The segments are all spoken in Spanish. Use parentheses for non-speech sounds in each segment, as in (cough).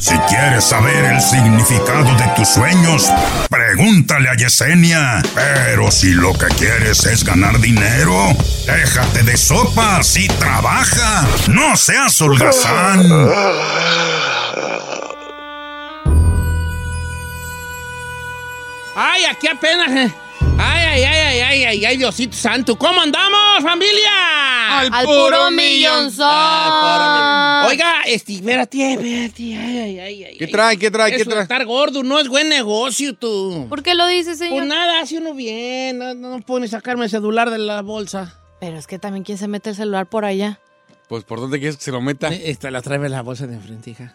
Si quieres saber el significado de tus sueños, pregúntale a Yesenia. Pero si lo que quieres es ganar dinero, déjate de sopas y trabaja. No seas holgazán. Ay, aquí apenas. eh. Ay, ay, ay, ay, ay, ay, ay, Diosito Santo. ¿Cómo andamos, familia? Al puro millonzón. Ay, puro mi- Oiga, este, espérate, espérate. Ay, ay, ay, ay. ¿Qué trae? ¿Qué trae? ¿Qué trae? estar gordo no es buen negocio, tú. ¿Por qué lo dice, Pues señor? nada, hace uno bien. No, no puede sacarme el celular de la bolsa. Pero es que también quién se mete el celular por allá. Pues, ¿por dónde quieres que se lo meta? Esta la trae en la bolsa de enfrente, hija.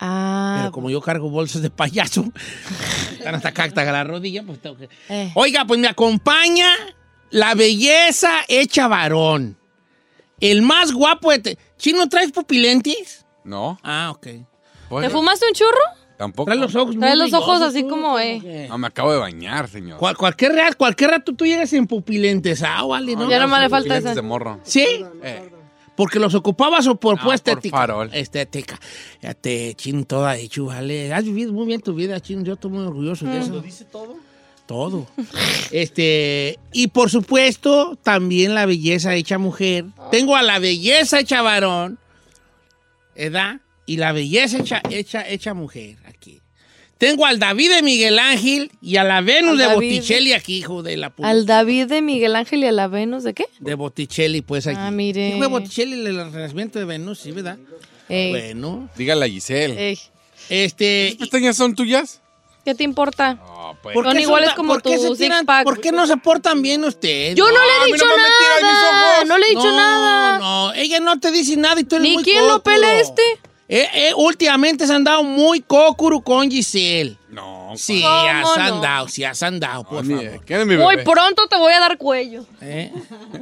Ah, Pero como yo cargo bolsas de payaso, (laughs) están hasta acá, hasta la rodilla, pues tengo que... eh. Oiga, pues me acompaña la belleza hecha varón. El más guapo de... te- ¿Chino traes pupilentes? No. Ah, ok. Pues, ¿Te fumaste un churro? Tampoco. Trae los ojos Trae los ojos así tú, como, eh. No, me acabo de bañar, señor. Cual- cualquier, ra- cualquier rato tú llegas en pupilentes, ah, vale, ¿no? Ya nomás le falta esa. de morro. ¿Sí? Eh, Porque los ocupabas o por No, pura por estética. farol. Estética. Ya te, Chino, toda hecho, vale. Has vivido muy bien tu vida, Chino. Yo estoy muy orgulloso de eso. ¿Lo dice todo? Todo. (laughs) este, y por supuesto, también la belleza hecha mujer. Tengo a la belleza hecha varón, ¿verdad? Y la belleza hecha, hecha, hecha mujer aquí. Tengo al David de Miguel Ángel y a la Venus Al de David. Botticelli aquí, hijo de la puta. Al David de Miguel Ángel y a la Venus, ¿de qué? De Botticelli, pues aquí. Ah, mire. Sí, fue Botticelli el renacimiento de Venus, sí, ¿verdad? Ey, Bueno, dígale a Giselle. ey, este. ¿Estas pestañas son tuyas? ¿Qué te importa? No, pues. ¿por Son qué iguales como por qué tu se tiran- six-pack. ¿Por qué no se portan bien ustedes? Yo no, le he dicho no nada. ojos. No le he dicho no, nada. No, ella no te dice nada y tú eres Ni muy quién lo pele este. Eh, eh, últimamente se han dado muy cócuro con Giselle. No. Sí, ¿Cómo has no? andado, sí, has andado, por favor. ¿Quién es mi Muy pronto te voy a dar cuello. ¿Eh?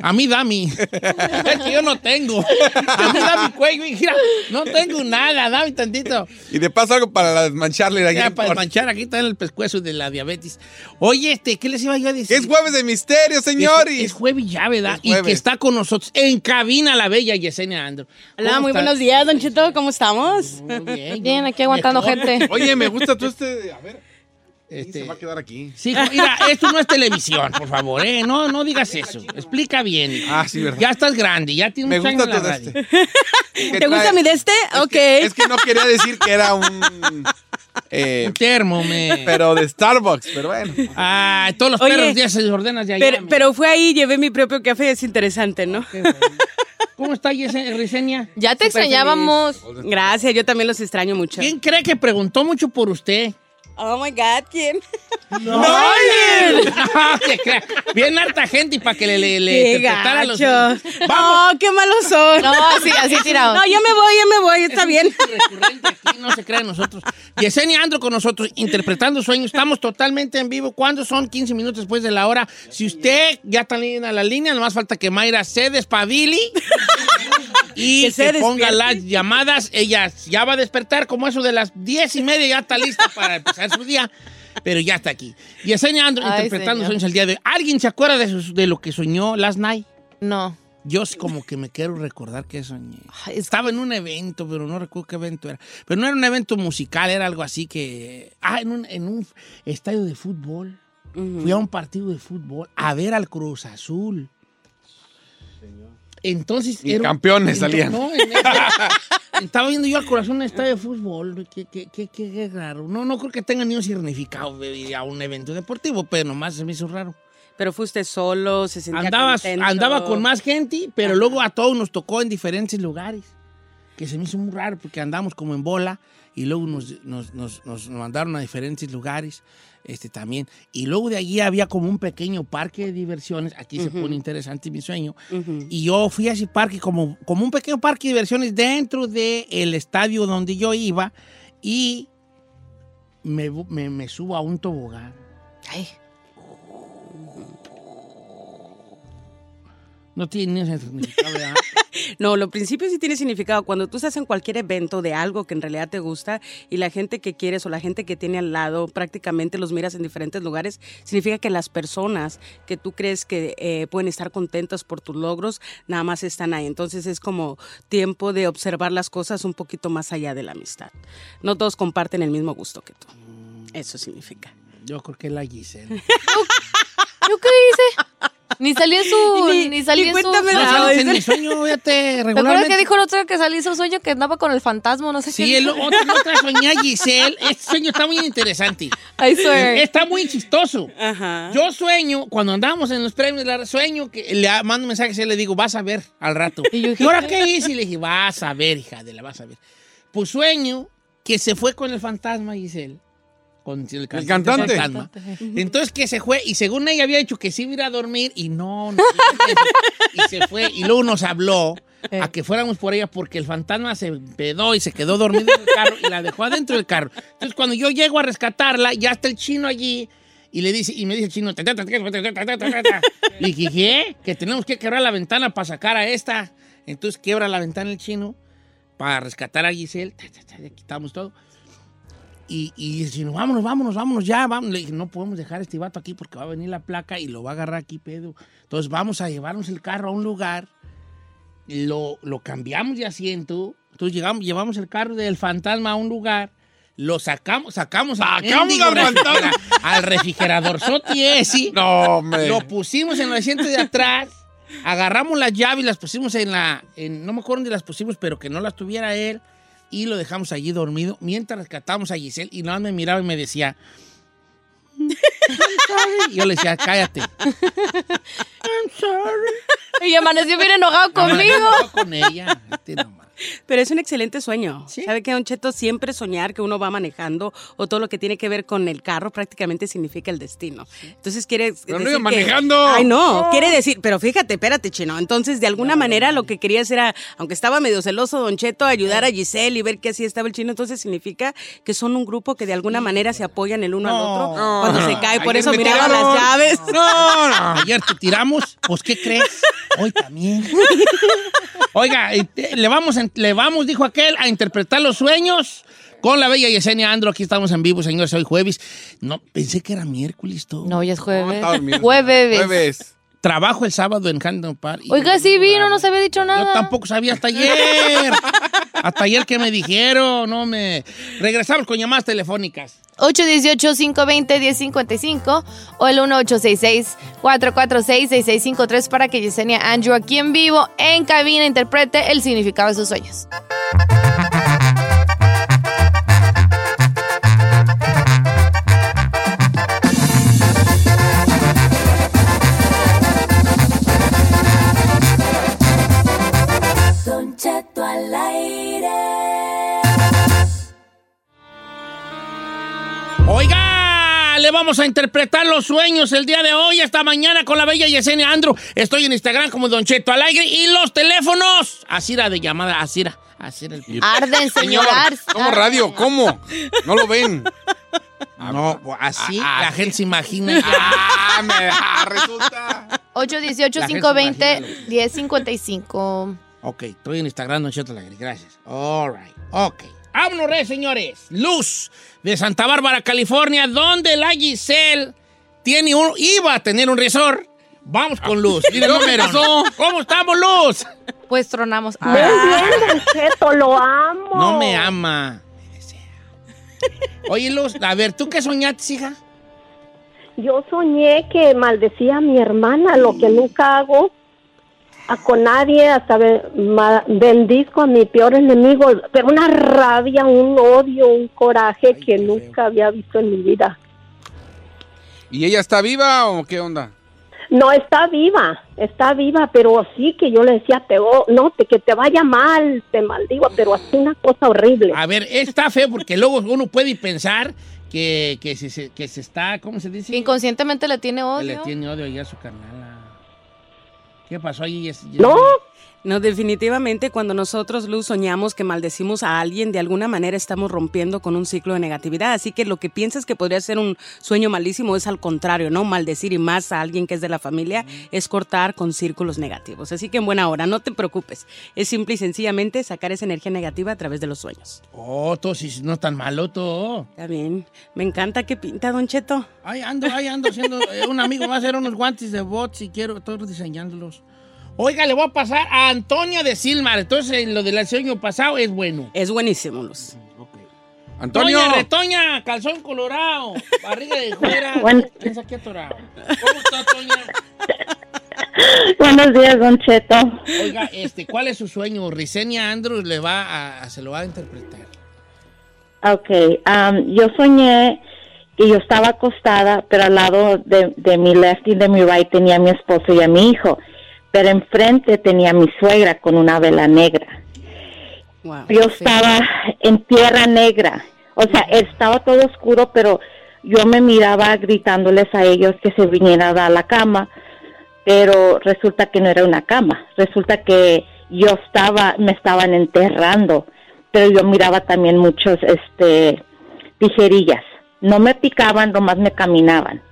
A mí dame. (laughs) es que yo no tengo. A mí dame cuello y mira, no tengo nada, dame tantito. Y de paso algo para desmancharle la Ya, aquí para por- manchar, aquí está en el pescuezo de la diabetes. Oye, este, ¿qué les iba yo a decir? Es jueves de misterio, señor. Es, es jueves ya, ¿verdad? Y que está con nosotros en cabina la bella Yesenia Andro. Hola, ¿Cómo muy está? buenos días, Don Cheto, ¿cómo estamos? Muy bien. (laughs) Bien, aquí aguantando gente. Oye, me gusta tú este. A ver, Este, se va a quedar aquí. sí, mira, (laughs) esto no es televisión, por favor, ¿eh? No, no digas eso. Explica bien. Ah, sí, ¿verdad? Ya estás grande, ya tienes Me gusta todo radio. este. (laughs) ¿Qué ¿Te gusta mi de este? Es ok. que- es que no quería decir que era un. eh, Un termo, me. pero de Starbucks, pero bueno. Ah, todos los Oye, perros días se les ordenas de allá. pero, fue ahí, llevé mi propio café, es interesante, ¿no? Bueno. ¿Cómo está Risenia? Ya te extrañábamos. Gracias, yo también los extraño mucho. ¿Quién cree que preguntó mucho por usted? Oh my God, ¿quién? ¡No! (laughs) (laughs) Bien harta gente y para que le, le, le Qué los... Vamos. No, qué malos son. No, así, así tirado. No, yo me voy, yo me voy, está bien. recurrente aquí, no se cree en nosotros. Yesenia Andro con nosotros, interpretando sueños. Estamos totalmente en vivo. ¿Cuándo son? 15 minutos después de la hora. Si usted ya está en la línea, nomás falta que Mayra se despabili y Que se se ponga las llamadas. Ella ya va a despertar como eso de las 10 y media, ya está lista para empezar su día. Pero ya está aquí. Yesenia Andro Ay, interpretando señor. sueños el día de hoy. ¿Alguien se acuerda de, sus- de lo que soñó last night? No. Yo como que me quiero recordar que soñé. Ay, Estaba en un evento, pero no recuerdo qué evento era. Pero no era un evento musical, era algo así que... Ah, en un, en un estadio de fútbol. Fui a un partido de fútbol a ver al Cruz Azul. Entonces... Un- campeones salían. no, en ese- (laughs) estaba viendo yo al un estadio de fútbol. Qué, qué, qué, qué- qué raro. No, no creo que tenga ni un significado a un evento deportivo, pero nomás se me hizo raro. Pero fuiste solo, se sentía Andaba, contento. andaba con más gente, pero luego a todos nos tocó en diferentes lugares. Que se me hizo muy raro porque andamos como en bola y luego nos, nos- nos- nos mandaron a diferentes lugares este, también. Y luego de allí había como un pequeño parque de diversiones. Aquí se pone interesante mi sueño. Y yo fui a ese parque como, como un pequeño parque de diversiones dentro del estadio donde yo iba y me, me- me subo a un tobogán. Ay, No tiene ni significado, ¿verdad? (laughs) No, lo principio sí tiene significado. Cuando tú estás en cualquier evento de algo que en realidad te gusta y la gente que quieres o la gente que tiene al lado prácticamente los miras en diferentes lugares, significa que las personas que tú crees que eh, pueden estar contentas por tus logros, nada más están ahí. Entonces es como tiempo de observar las cosas un poquito más allá de la amistad. No todos comparten el mismo gusto que tú. Eso significa. Yo creo que la Giselle. (laughs) ¿yo qué hice? Ni salí en su... Ni- Ni, en su... cuéntame No Ah, en mi sueño, fíjate, ¿Te acuerdas regularmente. que dijo el otro que salí en su sueño que andaba con el fantasma? No sé Sí, qué. el dijo? otro, otra soñé a Giselle. Este sueño está muy interesante. I swear. Está muy chistoso. Ajá. Yo sueño, cuando andamos en los premios, la- sueño que le mando mensajes y le digo, vas a ver al rato. Y yo ¿Y, ahora ¿qué? qué hice? Y le dije, vas a ver, hija de la, vas a ver. Pues sueño que se fue con el fantasma Giselle con el cantante. Entonces que se fue y según ella había dicho que sí iba a ir a dormir y no. no y se fue y luego nos habló eh. a que fuéramos por ella porque el fantasma se pedó y se quedó dormido en el carro y la dejó adentro del carro. Entonces cuando yo llego a rescatarla, ya está el chino allí y le dice y me dice el chino, y dije. Que tenemos que quebrar la ventana para sacar a esta. Entonces quiebra la ventana el chino para rescatar a Giselle, le quitamos todo y, y dice, "No, vámonos, vámonos, vámonos ya, vamos. Le dije, no podemos dejar a este vato aquí porque va a venir la placa y lo va a agarrar aquí, pedo. Entonces vamos a llevarnos el carro a un lugar, lo, lo cambiamos de asiento, entonces llegamos, llevamos el carro del fantasma a un lugar, lo sacamos, sacamos al Sacamos al fantasma. refrigera- (laughs) al refrigerador Soti ese, No, hombre. lo pusimos en el asiento de atrás, agarramos las llaves y las pusimos en la, en- no me acuerdo dónde las pusimos, pero que no las tuviera él, y lo dejamos allí dormido mientras rescatamos a Giselle y nada más me miraba y me decía, "I'm sorry". y yo le decía, cállate. (laughs) I'm sorry. Y amaneció bien enojado conmigo. Amaneció con ella. Este nomás. Pero es un excelente sueño. Sí. ¿Sabe que Don Cheto siempre soñar que uno va manejando o todo lo que tiene que ver con el carro prácticamente significa el destino? Entonces quiere Pero no decir iba que- manejando. Ay, no, quiere decir, pero fíjate, espérate, chino. Entonces, de alguna manera lo que querías era, aunque estaba medio celoso Don Cheto, ayudar a Giselle y ver que así estaba el chino, entonces significa que son un grupo que de alguna manera se apoyan el uno al otro No. cuando se cae. Por Ayer eso miraba tiraron. las llaves. No, no. Ayer te tiramos, pues ¿qué crees? (laughs) Hoy también. Oiga, le vamos, le vamos, dijo aquel, a interpretar los sueños con la bella Yesenia Andro. Aquí estamos en vivo, señores, hoy jueves. No, pensé que era miércoles todo. No, ya es (laughs) jueves. Jueves. Jueves. Trabajo el sábado en Hampton Park. Oiga, sí vino, no se había dicho Yo nada. tampoco sabía hasta ayer. hasta ayer que me dijeron, no me... Regresamos con llamadas telefónicas. 818-520-1055 o el 1866-446-6653 para que Yesenia Andrew aquí en vivo, en cabina, interprete el significado de sus sueños. Vamos a interpretar los sueños el día de hoy, esta mañana con la bella Yesenia Andrew. Estoy en Instagram como Don Cheto Alegre y los teléfonos. Asira de llamada, Asira. Asira el Arden, señor. ¿Cómo radio? ¿Cómo? No lo ven. No, pues así la gente se imagina. Ah, me ah, resulta. 818-520-1055. Ok, estoy en Instagram, Don Cheto Alegre. Gracias. All right. Ok. Vámonos, re, señores. Luz de Santa Bárbara, California, donde la Giselle tiene un, iba a tener un resort. Vamos con Luz. (laughs) Dile el ¿Qué número. pasó? ¿Cómo estamos, Luz? Pues tronamos. Muy bien, Don Cheto, lo amo. No me ama. Oye, Luz, a ver, ¿tú qué soñaste, hija? Yo soñé que maldecía a mi hermana, lo que nunca hago con nadie, hasta bendizco a mi peor enemigo, pero una rabia, un odio, un coraje que nunca había visto en mi vida. ¿Y ella está viva o qué onda? No está viva, está viva, pero sí que yo le decía, te, o- no, te, que te vaya mal, te maldigo, pero así una cosa horrible. A ver, está feo porque luego uno puede pensar que, que, se, se- que se está, ¿cómo se dice? Inconscientemente le tiene Que odio. le tiene odio ahí a su carnala. ¿Qué pasó ahí? No, No, definitivamente cuando nosotros, Luz, soñamos que maldecimos a alguien, de alguna manera estamos rompiendo con un ciclo de negatividad. Así que lo que piensas que podría ser un sueño malísimo es al contrario, ¿no? Maldecir y más a alguien que es de la familia es cortar con círculos negativos. Así que en buena hora, no te preocupes. Es simple y sencillamente sacar esa energía negativa a través de los sueños. Oh, todo si no es tan malo todo. Está bien. Me encanta que pinta, Don Cheto. Ahí ando, ahí ando haciendo. eh, un amigo va a hacer unos guantes de bots y quiero, estoy diseñándolos. Oiga, le voy a pasar a Antonia de Silmar. Entonces, lo del sueño pasado es bueno. Es buenísimo, Luz. Antonio. Toña, retoña, calzón colorado, barriga de fuera. Bueno. Piensa que atorado. ¿Cómo está, Toña? (laughs) buenos días, Don Cheto. Oiga, este, ¿cuál es su sueño? Risenia Andrews le va a, a- se lo va a interpretar. Ok, am, yo soñé que yo estaba acostada, pero al lado de, de mi left y de mi right tenía a mi esposo y a mi hijo, pero enfrente tenía a mi suegra con una vela negra. Wow. Yo estaba en tierra negra, o sea, estaba todo oscuro, pero yo me miraba gritándoles a ellos que se vinieran a la cama, pero resulta que no era una cama, resulta que yo estaba, me estaban enterrando, pero yo miraba también muchos, este, tijerillas. No me picaban, nomás me caminaban.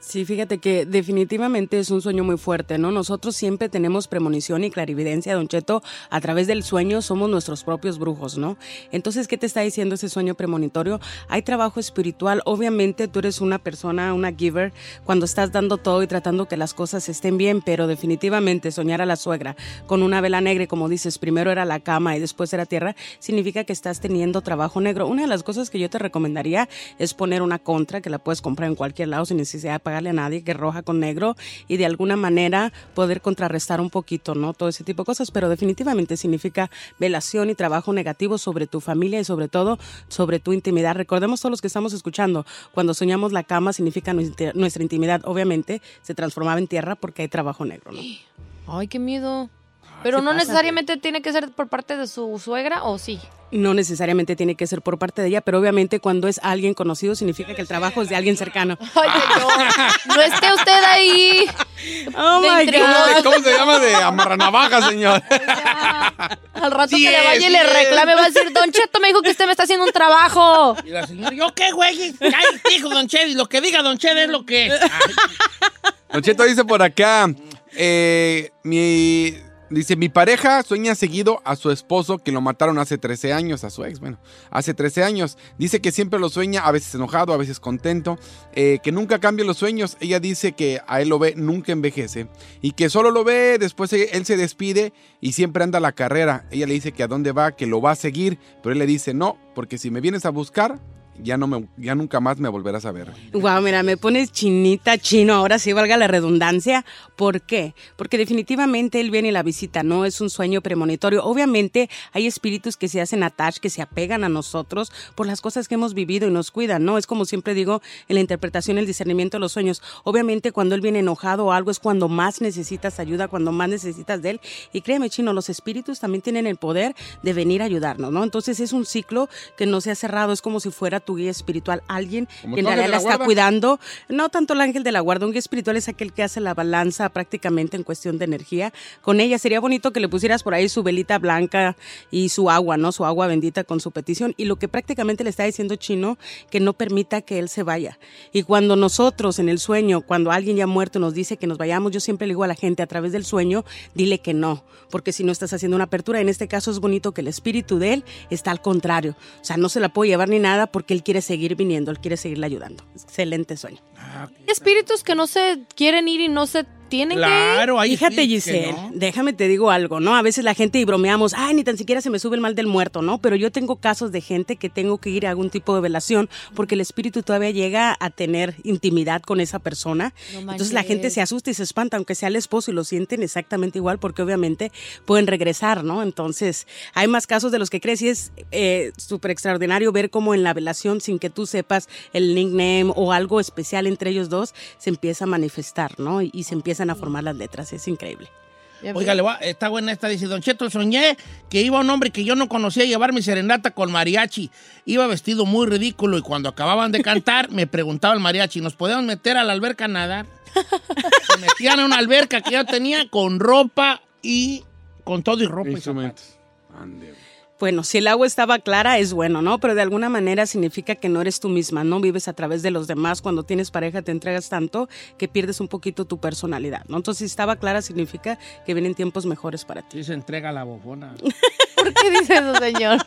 Sí, fíjate que definitivamente es un sueño muy fuerte, ¿no? Nosotros siempre tenemos premonición y clarividencia, Don Cheto, a través del sueño somos nuestros propios brujos, ¿no? Entonces, ¿qué te está diciendo ese sueño premonitorio? Hay trabajo espiritual, obviamente tú eres una persona, una giver, cuando estás dando todo y tratando que las cosas estén bien, pero definitivamente soñar a la suegra con una vela negra, como dices, primero era la cama y después era tierra, significa que estás teniendo trabajo negro. Una de las cosas que yo te recomendaría es poner una contra que la puedes comprar en cualquier lado sin necesidad pagarle a nadie, que roja con negro y de alguna manera poder contrarrestar un poquito, ¿no? Todo ese tipo de cosas, pero definitivamente significa velación y trabajo negativo sobre tu familia y sobre todo sobre tu intimidad. Recordemos todos los que estamos escuchando, cuando soñamos la cama significa nuestra intimidad, obviamente se transformaba en tierra porque hay trabajo negro, ¿no? Ay, qué miedo. Pero ¿qué no pasa? necesariamente tiene que ser por parte de su suegra, ¿o sí? No necesariamente tiene que ser por parte de ella, pero obviamente cuando es alguien conocido significa que el trabajo es de alguien cercano. (laughs) Ay, yo. No esté usted ahí. (laughs) Oh my. God. ¿Cómo se llama de amarranavajas, señor? Al rato Sí que le vaya y sí le es. reclame, va a decir, Don Cheto me dijo que usted me está haciendo un trabajo. Y la señora, ¿yo qué, güey? Ay, dijo Don Chedi, lo que diga Don Chedi es lo que es. (laughs) Ay, Don Cheto dice por acá, eh, mi, dice, mi pareja sueña seguido a su esposo que lo mataron hace 13 años, a su ex, bueno, hace 13 años. Dice que siempre lo sueña, a veces enojado, a veces contento, eh, que nunca cambia los sueños. Ella dice que a él lo ve, nunca envejece. Y que solo lo ve, después él se despide y siempre anda a la carrera. Ella le dice que a dónde va, que lo va a seguir, pero él le dice, no, porque si me vienes a buscar, ya, no me, ya nunca más me volverás a ver. Wow, mira, me pones chinita, chino, ahora sí valga la redundancia. ¿Por qué? Porque definitivamente él viene y la visita, no es un sueño premonitorio. Obviamente hay espíritus que se hacen attach, que se apegan a nosotros por las cosas que hemos vivido y nos cuidan, ¿no? Es como siempre digo en la interpretación, el discernimiento de los sueños. Obviamente cuando él viene enojado o algo es cuando más necesitas ayuda, cuando más necesitas de él. Y créeme, chino, los espíritus también tienen el poder de venir a ayudarnos, ¿no? Entonces es un ciclo que no se ha cerrado, es como si fuera tu guía espiritual, alguien que en realidad la la está guarda. cuidando. No tanto el ángel de la guarda, un guía espiritual es aquel que hace la balanza prácticamente en cuestión de energía. Con ella sería bonito que le pusieras por ahí su velita blanca y su agua, ¿no? Su agua bendita con su petición. Y lo que prácticamente le está diciendo Chino, que no permita que él se vaya. Y cuando nosotros en el sueño, cuando alguien ya muerto nos dice que nos vayamos, yo siempre le digo a la gente a través del sueño, dile que no, porque si no estás haciendo una apertura, en este caso es bonito que el espíritu de él está al contrario. O sea, no se la puede llevar ni nada porque él quiere seguir viniendo, él quiere seguirle ayudando. Excelente sueño. Espíritus que no se quieren ir y no se tienen Claro, hay Fíjate, espíritus que Giselle, no. déjame te digo algo, ¿no? A veces la gente y bromeamos, ay, ni tan siquiera se me sube el mal del muerto, ¿no? Pero yo tengo casos de gente que tengo que ir a algún tipo de velación porque el espíritu todavía llega a tener intimidad con esa persona. No Entonces la gente se asusta y se espanta, aunque sea el esposo y lo sienten exactamente igual porque obviamente pueden regresar, ¿no? Entonces hay más casos de los que crees y es eh, súper extraordinario ver cómo en la velación, sin que tú sepas el nickname o algo especial entre ellos dos, se empieza a manifestar, ¿no? Y, y se empiezan a formar las letras. Es increíble. Oiga, le va- está buena esta. Dice, Don Cheto, soñé que iba un hombre que yo no conocía a llevar mi serenata con mariachi. Iba vestido muy ridículo y cuando acababan de cantar me preguntaba el mariachi, ¿nos podemos meter a la alberca a nadar? Se metían a una alberca que yo tenía con ropa y con todo y ropa y. Instrumentos. Ande. Bueno, si el agua estaba clara es bueno, ¿no? Pero de alguna manera significa que no eres tú misma, no vives a través de los demás. Cuando tienes pareja te entregas tanto que pierdes un poquito tu personalidad, ¿no? Entonces, si estaba clara significa que vienen tiempos mejores para ti. Sí, se entrega la bofona. (laughs) ¿Por qué dice eso, señor?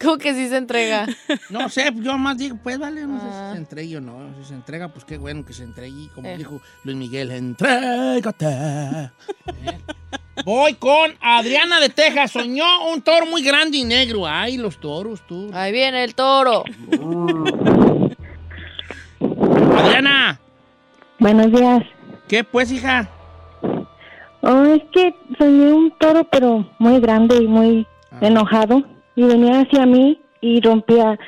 ¿Cómo que sí se entrega? No sé, yo más digo, pues vale, no sé Ah. si se entrega o no. Si se entrega, pues qué bueno que se entregue. Y Como Eh. dijo Luis Miguel, entrégate. ¿Eh? (laughs) Voy con Adriana de Texas. Soñó un toro muy grande y negro. Ay, los toros, tú. Ahí viene el toro. Adriana, Buenos días. ¿qué pues, hija? Oh, es que soñé un toro, pero muy grande y muy Ah. enojado. Y venía hacia mí y rompía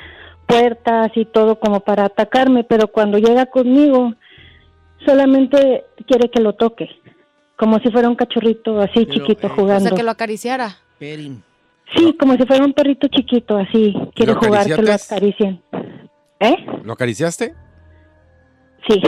puertas y todo como para atacarme, pero cuando llega conmigo, solamente quiere que lo toque. Como si fuera un cachorrito así Pero, chiquito eh, O jugando. sea, que lo acariciara. Perin. Sí, como si fuera un perrito chiquito así. Quiere jugar, que lo acaricien. ¿Eh? ¿Lo acariciaste? Sí.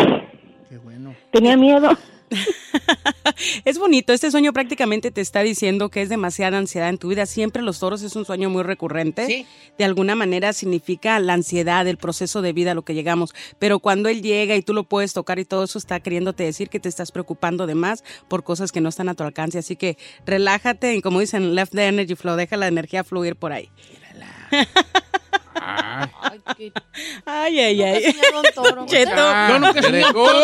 Qué bueno. Tenía miedo. (laughs) Es bonito, este sueño prácticamente te está diciendo que es demasiada ansiedad en tu vida. Siempre los toros es un sueño muy recurrente. Sí. De alguna manera significa la ansiedad, el proceso de vida a lo que llegamos. Pero cuando él llega y tú lo puedes tocar y todo eso está queriéndote decir que te estás preocupando de más por cosas que no están a tu alcance. Así que relájate y como dicen, left the energy flow, deja la energía fluir por ahí. (laughs) Ay. Ay. Ay, Nunca toro. Cheto. Yo nunca soñé un toro.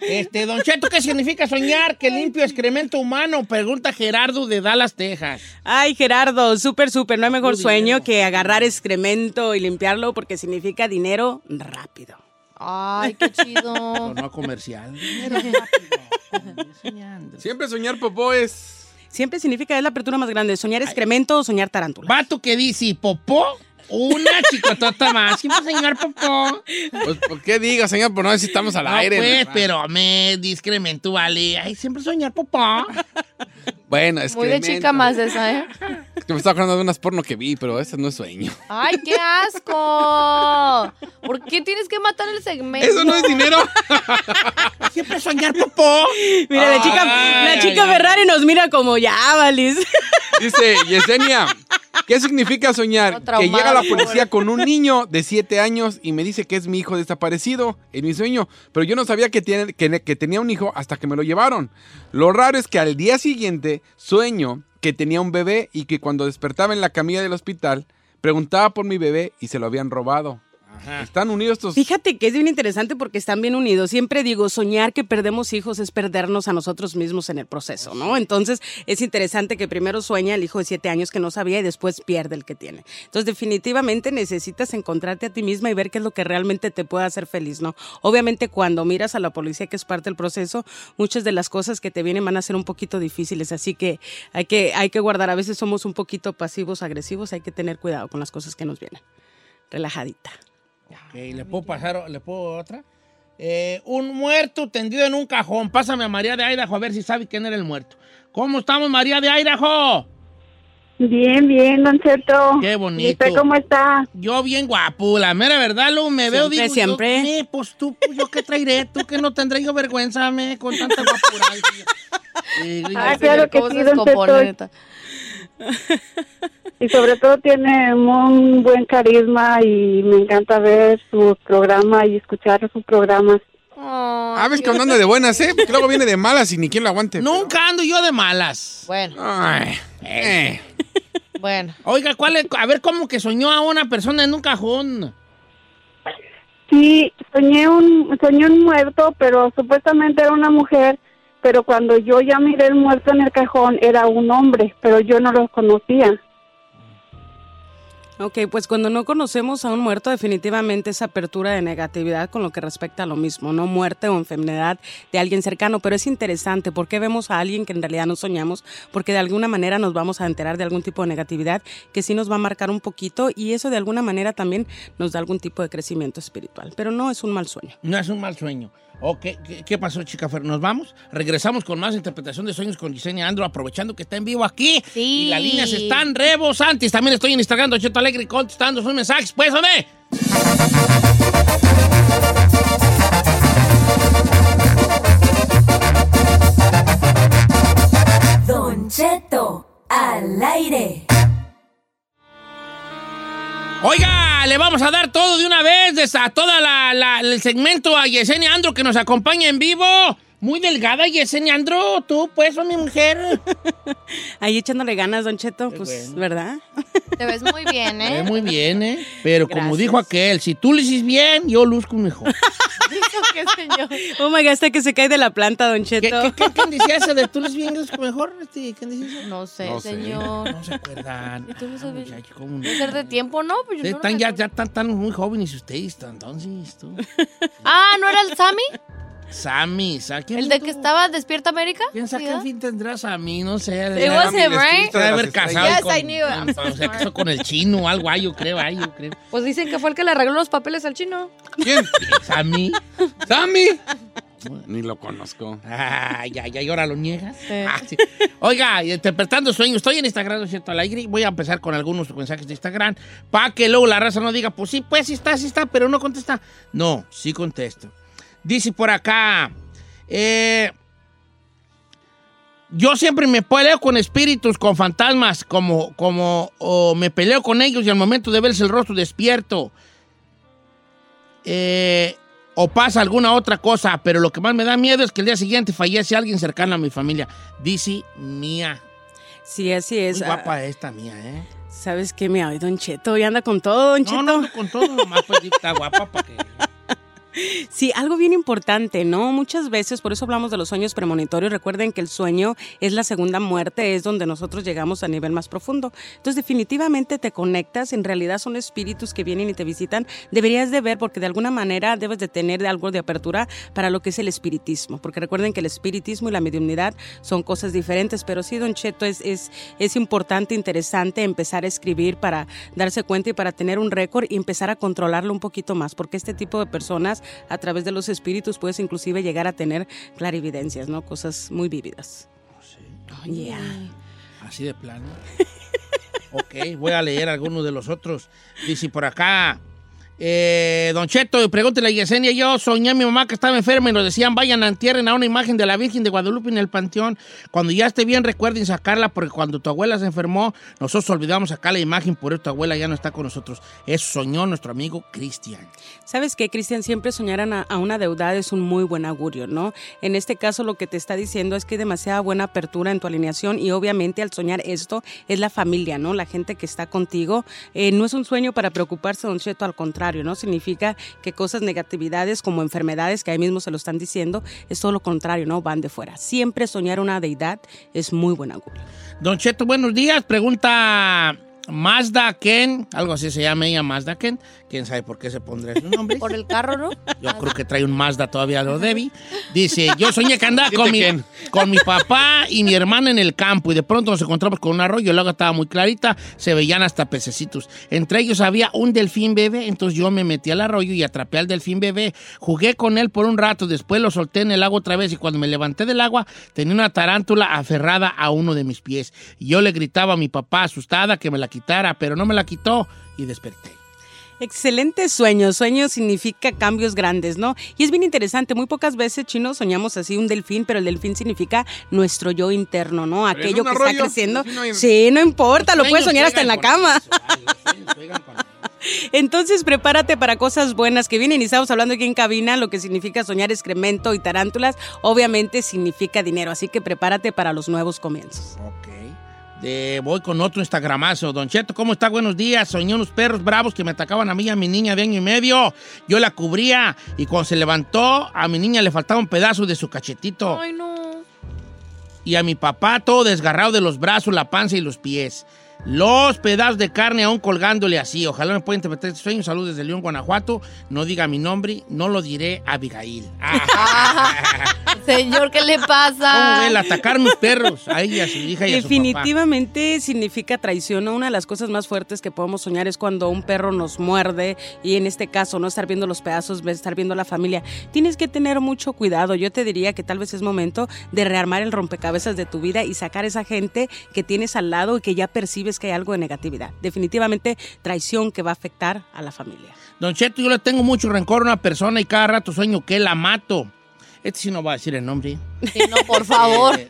Este, Don Cheto, ¿qué significa soñar que limpio excremento humano? Pregunta Gerardo de Dallas, Texas. Ay, Gerardo, súper, súper. No hay mejor sueño que agarrar excremento y limpiarlo porque significa dinero rápido. Ay, qué chido. No comercial. Dinero rápido. Soñando. Siempre soñar popó es. Siempre significa es la apertura más grande, soñar excremento o soñar tarántula. Vato que dice popó, una chicotota más. Siempre soñar popó. Pues, ¿por qué diga, señor? Pues no necesitamos al No, aire. pues, ¿no? pero me discremento, vale. Ay, siempre soñar popó. Bueno, es Muy de chica más esa, ¿eh? que me estaba acordando de unas porno que vi, pero ese no es sueño. Ay, qué asco. ¿Por qué tienes que matar el segmento? Eso no es dinero. Siempre soñar popó. Mira, la chica, Ay, la chica ay, ay. Ferrari nos mira como ya, Valis. Dice Yesenia, ¿qué significa soñar? No, que llega la policía con un niño de 7 años y me dice que es mi hijo desaparecido en mi sueño, pero yo no sabía que, tiene, que, que tenía un hijo hasta que me lo llevaron. Lo raro es que al día siguiente sueño que tenía un bebé y que cuando despertaba en la camilla del hospital preguntaba por mi bebé y se lo habían robado. Están unidos estos... Fíjate que es bien interesante porque están bien unidos. Siempre digo, soñar que perdemos hijos es perdernos a nosotros mismos en el proceso, ¿no? Entonces es interesante que primero sueña el hijo de siete años que no sabía y después pierde el que tiene. Entonces definitivamente necesitas encontrarte a ti misma y ver qué es lo que realmente te puede hacer feliz, ¿no? Obviamente cuando miras a la policía que es parte del proceso, muchas de las cosas que te vienen van a ser un poquito difíciles, así que hay que, hay que guardar. A veces somos un poquito pasivos, agresivos, hay que tener cuidado con las cosas que nos vienen. Relajadita. Ok, ¿le puedo pasar, le puedo otra? Eh, un muerto tendido en un cajón. Pásame a María de Idaho a ver si sabe quién era el muerto. ¿Cómo estamos, María de Idaho? Bien, bien, Don Cheto. Qué ¿Y bonito. usted cómo está? Yo bien guapo, la mera verdad, lo me veo, Siempre, digo, siempre. yo, me, pues tú, pues, yo qué traeré, tú que no tendré yo vergüenza, me, con tanta guapura. Y- y- Ah, claro que ¿Cómo sí, Don Cheto. Y sobre todo tiene un buen carisma y me encanta ver su programa y escuchar sus programas. A ver, que anda de buenas, ¿eh? Porque luego viene de malas y ni quien lo aguante. Nunca ando yo de malas. Bueno, Ay, eh. (laughs) bueno. Oiga, ¿cuál es? A ver, ¿cómo que soñó a una persona en un cajón? Sí, soñé un, soñé un muerto, pero supuestamente era una mujer, pero cuando yo ya miré el muerto en el cajón era un hombre, pero yo no lo conocía. Ok, pues cuando no conocemos a un muerto, definitivamente es apertura de negatividad con lo que respecta a lo mismo, no muerte o enfermedad de alguien cercano, pero es interesante porque vemos a alguien que en realidad no soñamos, porque de alguna manera nos vamos a enterar de algún tipo de negatividad que sí nos va a marcar un poquito y eso de alguna manera también nos da algún tipo de crecimiento espiritual, pero no es un mal sueño. No es un mal sueño. Ok, ¿qué, qué pasó, chica Fer? ¿Nos vamos? Regresamos con más interpretación de sueños con Gisenia Andro, aprovechando que está en vivo aquí. Sí. Y las líneas están rebosantes. También estoy en Instagram, Don Cheto Alegre, contestando sus mensajes. Pues, hombre. Don Cheto, al aire. Oiga, le vamos a dar todo de una vez, a toda la, la- el segmento a Yesenia Andro que nos acompaña en vivo. Muy delgada, Yesenia Andro. Tú, pues, son mi mujer. (laughs) Ahí echándole ganas, Don Cheto, pues, bueno. ¿verdad? Te ves muy bien, Ve ¿eh? muy bien, ¿eh? Pero como dijo aquel, si tú lo hiciste bien, yo luzco mejor. (laughs) Dijo que señor. Oh my God, hasta que se cae de la planta, Don ¿Qué, Cheto. qué, qué- quién decía eso de tú lo bien, luzco mejor? Este, ¿Quién decía eso? No sé, No sé. señor. No se acuerdan. ¿Y tú no Ah, sabes? muchacho, ¿cómo no? Ser de tiempo, ¿no? Pues yo no están ya están tan muy jóvenes ustedes, entonces, tú. Ah, ¿no era el Sammy? Sammy, ¿sabes quién ¿El de tú? que estaba despierta América? ¿Quién sabe ¿Sí, qué verdad? fin tendrás a mí? No sé. It was him, right? Se debe haber casado Yes, con, I knew smart. casó con el chino o algo, ay, yo creo, ay, yo creo. Pues dicen que fue el que le arregló los papeles al chino. ¿Quién? Sammy. ¿Sammy? Ni lo conozco. Ay, ya, ya, y ahora lo niegas. Ah, sí. Oiga, interpretando sueños, estoy en Instagram, ¿no es cierto? Al aire. Voy a empezar con algunos mensajes de Instagram para que luego la raza no diga, pues sí, pues sí está, sí está, pero no contesta. No, sí contesto. Dice por acá, eh, yo siempre me peleo con espíritus, con fantasmas, como, como o me peleo con ellos y al momento de verse el rostro despierto. Eh, o pasa alguna otra cosa, pero lo que más me da miedo es que el día siguiente fallece alguien cercano a mi familia. Dice Mía. Sí, así es. Muy guapa esta Mía, ¿eh? ¿Sabes qué, mi ay, Don Cheto? Y anda con todo, Don Cheto. no, no, con todo nomás, pues (laughs) está guapa para que... Sí, algo bien importante, ¿no? Muchas veces, por eso hablamos de los sueños premonitorios, recuerden que el sueño es la segunda muerte, es donde nosotros llegamos a nivel más profundo. Entonces, definitivamente te conectas, en realidad son espíritus que vienen y te visitan. Deberías de ver, porque de alguna manera debes de tener algo de apertura para lo que es el espiritismo, porque recuerden que el espiritismo y la mediunidad son cosas diferentes, pero sí, Don Cheto, es, es, es importante, interesante empezar a escribir para darse cuenta y para tener un récord y empezar a controlarlo un poquito más, porque este tipo de personas a través de los espíritus puedes inclusive llegar a tener clarividencias, ¿no? Cosas muy vívidas. Oh, yeah. Así de plano. ok, voy a leer algunos de los otros. Dice por acá. Eh, don Cheto, pregúntele a Yesenia. Yo soñé a mi mamá que estaba enferma y nos decían vayan a entierren a una imagen de la Virgen de Guadalupe en el panteón. Cuando ya esté bien, recuerden sacarla porque cuando tu abuela se enfermó, nosotros olvidamos sacar la imagen, por eso tu abuela ya no está con nosotros. Eso soñó nuestro amigo Cristian. ¿Sabes qué, Cristian? Siempre soñar a, una deudad es un muy buen augurio, ¿no? En este caso lo que te está diciendo es que hay demasiada buena apertura en tu alineación y obviamente al soñar esto es la familia, ¿no? La gente que está contigo. Eh, no es un sueño para preocuparse, don Cheto, al contrario, ¿no? Significa que cosas, negatividades como enfermedades, que ahí mismo se lo están diciendo, es todo lo contrario, ¿no? Van de fuera. Siempre soñar una deidad es muy buen augurio. Don Cheto, buenos días. Pregunta Mazda Ken, algo así se llama ella, Mazda Ken. ¿Quién sabe por qué se pondrá ese nombre? Por el carro, ¿no? Yo creo que trae un Mazda todavía lo Debbie. Dice, yo soñé que andaba con mi, con mi papá y mi hermana en el campo y de pronto nos encontramos con un arroyo, el agua estaba muy clarita, se veían hasta pececitos. Entre ellos había un delfín bebé, entonces yo me metí al arroyo y atrapé al delfín bebé. Jugué con él por un rato, después lo solté en el agua otra vez y cuando me levanté del agua tenía una tarántula aferrada a uno de mis pies. Y yo le gritaba a mi papá asustada que me la quitara, pero no me la quitó y desperté. Excelente sueño. Sueño significa cambios grandes, ¿no? Y es bien interesante. Muy pocas veces, chinos, soñamos así un delfín, pero el delfín significa nuestro yo interno, ¿no? Aquello que está creciendo. no hay- Sí, no importa, lo puedes soñar hasta en la cama. eso. (laughs) Entonces prepárate para cosas buenas que vienen y estamos hablando aquí en cabina, lo que significa soñar excremento y tarántulas, obviamente significa dinero, así que prepárate para los nuevos comienzos. Ok. De- voy con otro instagramazo. Don Cheto, ¿cómo está? Buenos días. Soñé unos perros bravos que me atacaban a mí y a mi niña de año y medio. Yo la cubría y cuando se levantó, a mi niña le faltaba un pedazo de su cachetito. Ay, no. Y a mi papá todo desgarrado de los brazos, la panza y los pies. Los pedazos de carne aún colgándole así. Ojalá me pueda interpretar este sueño. Saludos desde León, Guanajuato. No diga mi nombre, no lo diré a Abigail. (laughs) Señor, ¿qué le ¿Cómo pasa? ve? El atacar mis perros. A ella, a su hija y a su papá. Definitivamente significa traición. Una de las cosas más fuertes que podemos soñar es cuando un perro nos muerde y en este caso no estar viendo los pedazos, estar viendo la familia. Tienes que tener mucho cuidado. Yo te diría que tal vez es momento de rearmar el rompecabezas de tu vida y sacar esa gente que tienes al lado y que ya percibes que hay algo de negatividad. Definitivamente traición que va a afectar a la familia. Don Cheto, yo le tengo mucho rencor a una persona y cada rato sueño que la mato. Este sí no va a decir el nombre. Sí, no, por (laughs) favor. Eh,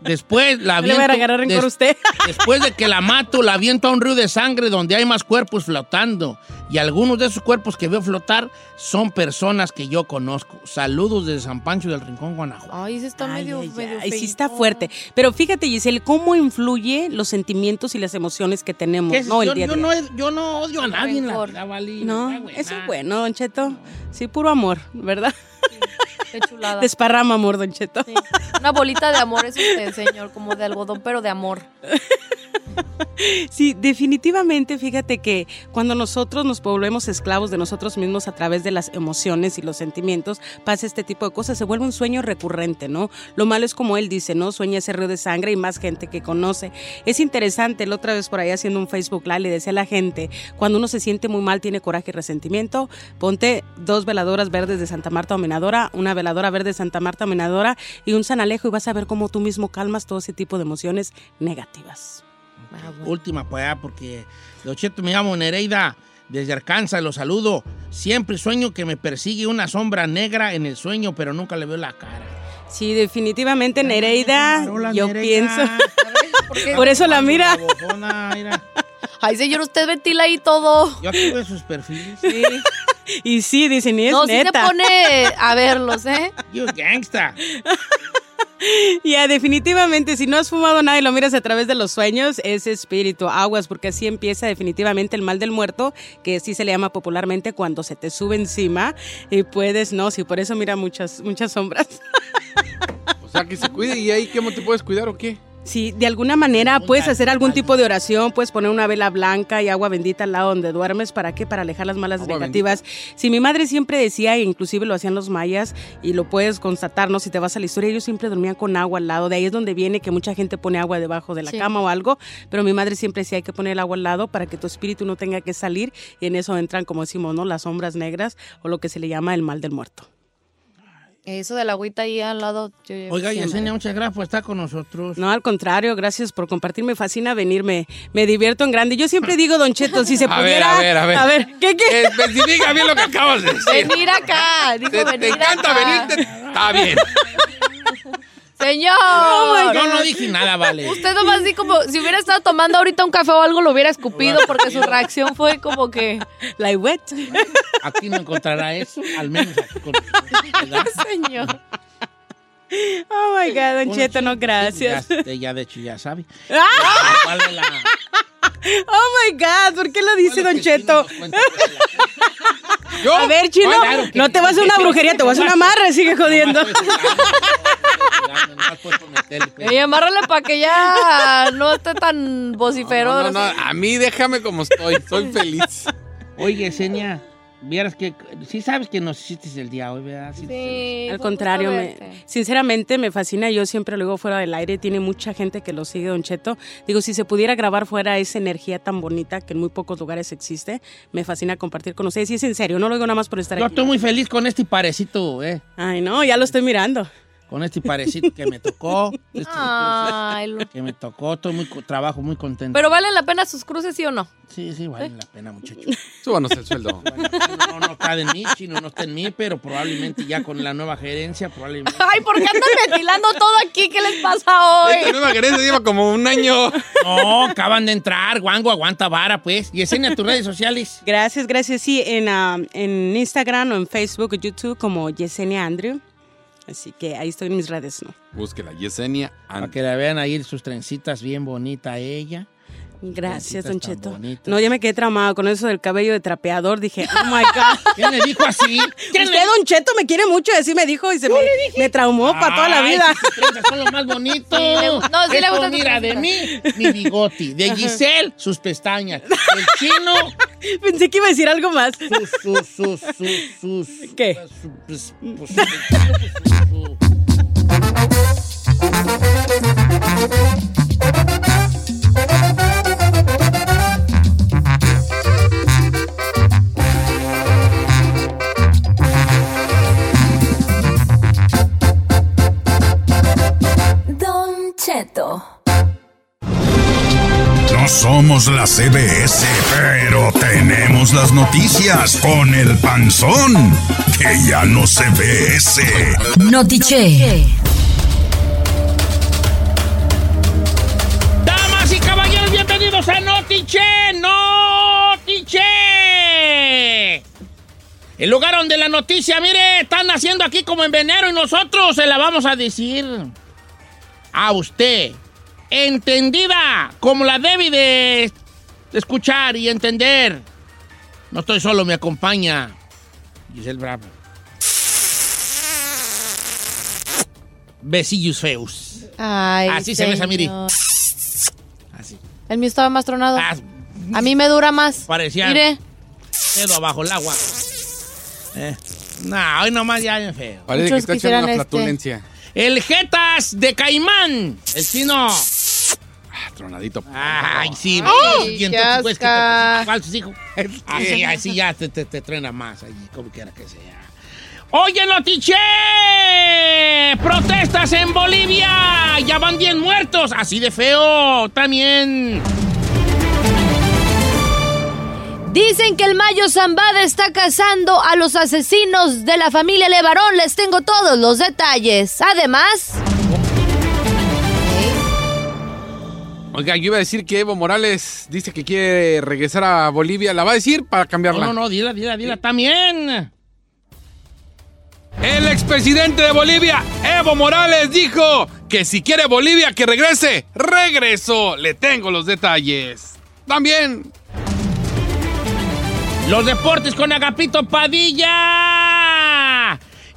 después la No le a agarrar rencor a des- usted. (laughs) Después de que la mato, la aviento a un río de sangre donde hay más cuerpos flotando. Y algunos de esos cuerpos que veo flotar son personas que yo conozco. Saludos desde San Pancho del Rincón, Guanajuato. Ay, ese está Ay, medio, ay, medio ay, sí está fuerte. Pero fíjate, Giselle, cómo influye los sentimientos y las emociones que tenemos, ¿Qué es? ¿no? El yo, día a yo día. no, yo no odio a nadie en la Rencor. vida, vale. No, eso es bueno, Don Cheto. Sí, puro amor, ¿verdad? Qué chulada. Desparrama amor, Don Cheto. Sí. Una bolita de amor es usted, señor, como de algodón, pero de amor. (laughs) Sí, definitivamente, fíjate que cuando nosotros nos volvemos esclavos de nosotros mismos a través de las emociones y los sentimientos, pasa este tipo de cosas, se vuelve un sueño recurrente, ¿no? Lo malo es como él dice, ¿no? Sueña ese río de sangre y más gente que conoce. Es interesante, la otra vez por ahí haciendo un Facebook Live le decía a la gente, cuando uno se siente muy mal, tiene coraje y resentimiento, ponte dos veladoras verdes de Santa Marta Homenadora, una veladora verde de Santa Marta Homenadora y un San Alejo y vas a ver cómo tú mismo calmas todo ese tipo de emociones negativas. Ah, bueno. Última, pues, ah, porque Don Cheto me llamo Nereida. Desde Arkansas los saludo. Siempre sueño que me persigue una sombra negra en el sueño, pero nunca le veo la cara. Sí, definitivamente Nereida, Hola, yo Nereida. pienso. (laughs) Por eso la mira. Ay, señor, usted ventila ahí todo. Yo aquí veo sus perfiles. (laughs) Y sí, dicen, y es no, sí se neta. pone a verlos, ¿eh? (laughs) You gangsta. (laughs) Ya, definitivamente, si no has fumado nada y lo miras a través de los sueños, es espíritu, aguas, porque así empieza definitivamente el mal del muerto, que así se le llama popularmente cuando se te sube encima y puedes, no, sí, por eso mira muchas, muchas sombras. O sea, que se cuide y ahí, ¿cómo te puedes cuidar o qué? Sí, de alguna manera puedes hacer algún tipo de oración, puedes poner una vela blanca y agua bendita al lado donde duermes, ¿para qué? Para alejar las malas Agua negativas. Si mi madre siempre decía, e inclusive lo hacían los mayas, y lo puedes constatar, ¿no? Si te vas a la historia, ellos siempre dormían con agua al lado, de ahí es donde viene que mucha gente pone agua debajo de la Sí. cama o algo, pero mi madre siempre decía, hay que poner el agua al lado para que tu espíritu no tenga que salir, y en eso entran, como decimos, ¿no? Las sombras negras o lo que se le llama el mal del muerto. Eso de la agüita ahí al lado. yo- yo- Oiga. Yesenia, muchas gracias por estar con nosotros. No, al contrario, gracias por compartir. Me fascina venir, me, me divierto en grande. Yo siempre digo, Don Cheto, si se (laughs) A ver, pudiera. a ver, a ver. A ver, ¿qué, qué? Eh, especifica bien lo que acabas de (laughs) decir. Venir acá, dijo Te, te venir encanta acá. venirte. Está bien. Señor. Yo no dije nada, vale. Usted nomás así como si hubiera estado tomando ahorita un café o algo lo hubiera escupido porque su reacción fue como que Like wet. Aquí no encontrará eso, al menos aquí con señor. Oh my God, Don Cheto, no, gracias. Ya, ya, de hecho, ya sabe. ¡Ah! ¿Cuál es la- Oh my God, ¿por qué lo dice Don Cheto? la-. A ver, chino, Claro que- no te vas a hacer una brujería, te vas a hacer una amarra, sigue jodiendo. Pues. Y amárrale para que ya no esté tan vociferón. No, no, no, a mí déjame como estoy, soy feliz. Oye, Senia, vieras que sí sabes que nos hiciste el día hoy, ¿verdad? Sí. Sí, Al fue contrario, me- sinceramente me fascina. Yo siempre lo digo fuera del aire. Tiene mucha gente que lo sigue, Don Cheto. Digo, si se pudiera grabar fuera esa energía tan bonita que en muy pocos lugares existe, me fascina compartir con ustedes. Y es en serio, no lo digo nada más por estar Yo aquí. estoy muy feliz con este parecito, eh. Ay, no, ya lo estoy mirando. Con este parecito que me tocó. este Ay, lo- que me tocó, estoy muy trabajo muy contento. Pero valen la pena sus cruces, ¿sí o no? Sí, sí, vale la pena, muchacho. Súbanos el sueldo. Bueno, no, no está de mí, chino, no está en mí, pero probablemente ya con la nueva gerencia, probablemente. Ay, ¿por qué andan ventilando todo aquí? ¿Qué les pasa hoy? Esta nueva gerencia lleva como un año. No, acaban de entrar, guango, aguanta vara, pues. Y tus redes sociales. Gracias, gracias. Sí, en, ah, en Instagram o en Facebook o YouTube como Yesenia Andrew. Así que ahí estoy en mis redes, ¿no? Búsquela, Yesenia. Para que la vean ahí sus trencitas bien bonita ella. Gracias, Don Cheto. bonitas. No, ya me quedé traumado con eso del cabello de trapeador. Dije, oh my God. (laughs) ¿Quién le dijo así? (laughs) ¿Quién Usted, Don Cheto, me quiere mucho. Así me dijo y se me, me traumó para toda la vida. sus son lo más bonito. Sí, le gu- no, sí le tus Mira, de mí, mi (laughs) bigoti. De Giselle, sus pestañas. El chino, Pensé que iba a decir algo más. sus, sus, sus, sus, sus. ¿Qué? Su- pues, pues, Cheto. No somos la CBS, pero tenemos las noticias con el panzón, que ya no se ve ese. Notiche. Damas y caballeros, bienvenidos a Notiche, Notiche. El lugar donde la noticia, mire, están haciendo aquí como en venero y nosotros se la vamos a decir a usted. Entendida como la debe de escuchar y entender. No estoy solo, me acompaña Giselle Bravo. Besillos feos. Ay, Así se besa, señor. Así. El mío estaba más tronado. Ah, A mí me dura más. Parecía Mire. dedo abajo el agua. Eh. No, hoy nomás ya es feo. Parece que está echando una este. El Jetas de Caimán. El chino. Ah, tronadito. Ay, sí. Y entonces, pues, ¿qué asca. te- falsos hijos. Así, así ya te, te, te truena más allí, como quiera que sea. Oye, Notiche, protestas en Bolivia, ya van 10 muertos, así de feo también. Dicen que el Mayo Zambada está cazando a los asesinos de la familia Levarón. Les tengo todos los detalles. Además, Oiga, yo iba a decir que Evo Morales dice que quiere regresar a Bolivia. ¿La va a decir para cambiarla? No, no, no, dila, dila, dila también. El expresidente de Bolivia, Evo Morales, dijo que si quiere Bolivia que regrese, regresó. Le tengo los detalles. También. Los deportes con Agapito Padilla.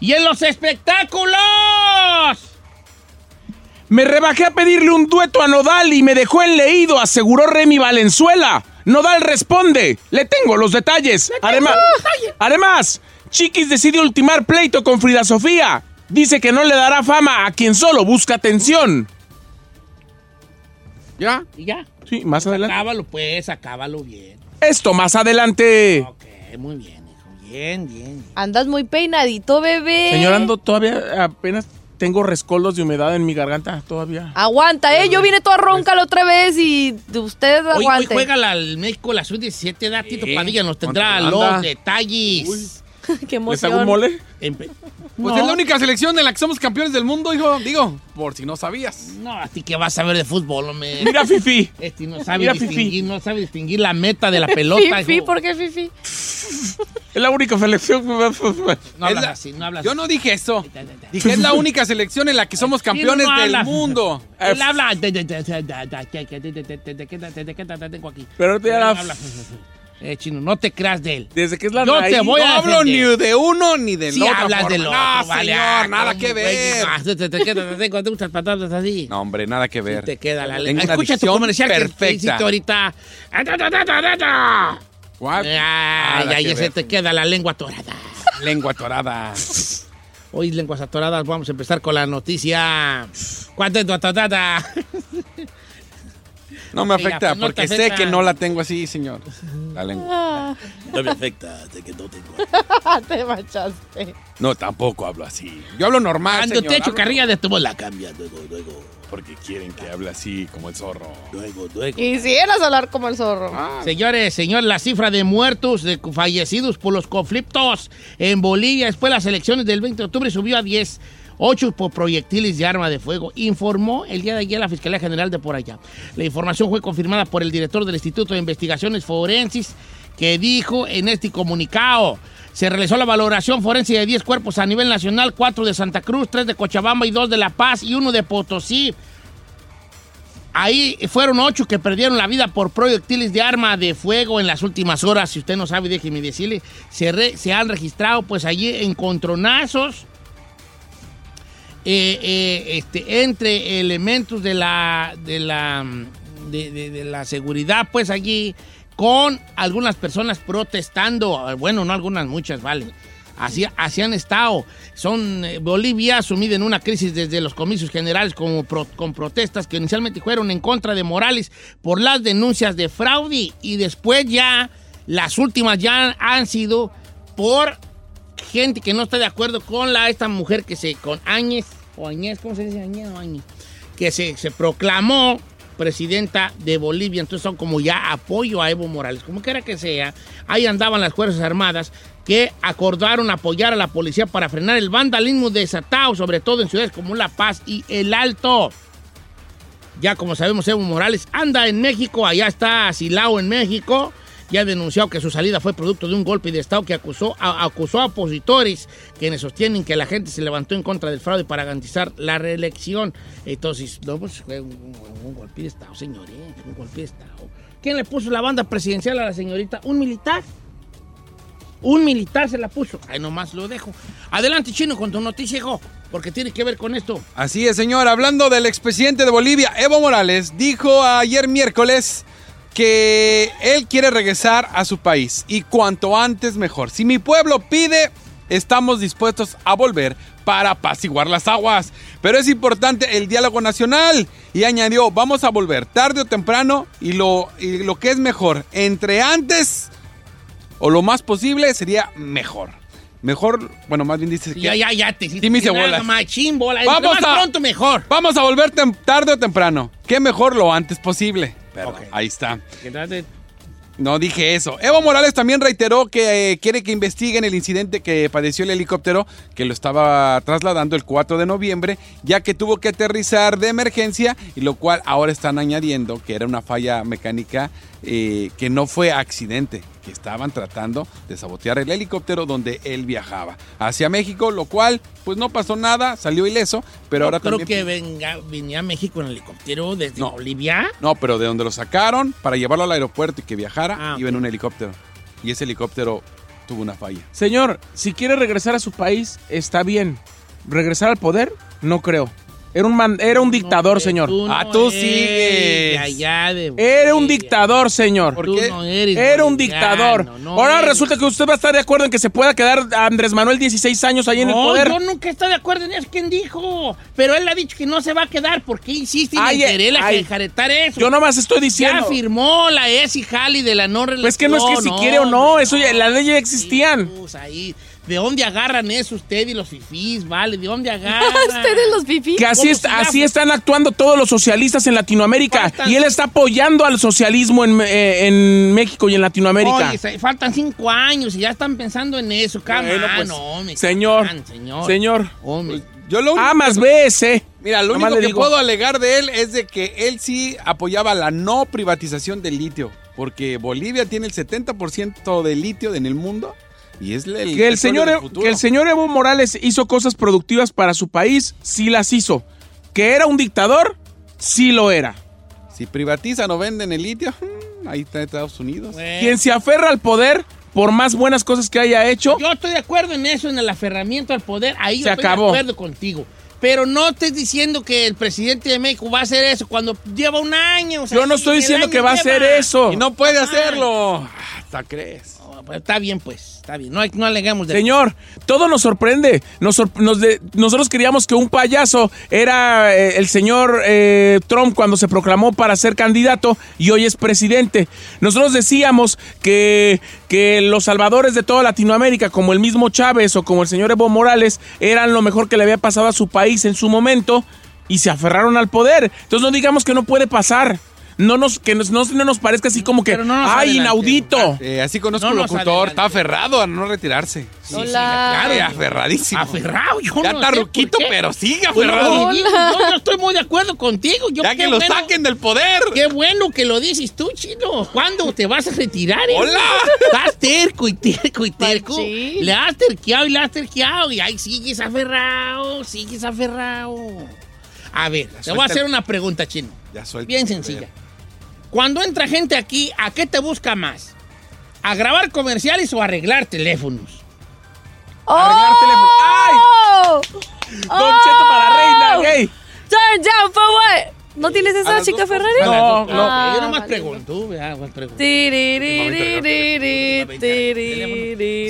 Y en los espectáculos. Me rebajé a pedirle un dueto a Nodal y me dejó en leído, aseguró Remy Valenzuela. Nodal responde, le tengo los detalles. Además, además, Chiquis decide ultimar pleito con Frida Sofía. Dice que no le dará fama a quien solo busca atención. ¿Ya? Y ya. Sí, más adelante. Acábalo, pues, acábalo bien. Esto más adelante. Ok, muy bien, hijo. Bien, bien. andas muy peinadito, bebé. Señor, ando todavía apenas tengo rescoldos de humedad en mi garganta todavía. Aguanta, ¿eh? Yo vine toda ronca la otra vez y usted Hoy, hoy aguante. juega la, el México la sub-17 da Tito Padilla. Nos tendrá los detalles. Qué emoción. ¿Les hago un mole? Pues no. es la única selección en la que somos campeones del mundo, hijo. Digo, por si no sabías. No, a ti que vas a ver de fútbol, hombre. Mira, Fifi. Este no sabe, Mira, distinguir, Fifi. no sabe distinguir la meta de la pelota. Fifi, ¿por qué Fifi? es la única selección. no hablas la... así, no hablas Yo no dije eso. dije, es la única selección en la que somos campeones sí, no del mundo. Él habla. Pero te habla. Eh, chino, no te creas de él. Desde que es la Yo raíz. te voy no a hablo ni de uno ni del Sí otro. hablas del otro, No, vale, señor, ah, nada que ver. ah, Te, te, te gustan patatas así. No, hombre, nada que ver. Te queda la lengua. Escucha tu comercial que perfecta. hiciste ahorita. Ah. What? Ay, que se te queda la lengua atorada. Lengua atorada. Hoy, lenguas atoradas, vamos a empezar con la noticia. ¿Cuánto es tu atorada? No me afecta pues no porque sé que no la tengo así, señor. La lengua. No me afecta, de que no tengo. Te machaste. No, tampoco hablo así. Yo hablo normal, Cuando señor. te echo Hablo- carrilla de tu voz, la cambia luego, luego. Porque quieren que hable así como el zorro. Luego, luego. Quisieras hablar como el zorro. Señores, señor, la cifra de muertos, de fallecidos por los conflictos en Bolivia después de las elecciones del 20 de octubre subió a 10. 8 por proyectiles de arma de fuego, informó el día de ayer la Fiscalía General de por allá. La información fue confirmada por el director del Instituto de Investigaciones Forenses, que dijo en este comunicado, se realizó la valoración forense de 10 cuerpos a nivel nacional, 4 de Santa Cruz, 3 de Cochabamba y 2 de La Paz y 1 de Potosí. Ahí fueron ocho que perdieron la vida por proyectiles de arma de fuego en las últimas horas. Si usted no sabe, déjeme decirle. Se, se han registrado pues allí encontronazos eh, eh, este, entre elementos de la, de, la, de, la seguridad pues allí con algunas personas protestando. Bueno, no algunas, muchas, vale. Así, así han estado. Son eh, Bolivia sumida en una crisis desde los comicios generales con protestas que inicialmente fueron en contra de Morales por las denuncias de fraude y después ya las últimas ya han sido por gente que no está de acuerdo con la esta mujer que se con Áñez o Áñez, ¿cómo se dice Áñez o Áñez? Que se, se proclamó presidenta de Bolivia, entonces son como ya apoyo a Evo Morales, como quiera que sea, ahí andaban las Fuerzas Armadas que acordaron apoyar a la policía para frenar el vandalismo desatado, sobre todo en ciudades como La Paz y El Alto. Ya como sabemos, Evo Morales anda en México, allá está asilado en México. Ya ha denunciado que su salida fue producto de un golpe de Estado que acusó a, acusó a opositores quienes sostienen que la gente se levantó en contra del fraude para garantizar la reelección. Entonces, no, pues fue un golpe de Estado, señores, un golpe de Estado. ¿Quién le puso la banda presidencial a la señorita? ¿Un militar? Un militar se la puso. Ahí nomás lo dejo. Adelante, Chino, con tu noticia, hijo, porque tiene que ver con esto. Así es, señor. Hablando del expresidente de Bolivia, Evo Morales, dijo ayer miércoles que él quiere regresar a su país y cuanto antes mejor. Si mi pueblo pide, estamos dispuestos a volver para apaciguar las aguas. Pero es importante el diálogo nacional. Y añadió, vamos a volver tarde o temprano y lo, y lo que es mejor, entre antes o lo más posible sería mejor. Mejor, bueno, más bien dice que... Ya, ya, ya te hiciste. Sí me hice que nada, bolas. Machín, bola. Vamos más a- pronto mejor. Vamos a volver tem- tarde o temprano. ¿Qué mejor lo antes posible? Pero ahí está. No dije eso. Evo Morales también reiteró que eh, quiere que investiguen el incidente que padeció el helicóptero que lo estaba trasladando el 4 de noviembre, ya que tuvo que aterrizar de emergencia y lo cual ahora están añadiendo que era una falla mecánica eh, que no fue accidente, que estaban tratando de sabotear el helicóptero donde él viajaba hacia México, lo cual pues no pasó nada, salió ileso, pero ahora creo también... que venga, venía a México en helicóptero desde No. Bolivia. No, pero de donde lo sacaron para llevarlo al aeropuerto y que viajara, Ah, iba en un helicóptero. Y ese helicóptero tuvo una falla. Señor, si quiere regresar a su país, está bien. ¿Regresar al poder? No creo. Era un, man- era un dictador, señor. Ah, tú sigues. allá de Era un dictador, señor. Tú no eres Era un dictador. no Ahora eres. resulta que usted va a estar de acuerdo en que se pueda quedar Andrés Manuel 16 años ahí en el No, poder. yo nunca he estado de acuerdo en eso. ¿Quién dijo? Pero él ha dicho que no se va a quedar. ¿Por qué insiste en enjaretar eso? Yo nomás estoy diciendo. Ya firmó la ESI Jali de la no relación. Pues que no es que si quiere o no, eso ya, las leyes ya existían. Pues ahí, ¿de dónde agarran eso usted y los fifís, vale? ¿De dónde (laughs) agarran? Ustedes los fifís. Que así, Como es- si ya así están actuando todos los socialistas en Latinoamérica. Faltan- Y él está apoyando al socialismo en, eh, en México y en Latinoamérica. Oye, faltan cinco años y ya están pensando en eso. Bueno, pues, no, me señor, señor. señor. Hombre. Yo lo único A más B C. Mira, lo Nomás único que digo. puedo alegar de él es de que él sí apoyaba la no privatización del litio. Porque Bolivia tiene el 70% de litio en el mundo y es el, Que el, señor, E- que el señor Evo Morales hizo cosas productivas para su país, sí las hizo. Que era un dictador, sí lo era. Si privatizan o venden el litio, (laughs) ahí está Estados Unidos. Quien se aferra al poder, por más buenas cosas que haya hecho, Yo estoy de acuerdo en eso, en el aferramiento al poder. Ahí yo Se estoy acabó. de acuerdo contigo. Pero no estés diciendo que el presidente de México va a hacer eso cuando lleva un año. o sea, yo no estoy diciendo que va a hacer eso. Y no puede hacerlo. Hasta crees. Está bien, pues. Está bien. No, no alegamos de Señor, todo nos sorprende. Nos sor- nos de- nosotros queríamos que un payaso era eh, el señor eh, Trump cuando se proclamó para ser candidato y hoy es presidente. Nosotros decíamos que, que los salvadores de toda Latinoamérica, como el mismo Chávez o como el señor Evo Morales, eran lo mejor que le había pasado a su país en su momento y se aferraron al poder. Entonces no digamos que no puede pasar. No nos, que nos- no, no nos parezca así como que, no ¡ay, inaudito! Eh, así conozco No un locutor, está aferrado a no retirarse. Sí, Hola. sí, claro. Sí, aferradísimo. Aferrado, yo Ya no está ruquito, pero sigue Bueno, aferrado. Yo, yo estoy muy de acuerdo contigo. Yo, ya que lo bueno- saquen del poder. Qué bueno que lo dices tú, chino. ¿Cuándo te vas a retirar? eh? Hola. Estás terco y terco y terco. Machín. Le has terqueado y le has terqueado. Y ahí sigues aferrado, sigues aferrado. A ver, te voy a hacer una pregunta, chino. Ya suelta Bien sencilla. Cuando entra gente aquí, ¿a qué te busca más? ¿A grabar comerciales o a arreglar teléfonos? Arreglar teléfono. ¡Ay! ¡Oh! Don Cheto para reina gay. Turn down for what? ¿No tienes esa chica Ferrari? No. cosas. Ah, Yo nomás vale. pregunto.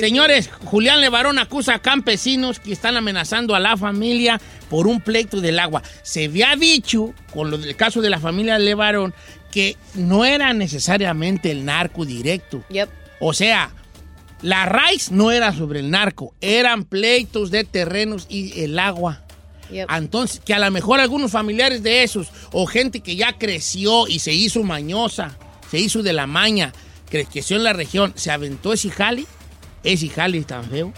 Señores, Julián Levarón acusa a campesinos que están amenazando a la familia por un pleito del agua. Se había dicho, con lo del caso de la familia Levarón, que no era necesariamente el narco directo. Yep. O sea, la raíz no era sobre el narco, eran pleitos de terrenos y el agua. Yep. Entonces, que a lo mejor algunos familiares de esos, o gente que ya creció y se hizo mañosa, se hizo de la maña, que creció en la región, se aventó ese jali, ese jali tan feo,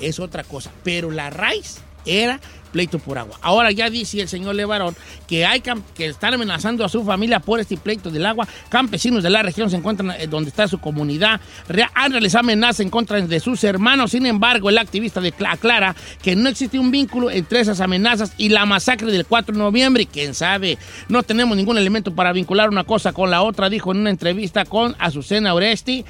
es otra cosa. Pero la raíz era pleito por agua. Ahora ya dice el señor Levarón que hay que están amenazando a su familia por este pleito del agua. Campesinos de la región se encuentran eh, donde está su comunidad. Han realizado amenazas en contra de sus hermanos. Sin embargo, el activista aclara que no existe un vínculo entre esas amenazas y la masacre del 4 de noviembre. Quién sabe, no tenemos ningún elemento para vincular una cosa con la otra, dijo en una entrevista con Azucena Oresti.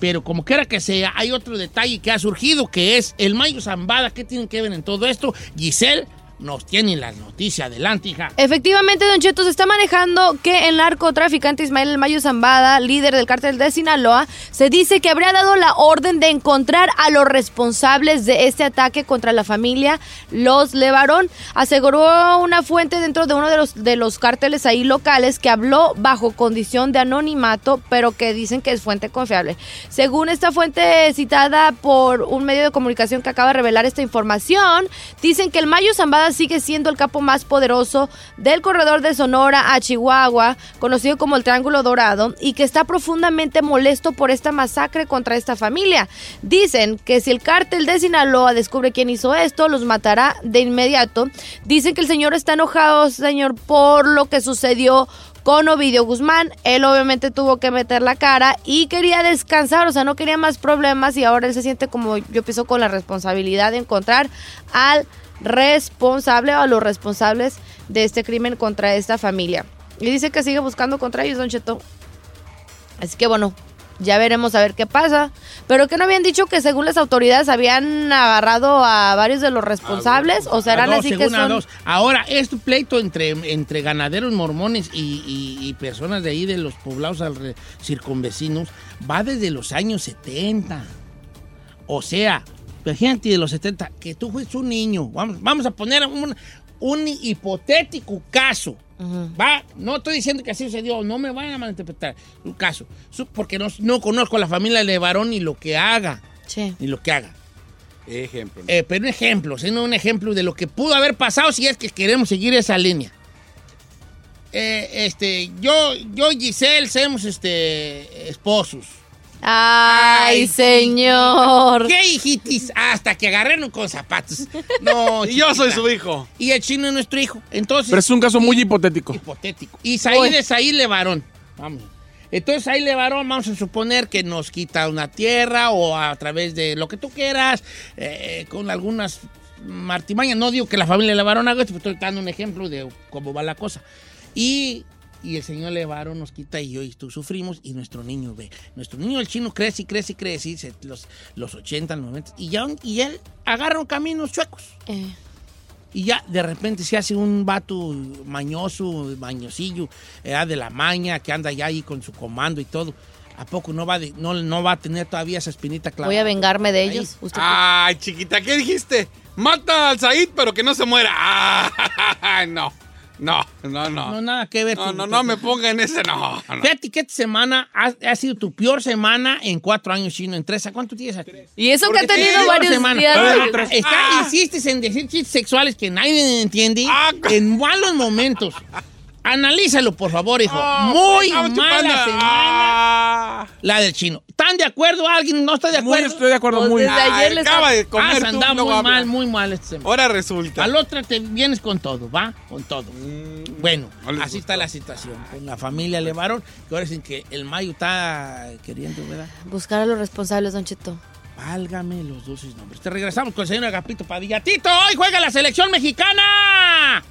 Pero como quiera que sea, hay otro detalle que ha surgido, que es el Mayo Zambada. ¿Qué tienen que ver en todo esto? Giselle nos tiene la noticia. Adelante, hija. Efectivamente, Don Cheto, se está manejando que el narcotraficante Ismael El Mayo Zambada, líder del cártel de Sinaloa, se dice que habría dado la orden de encontrar a los responsables de este ataque contra la familia Los Levarón. Aseguró una fuente dentro de uno de los, de los cárteles ahí locales que habló bajo condición de anonimato, pero que dicen que es fuente confiable. Según esta fuente citada por un medio de comunicación que acaba de revelar esta información, dicen que el Mayo Zambada sigue siendo el capo más poderoso del corredor de Sonora a Chihuahua, conocido como el Triángulo Dorado, y que está profundamente molesto por esta masacre contra esta familia. Dicen que si el cártel de Sinaloa descubre quién hizo esto, los matará de inmediato. Dicen que el señor está enojado, señor, por lo que sucedió con Ovidio Guzmán. Él obviamente tuvo que meter la cara y quería descansar, o sea, no quería más problemas y ahora él se siente como yo pienso con la responsabilidad de encontrar al responsable o a los responsables de este crimen contra esta familia. Y dice que sigue buscando contra ellos, Don Cheto. Así que bueno, ya veremos a ver qué pasa. Pero que no habían dicho que según las autoridades habían agarrado a varios de los responsables, o serán dos, así que son... dos. Ahora, este pleito entre, entre ganaderos mormones y, y- y personas de ahí, de los poblados circunvecinos, va desde los años 70. O sea, gente de los 70, que tú fuiste un niño. Vamos, vamos a poner un, un hipotético caso. Va, no estoy diciendo que así sucedió, no me vayan a malinterpretar. Un caso. Porque no, no conozco a la familia de varón ni lo que haga. Sí. Ni lo que haga. Ejemplo. Eh, pero un ejemplo, sino un ejemplo de lo que pudo haber pasado si es que queremos seguir esa línea. Eh, este, yo, yo y Giselle somos este, esposos. Ay, señor. ¿Qué hijitis? Hasta que agarraron con zapatos. No, (laughs) Y yo soy su hijo. Y el chino es nuestro hijo. Entonces, Pero es un caso muy hipotético. hipotético. Y Said es Said Levarón. Vamos. Entonces ahí Levarón, vamos a suponer que nos quita una tierra o a través de lo que tú quieras, eh, con algunas martimañas. No digo que la familia Levarón haga esto, pero estoy dando un ejemplo de cómo va la cosa. Y Y el señor Levaro nos quita y yo y tú sufrimos y nuestro niño ve. Nuestro niño, el chino, crece y crece y crece, y se- los, los 80, los 90, y, ya, y él agarra un camino chuecos. Eh. Y ya de repente se hace un vato mañoso, mañosillo, eh, de la maña, que anda ya ahí con su comando y todo. ¿A poco no va, de- no, no va a tener todavía esa espinita clavada? Voy a vengarme de Ahí. ellos. Usted- Ay, chiquita, ¿qué dijiste? Mata al Said, pero que no se muera. (laughs) Ah, no, no, no, no. No, nada que ver. No, tú. no, no me ponga en ese, no. no. Fíjate que esta semana ha, ha sido tu peor semana en cuatro años, chino. En tres, ¿a cuánto tienes aquí? Y eso que ha tenido varios semana. días. Ah, está- insistes en decir chistes sexuales que nadie entiende en malos momentos. Analízalo, por favor, hijo. Muy estamos mala chupando. semana Ah. la del chino. ¿Están de acuerdo? ¿Alguien no está de Muy, acuerdo? estoy de acuerdo, Pues muy. desde ayer Ay, les acaba de comer Ah, luego muy habla. mal, muy mal esta semana. Ahora resulta. Al otra te vienes con todo, ¿va? Con todo. Bueno, no les así está la situación. Con la familia Levaron, que ahora dicen que el Mayo está queriendo, ¿verdad? Buscar a los responsables, Don Cheto. Válgame los dulces nombres. Te regresamos con el señor Agapito Padilla. ¡Tito, hoy juega la selección mexicana!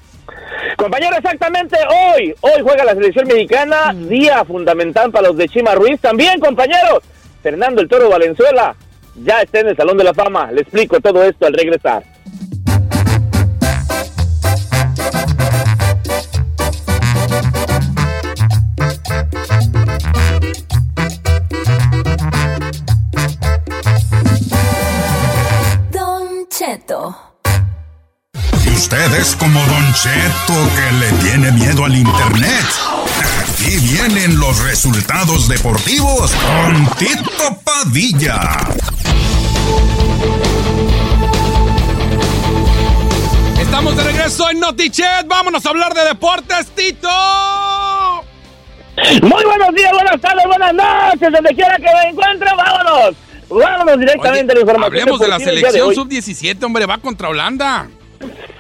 Compañero, exactamente hoy, hoy juega la selección mexicana, día fundamental para los de Chima Ruiz. También, compañeros, Fernando el Toro Valenzuela ya está en el Salón de la Fama. Le explico todo esto al regresar. Don Cheto. Usted es como Don Cheto que le tiene miedo al internet. Aquí vienen los resultados deportivos con Tito Padilla. Estamos de regreso en Notichet. Vámonos a hablar de deportes, Tito. Muy buenos días, buenas tardes, buenas noches, donde quiera que me encuentre, vámonos. Vámonos directamente a la información. Hablemos de la selección hoy. sub-17, hombre, va contra Holanda.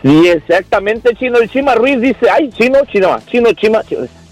Sí, exactamente, Chino. El Chima Ruiz dice, ay, Chino, Chino, Chino, Chima.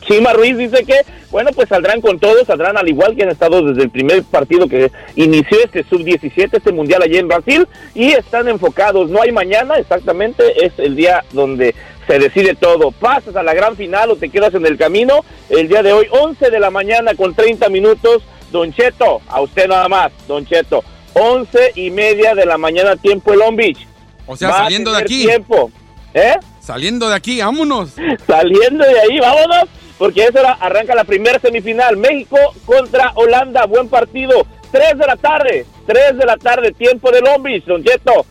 Chima Ruiz dice que, bueno, pues saldrán con todo, saldrán al igual que han estado desde el primer partido que inició este sub-17, este mundial allí en Brasil, y están enfocados. No hay mañana, exactamente, es el día donde se decide todo. Pasas a la gran final o te quedas en el camino. El día de hoy, 11 de la mañana con 30 minutos. Don Cheto, a usted nada más, Don Cheto. 11 y media de la mañana, tiempo el Long Beach. O sea, Va a saliendo de aquí. Tiempo. ¿Eh? Saliendo de aquí, vámonos. Saliendo de ahí, vámonos, porque eso era, arranca la primera semifinal. México contra Holanda, buen partido. 3 de la tarde, 3 de la tarde, tiempo de Long Beach, Don Cheto.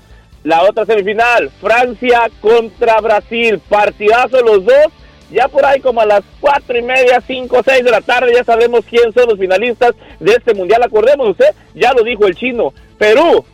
La otra semifinal, Francia contra Brasil, partidazo los dos. Ya por ahí como a las cuatro y media, cinco, seis de la tarde, ya sabemos quién son los finalistas de este mundial. Acordemos usted, ya lo dijo el chino. Perú,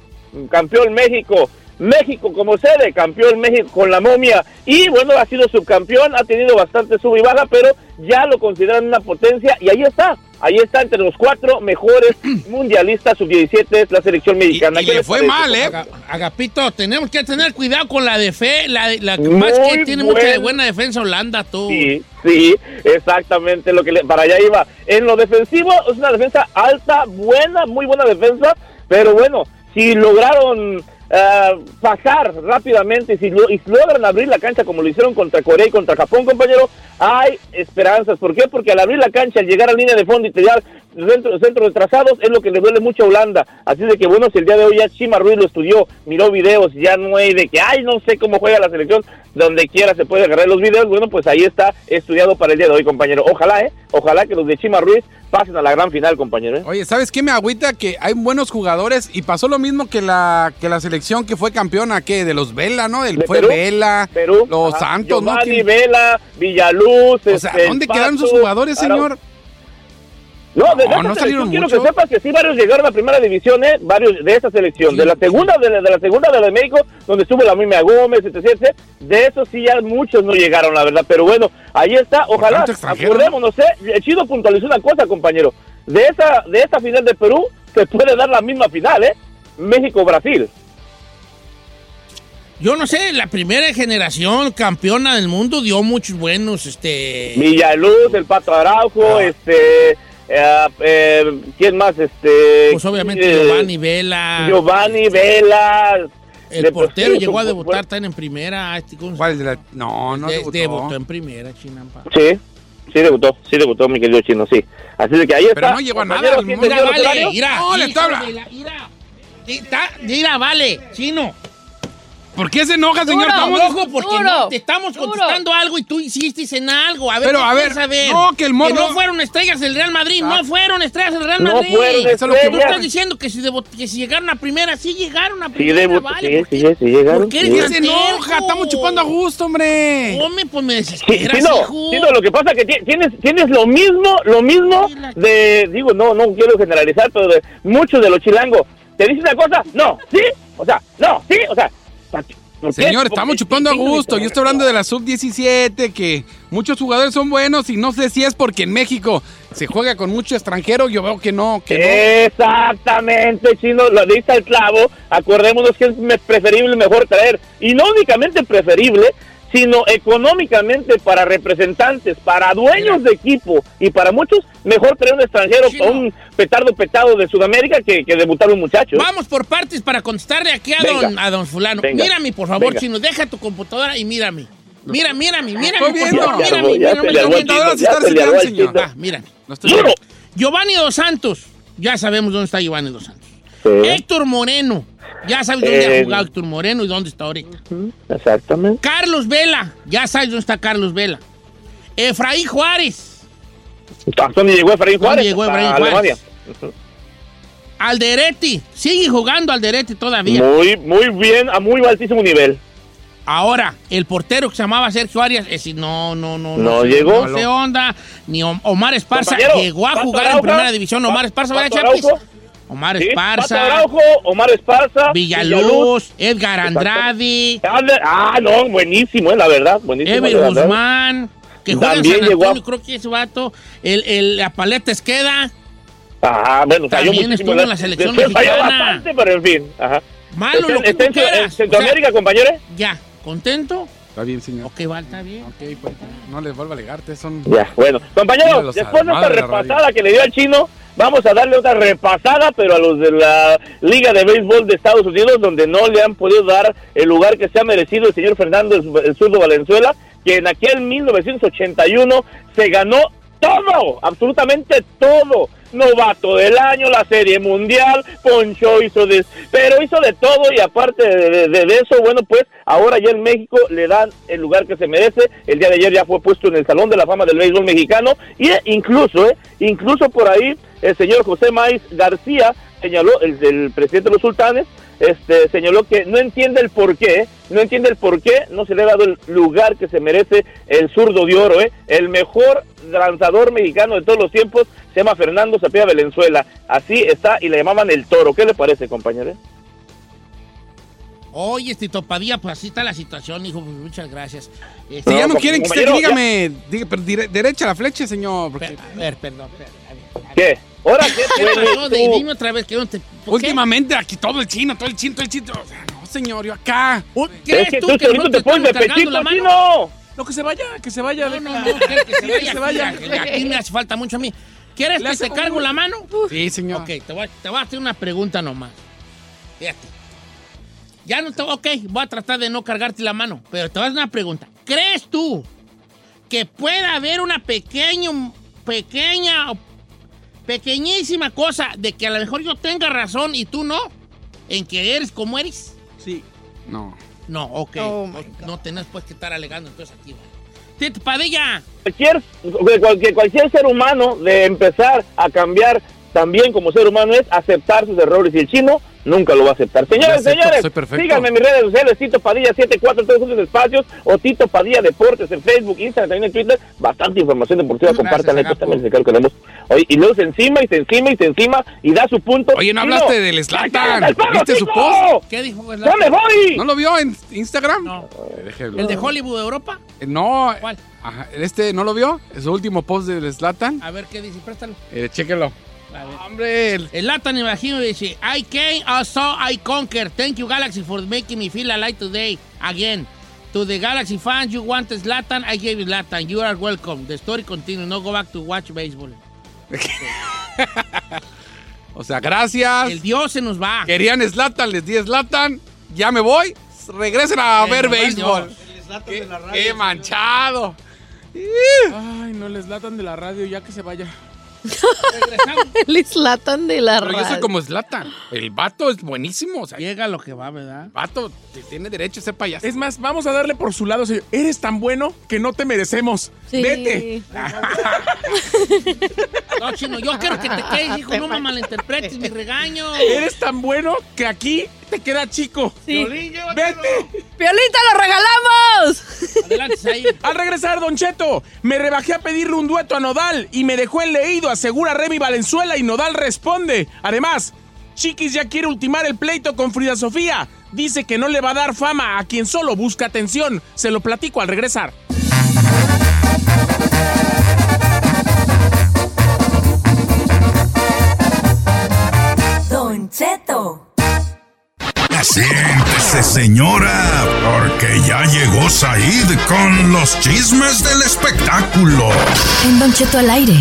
campeón México. México como sede, campeón México con la momia. Y bueno, ha sido subcampeón, ha tenido bastante sub y baja, pero ya lo consideran una potencia. Y ahí está, ahí está entre los cuatro mejores (clears throat) mundialistas sub-17 es la selección mexicana. y ¿Qué le fue parece? mal, ¿eh? Aga- Agapito, tenemos que tener cuidado con la de fe. La, la Muy más que tiene mucha buen- buena defensa Holanda, tú. Sí, sí, exactamente lo que le- para allá iba. En lo defensivo es una defensa alta, buena, muy buena defensa, pero bueno, si lograron eh, pasar rápidamente, si, lo- y si logran abrir la cancha como lo hicieron contra Corea y contra Japón, compañero, hay esperanzas. ¿Por qué? Porque al abrir la cancha, al llegar a línea de fondo y tirar centros centro retrasados, es lo que le duele mucho a Holanda. Así de que bueno, si el día de hoy ya Chima Ruiz lo estudió, miró videos, ya no hay de que, ay, no sé cómo juega la selección, donde quiera se puede agarrar los videos, bueno, pues ahí está estudiado para el día de hoy, compañero. Ojalá, ¿eh? Ojalá que los de Chima Ruiz pasen a la gran final, compañero. ¿eh? Oye, ¿sabes qué me agüita? Que hay buenos jugadores y pasó lo mismo que la, que la selección que fue campeona, ¿qué? De los Vela, ¿no? Del, ¿De fue Perú? Vela, Perú, los ajá, Santos, ¿no? Giovanni, ¿Quién- Vela, Villaluz, O sea, este, ¿dónde quedaron sus jugadores, señor? No, de No, esa no salieron quiero que sepas que sí varios llegaron a primera división, ¿eh? Varios de esa selección. de la segunda, de la, de la segunda de la de México, donde estuvo la misma Gómez, etc, etc. De esos sí ya muchos no llegaron, la verdad. Pero bueno, ahí está. Ojalá, acordémonos, ¿eh? El Chido puntualizó una cosa, compañero. De esa, de esta final de Perú, se puede dar la misma final, ¿eh? México-Brasil. Yo no sé, la primera generación campeona del mundo dio muchos buenos, este... Villaluz, el Pato Araujo, Ah. este... eh, eh, ¿Quién más? Este... Pues obviamente eh, Giovanni Vela. Giovanni Vela. El portero sí, llegó a su- debutar también en primera. este, ¿cómo se- ¿Cuál de la- No, no De- debutó. debutó en primera, Chinampa. Sí. sí debutó, sí debutó mi querido chino, sí. Así de que ahí está. Pero no llegó a nada, Compañero, al ¿sí mundo. entendió Mira, vale, mira. No, le mira, vale, chino. ¿Por qué se enoja, señor? Duro. Estamos- Ojo, porque Duro. no, te estamos Duro. contestando algo y tú insistes en algo. A ver, Pero, ¿qué a ver, saber? no, que el morro- no fueron estrellas del Real Madrid, Ah. no fueron estrellas del Real No Madrid. fueron Eso es lo que tú estás diciendo que si, que si llegaron a primera, sí llegaron a Sí, primera, debutó, vale. sí, ¿por sí, qué? sí llegaron. ¿Por qué sí. eres ¿Qué se enoja? Estamos chupando a gusto, hombre. Hombre, pues me Sí, desesperas, sí, no, hijo. sí, no, lo que pasa es que ti- tienes, tienes lo mismo, lo mismo de, digo, no, no quiero generalizar, pero de muchos de los chilangos. ¿Te dicen una cosa? No, ¿sí? O sea, no, ¿sí? O sea, Señor, estamos chupando a gusto. Yo estoy hablando de la sub-17, que muchos jugadores son buenos y no sé si es porque en México se juega con mucho extranjero. Yo veo que no, que no. Exactamente, chino, lo diste al clavo. Acordémonos que es preferible mejor traer, y no únicamente preferible, sino económicamente para representantes, para dueños de equipo y para muchos, mejor traer un extranjero Chino. o un petardo petado de Sudamérica que, que debutar un muchacho. Vamos por partes para contestarle aquí a Venga. don, a don fulano. Venga. Mírame, por favor, Venga. chino. Deja tu computadora y mírame. Mira, mírame, mírame. Mírame, mírame, mírame. Ah, mírame. No estoy ¡Duro! Giovanni Dos Santos. Ya sabemos dónde está Giovanni Dos Santos. Sí, Héctor Moreno. Ya sabes dónde Eh. ha jugado Héctor Moreno y dónde está ahorita. exactamente. Carlos Vela. Ya sabes dónde está Carlos Vela. Efraín Juárez. ¿Hasta dónde llegó Efraín ¿Dónde Juárez? llegó Efraín Alemania. Juárez? Alderete. Sigue jugando Alderete todavía. Muy, muy bien, a muy altísimo nivel. Ahora, el portero que se llamaba Sergio Arias, ese no, no, no. No sé- llegó. No sé onda. Ni Om- Omar Esparza Compañero, llegó a jugar en primera división. Omar Esparza, ¿verdad, Chapis? Araujo. Omar Sí, Esparza, Araujo, Omar Esparza. Villaluz, Edgar. Andrade, Ah, no, buenísimo, eh, la verdad. Buenísimo. Ever la verdad. Guzmán, que juega en También San llegó a- Antonio, creo que ese vato. El, el, la paleta Esqueda. Ah, bueno, También estuvo en la selección mexicana. bastante, pero en fin. Ajá. Malo Está- lo que está tú quieras. Centroamérica, O sea, compañero. Ya, ¿contento? Está bien, señor. Ok, vale, está bien. Ok, pues, no les vuelva a alegarte, son... Ya, bueno. Mira Compañero, los después de esta repasada que le dio al chino, vamos a darle otra repasada, pero a los de la Liga de Béisbol de Estados Unidos, donde no le han podido dar el lugar que se ha merecido el señor Fernando el, el zurdo Valenzuela, que en aquel 1981 se ganó todo, absolutamente todo. Novato del año, la serie mundial, Poncho hizo de, pero hizo de todo y aparte de, eso, bueno, pues ahora ya en México le dan el lugar que se merece. El día de ayer ya fue puesto en el Salón de la Fama del Béisbol Mexicano y eh, incluso, eh, incluso por ahí el señor José Maiz García señaló, el, el presidente de los sultanes, este, señaló que no entiende el por qué, no entiende el por qué no se le ha dado el lugar que se merece el zurdo de oro, ¿eh? El mejor lanzador mexicano de todos los tiempos se llama Fernando Zapia Valenzuela. Así está y le llamaban el toro. ¿Qué le parece, compañero? Oye, Tito Padilla, pues así está la situación, hijo. pues, muchas gracias. Este, Si ya no quieren que usted dígame, diga, pero dire- derecha la flecha, señor. porque per- a ver, perdón. per- a ver, a ver. ¿Qué? ¿Ahora qué tienes De-? Dime otra vez que no te. últimamente aquí todo el chino, todo el chino, todo el chino. O sea, no, señor, yo acá. ¿Un- Es ¿Crees que tú tú que nosotros te pones de cargando la pechito, mano? chino. No, que se vaya, que se vaya. No, no, no, quiero (laughs) que se vaya. Que se vaya. Aquí, aquí me hace falta mucho a mí. ¿Quieres que te cargo la mano? Sí, señor. Ok, te voy, a- te voy a hacer una pregunta nomás. Fíjate. Ya no te. Ok, voy a tratar de no cargarte la mano, pero te voy a hacer una pregunta. ¿Crees tú que pueda haber una pequeña, pequeña, pequeñísima cosa de que a lo mejor yo tenga razón y tú no? ¿En que eres como eres? Sí. No. No, ok. Oh, no, no tenés pues que estar alegando entonces aquí. Tito Padilla. Cualquier, cualquier, cualquier ser humano de empezar a cambiar también como ser humano es aceptar sus errores y el chino nunca lo va a aceptar. Señores, acepto, señores, síganme en mis redes sociales, Tito Padilla 74 todos sus espacios o Tito Padilla Deportes en Facebook, Instagram, también en Twitter. Bastante información deportiva, compartan esto también, se que queremos. Oye, y luego se encima y se encima y se encima y da su punto. Oye, no hablaste del ¡ya Zlatan. cállate el palo, ¿Viste su post? ¿Qué dijo? el- ¡No voy! ¿No lo vio en Instagram? No. Eh, déjelo. ¿El de Hollywood Europa? Eh, No. ¿Cuál? Ajá, ¿Este no lo vio? Es su último post del Slatan. A ver qué dice, préstalo. Eh, chéquelo. Hombre, el- Latan, imagino, dice, I came, I saw, I conquer. Thank you, Galaxy, for making me feel alive today. Again. To the Galaxy fans, you wanted Zlatan, I gave you Zlatan. You are welcome. The story continues. No go back to watch baseball. (laughs) o sea, gracias. El Dios se nos va. Querían Slatan, les di Slatan. Ya me voy. Regresen a ver nos va el béisbol. Dios. Qué, qué manchado. Ay, no les latan de la radio ya que se vaya. (laughs) El Slatan de la Pero yo soy radio. como Zlatan. El vato es buenísimo. O sea, Llega lo que va, ¿verdad? el vato tiene derecho a ser payaso. Es más, vamos a darle por su lado, señor. Eres tan bueno que no te merecemos. Sí. Vete. (laughs) No, chino, yo quiero que te quedes, hijo. No me malinterpretes mi regaño. Eres tan bueno que aquí te queda chico. Vete. ¡Piolita, lo regalamos! (laughs) Al regresar, Don Cheto, me rebajé a pedirle un dueto a Nodal y me dejó en leído, asegura Remy Valenzuela y Nodal responde. Además, Chiquis ya quiere ultimar el pleito con Frida Sofía. Dice que no le va a dar fama a quien solo busca atención. Se lo platico al regresar. Siéntese, señora, porque ya llegó Said con los chismes del espectáculo. En Don Cheto al aire.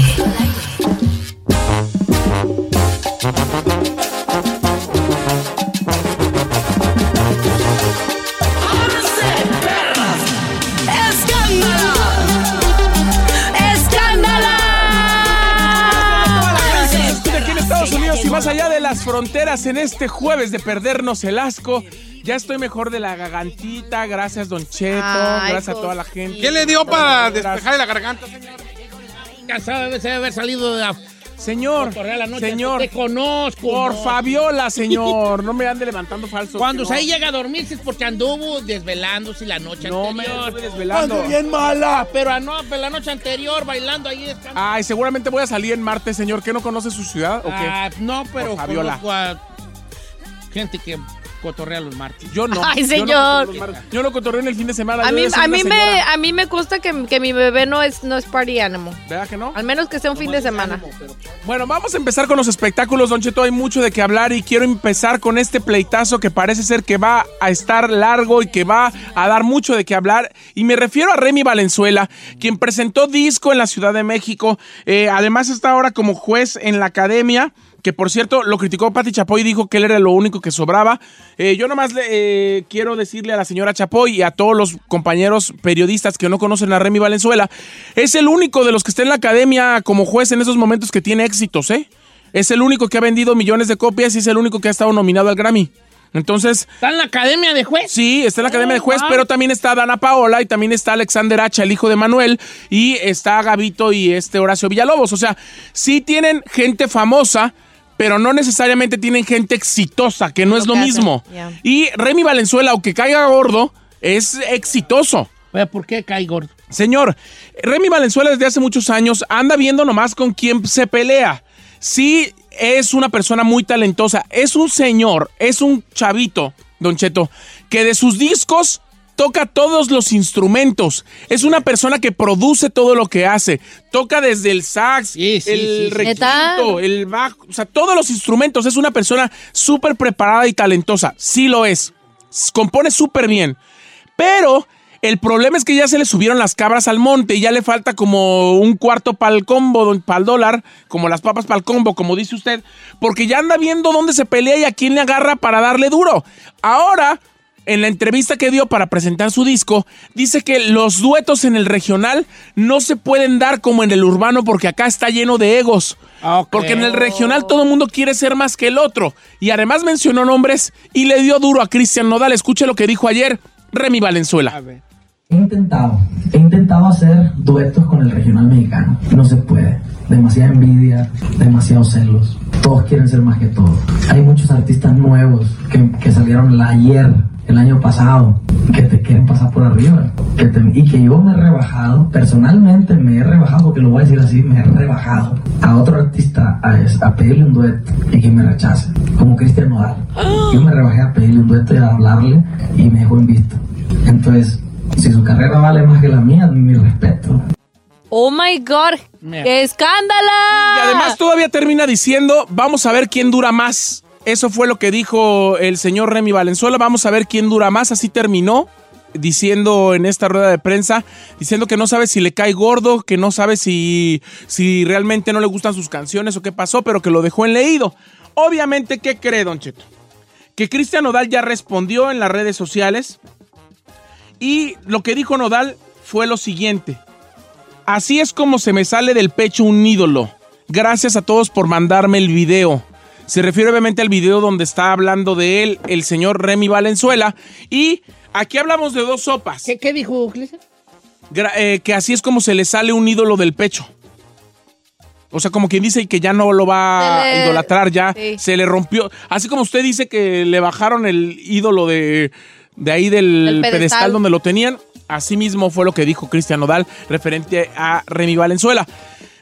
Las fronteras en este jueves de perdernos el asco. Ya estoy mejor de la gagantita. Gracias, Don Cheto. Ay, gracias a toda la gente. ¿Qué le dio para despejar la garganta, señor? Cansado de haber salido de la Señor, la noche. señor, Te conozco. por no. Fabiola, señor. (laughs) No me ande levantando falso. Cuando no. ahí llega a dormirse es porque anduvo desvelándose la noche No me anterior. estuve desvelando. Ando bien mala. Pero no, la noche anterior bailando ahí descansando. Ay, seguramente voy a salir en martes, señor. ¿Qué no conoce su ciudad o qué? Ah, no, pero Fabiola. gente que cotorrea los martes. Yo no. (laughs) Ay, Yo señor. cotorreo los martes. Yo no cotorreo en el fin de semana. A mí, a, me, a mí me gusta que, que mi bebé no es, no es party animal. ¿Verdad que no? Al menos que sea un fin de semana. Bueno, vamos a empezar con los espectáculos, Don Cheto. Hay mucho de qué hablar y quiero empezar con este pleitazo que parece ser que va a estar largo y que va a dar mucho de qué hablar. Y me refiero a Remy Valenzuela, quien presentó disco en la Ciudad de México. Eh, además está ahora como juez en la academia. Que por cierto, lo criticó Pati Chapoy y dijo que él era lo único que sobraba. Eh, yo nomás le, eh, quiero decirle a la señora Chapoy y a todos los compañeros periodistas que no conocen a Remy Valenzuela, es el único de los que está en la academia como juez en esos momentos que tiene éxitos, ¿eh? Es el único que ha vendido millones de copias y es el único que ha estado nominado al Grammy. Entonces, ¿Está en la academia de juez? sí, está en la academia de juez, wow. pero también está Dana Paola y también está Alexander Hacha, el hijo de Manuel, y está Gavito y este Horacio Villalobos. O sea, sí tienen gente famosa, pero no necesariamente tienen gente exitosa, que no es lo mismo. Y Remy Valenzuela, aunque caiga gordo, es exitoso. Oye, ¿Por qué cae gordo? Señor, Remy Valenzuela desde hace muchos años anda viendo nomás con quién se pelea. Sí, es una persona muy talentosa. Es un señor, es un chavito, Don Cheto, que de sus discos toca todos los instrumentos. Es una persona que produce todo lo que hace. Toca desde el sax, Sí, sí, el sí, requinto, el bajo, o sea, todos los instrumentos. Es una persona súper preparada y talentosa. Sí lo es. Compone súper bien. Pero el problema es que ya se le subieron las cabras al monte y ya le falta como un cuarto para el combo, para el dólar, como las papas para el combo, como dice usted, porque ya anda viendo dónde se pelea y a quién le agarra para darle duro. Ahora, en la entrevista que dio para presentar su disco, dice que los duetos en el regional no se pueden dar como en el urbano porque acá está lleno de egos. Ok. Porque en el regional todo el mundo quiere ser más que el otro. Y además mencionó nombres y le dio duro a Cristian Nodal. Escuche lo que dijo ayer Remy Valenzuela. He intentado, he intentado hacer duetos con el regional mexicano. No se puede. Demasiada envidia, demasiados celos. Todos quieren ser más que todos. Hay muchos artistas nuevos que, que salieron ayer, el año pasado, que te quieren pasar por arriba. Que te- y que yo me he rebajado, personalmente me he rebajado, porque lo voy a decir así, me he rebajado a otro artista a, a pedirle un dueto y que me rechace, como Cristian Nodal. Yo me rebajé a pedirle un dueto y a hablarle y me dejó en visto. Entonces, si su carrera vale más que la mía, mi respeto. Oh my God. ¡Qué escándalo! Y además todavía termina diciendo, vamos a ver quién dura más. Eso fue lo que dijo el señor Remy Valenzuela, vamos a ver quién dura más. Así terminó diciendo en esta rueda de prensa, diciendo que no sabe si le cae gordo, que no sabe si, si realmente no le gustan sus canciones o qué pasó, pero que lo dejó en leído. Obviamente, ¿qué cree, Don Cheto? Que Cristian Nodal ya respondió en las redes sociales y lo que dijo Nodal fue lo siguiente. Así es como se me sale del pecho un ídolo. Gracias a todos por mandarme el video. Se refiere obviamente al video donde está hablando de él el señor Remy Valenzuela. Y aquí hablamos de dos sopas. ¿Qué, qué dijo? Gra- eh, que así es como se le sale un ídolo del pecho. O sea, como quien dice que ya no lo va a idolatrar, ya Sí. se le rompió. Así como usted dice que le bajaron el ídolo de, de ahí del Del pedestal. pedestal. donde lo tenían, así mismo fue lo que dijo Cristian Nodal referente a Remy Valenzuela.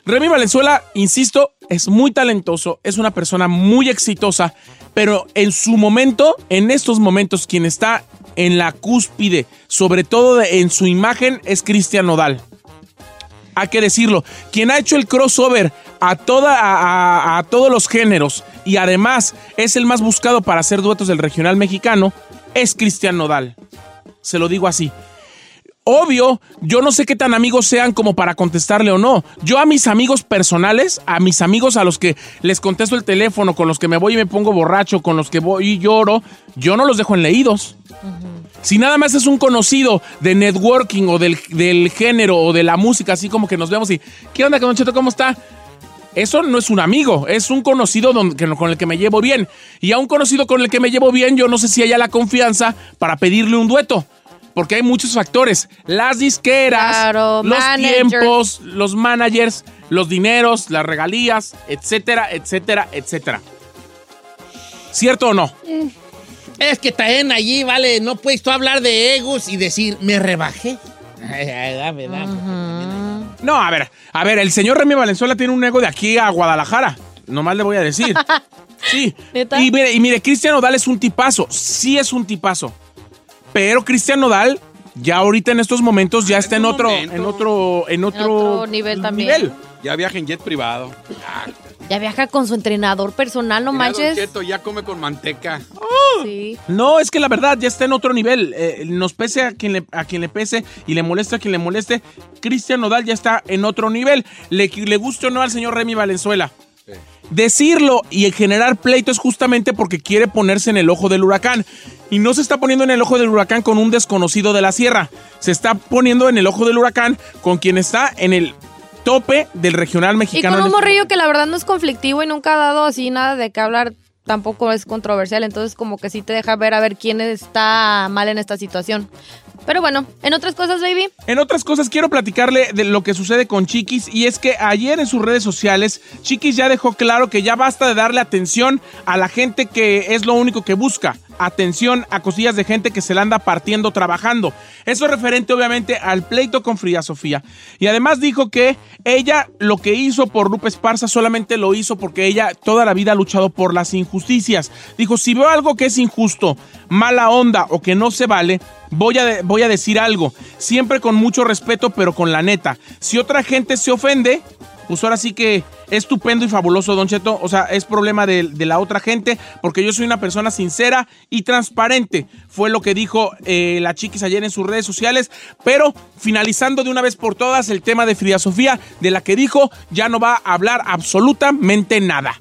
Remy Valenzuela, insisto, es muy talentoso, es una persona muy exitosa, pero en su momento, en estos momentos, quien está en la cúspide, sobre todo en su imagen, es Cristian Nodal. Hay que decirlo, quien ha hecho el crossover a, toda, a todos los géneros y además es el más buscado para hacer duetos del regional mexicano, es Cristian Nodal. Se lo digo así. Obvio, yo no sé qué tan amigos sean como para contestarle o no. Yo a mis amigos personales, a mis amigos a los que les contesto el teléfono, con los que me voy y me pongo borracho, con los que voy y lloro, yo no los dejo en leídos. Si nada más es un conocido de networking o del, del género o de la música, así como que nos vemos y, ¿qué onda, Don Cheto? ¿Cómo está? Eso no es un amigo, es un conocido don- que- con el que me llevo bien. Y a un conocido con el que me llevo bien, yo no sé si haya la confianza para pedirle un dueto. Porque hay muchos factores. Las disqueras, Claro, los managers. tiempos, los managers, los dineros, las regalías, etcétera, etcétera, etcétera. ¿Cierto o no? Es que también allí, vale, no puedes tú hablar de egos y decir, me rebajé. (laughs) Ay, ay, dame, dame. No, a ver, a ver, el señor Remy Valenzuela tiene un ego de aquí a Guadalajara. Nomás le voy a decir. (laughs) Sí. ¿Neta? Y mire, y mire, Cristian es un tipazo. Sí es un tipazo. Pero Cristian Nodal, ya ahorita en estos momentos, ya está en otro, momento. en otro, en otro, otro nivel también. nivel. Ya viaja en jet privado. Ya viaja con su entrenador personal, no Mira, manches. Cheto, ya come con manteca. Sí. No, es que la verdad ya está en otro nivel. Eh, nos pese a quien, le, a quien le pese y le moleste a quien le moleste, Cristian Nodal ya está en otro nivel. Le, le guste o no al señor Remy Valenzuela. Decirlo y generar pleito es justamente porque quiere ponerse en el ojo del huracán. Y no se está poniendo en el ojo del huracán con un desconocido de la sierra. Se está poniendo en el ojo del huracán con quien está en el tope del regional Y mexicano. con en un este morrillo que la verdad no es conflictivo y nunca ha dado así nada de qué hablar, tampoco es controversial, entonces como que sí te deja ver a ver quién está mal en esta situación. Pero bueno, en otras cosas, baby. En otras cosas, quiero platicarle de lo que sucede con Chiquis y es que ayer en sus redes sociales, Chiquis ya dejó claro que ya basta de darle atención a la gente que es lo único que busca. Atención a cosillas de gente que se la anda partiendo trabajando. Eso es referente obviamente al pleito con Frida Sofía. Y además dijo que ella lo que hizo por Lupe Esparza solamente lo hizo porque ella toda la vida ha luchado por las injusticias. Dijo, si veo algo que es injusto, mala onda o que no se vale, voy a, voy a decir algo. Siempre con mucho respeto, pero con la neta. Si otra gente se ofende, pues ahora sí que es estupendo y fabuloso, Don Cheto. O sea, es problema de, de la otra gente, porque yo soy una persona sincera y transparente. Fue lo que dijo eh, la chiquis ayer en sus redes sociales. Pero finalizando de una vez por todas el tema de Frida Sofía, de la que dijo, ya no va a hablar absolutamente nada.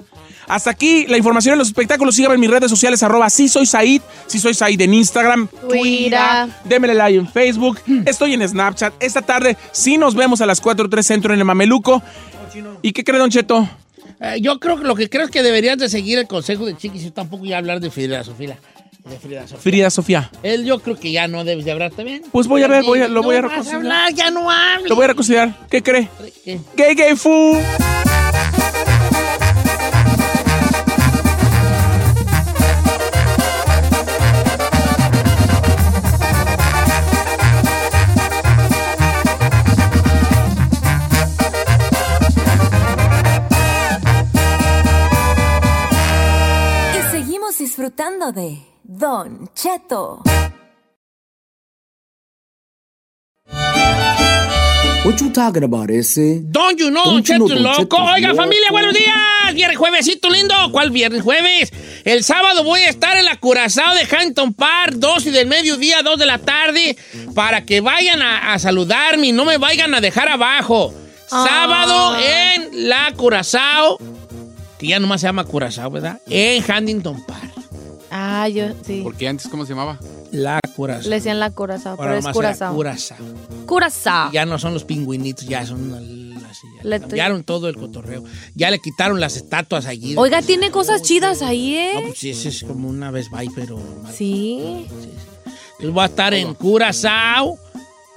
Hasta aquí la información en los espectáculos. Síganme en mis redes sociales, arroba si soy Said, si soy Said en Instagram, Twitter, démele like en Facebook, estoy en Snapchat. Esta tarde sí nos vemos a las 4 3 centro en el Mameluco. ¿Y qué cree, Don Cheto? Eh, yo creo que lo que creo es que deberías de seguir el consejo de Chiquis y tampoco ya hablar de Frida Sofía. De Frida Sofía. Frida Sofía. Él yo creo que ya no debes de hablar también. Pues voy a ver, voy a- lo No voy a vas reconsiderar. hablar, ya no hables. Lo voy a reconsiderar. ¿Qué cree? ¿Qué? Gay, gay, fu. Disfrutando de Don Cheto. What you talking about, ese? Don't you know, you Cheto know, Don loco. Cheto Oiga, loco. familia, buenos días. Viernes juevesito lindo. ¿Cuál viernes jueves? El sábado voy a estar en la Curazao de Hampton Park, 2 y del mediodía, 2 de la tarde, para que vayan a, a saludarme y no me vayan a dejar abajo. Sábado en la Curazao, que ya nomás se llama Curazao, ¿verdad? En Huntington Park. Ah, yo, sí. Porque antes, ¿cómo se llamaba? La Curazao. Le decían la Curazao, Ahora pero es Curazao. Curazao. Curazao. Ya no son los pingüinitos, ya son las- ya Le- cambiaron todo el cotorreo. Ya le quitaron las estatuas allí. Oiga, tiene cosas chidas ahí, ¿eh? No, pues sí, ese es como una vez bye, pero. Sí. Él va a estar en Curazao.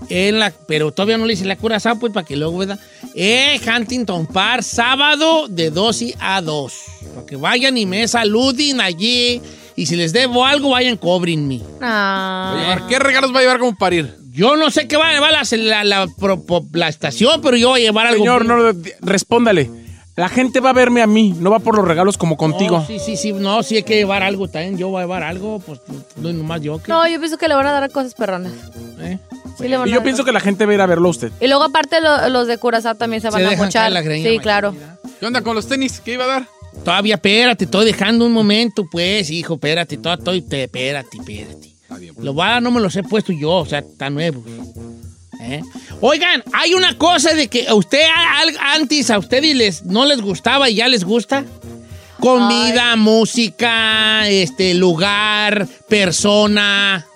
En la, pero todavía no le hice la Curazao, pues para que luego vea. En Huntington Park, sábado de 12 a 2. Para que vayan y me saluden allí. Y si les debo algo, vayan, cóbrenme. Ah. ¿Qué regalos va a llevar como para ir? Yo no sé qué va a llevar la, la, la- pro- po- la estación, pero yo voy a llevar algo. Señor, no, respóndale. La gente va a verme a mí, no va por los regalos como contigo. No, sí, sí, sí. No, sí hay que llevar algo también. Yo voy a llevar algo, pues no nomás yo. No, yo pienso que le van a dar cosas perronas. ¿Eh? Sí, le van Y a yo dar pienso que la gente va a ir a verlo a usted. Y luego aparte lo- los de Curazao también se van a mochar. Sí, claro. ¿Qué onda con los tenis? ¿Qué iba a dar? Todavía, espérate, estoy dejando un momento, pues, hijo, espérate, todo, estoy, te- espérate, espérate. Lo va, no me los he puesto yo, o sea, están nuevos. ¿Eh? Oigan, hay una cosa de que a usted antes a ustedes les, no les gustaba y ya les gusta. Comida, música, este, lugar, persona,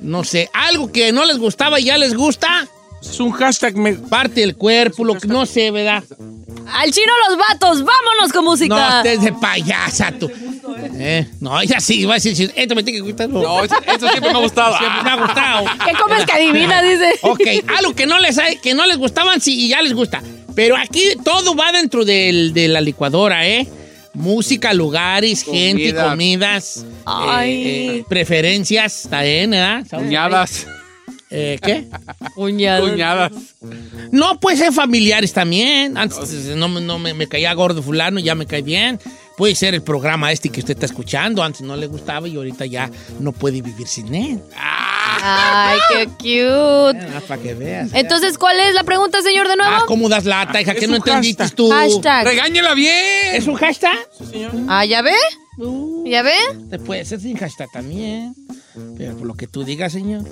no sé, algo que no les gustaba y ya les gusta. Es un hashtag. Me... Parte del cuerpo, lo que no sé, ¿verdad? Al chino los vatos, vámonos con música. No, estés de payasa tú. Eh, no, ya sí, va a decir, esto me tiene que gustar. No, eso, eso siempre me ha gustado. Siempre me ha gustado. ¿Qué comes que adivina? Dice. Ok, algo que no les hay- que no les gustaban, sí, y ya les gusta. Pero aquí todo va dentro del- de la licuadora, ¿eh? Música, lugares, gente, Comida. comidas, Ay. eh, eh, preferencias, también, ¿verdad? Cuñadas. Eh, ¿Qué? (laughs) Cuñadas. Cuñadas. No, puede ser familiares también. Antes no, me- no me, me caía gordo fulano, ya me cae bien. Puede ser el programa este que usted está escuchando. Antes no le gustaba y ahorita ya no puede vivir sin él. Ay, qué cute. Ah, para que veas. Entonces, ¿cuál es la pregunta, señor, de nuevo? Ah, ¿cómo das lata, hija? Es que no entendiste hashtag. tú? Hashtag. Regáñela bien. ¿Es un hashtag? Ah, ¿ya ve? ¿Ya ve? Te puede ser sin hashtag también. Pero por lo que tú digas, señor.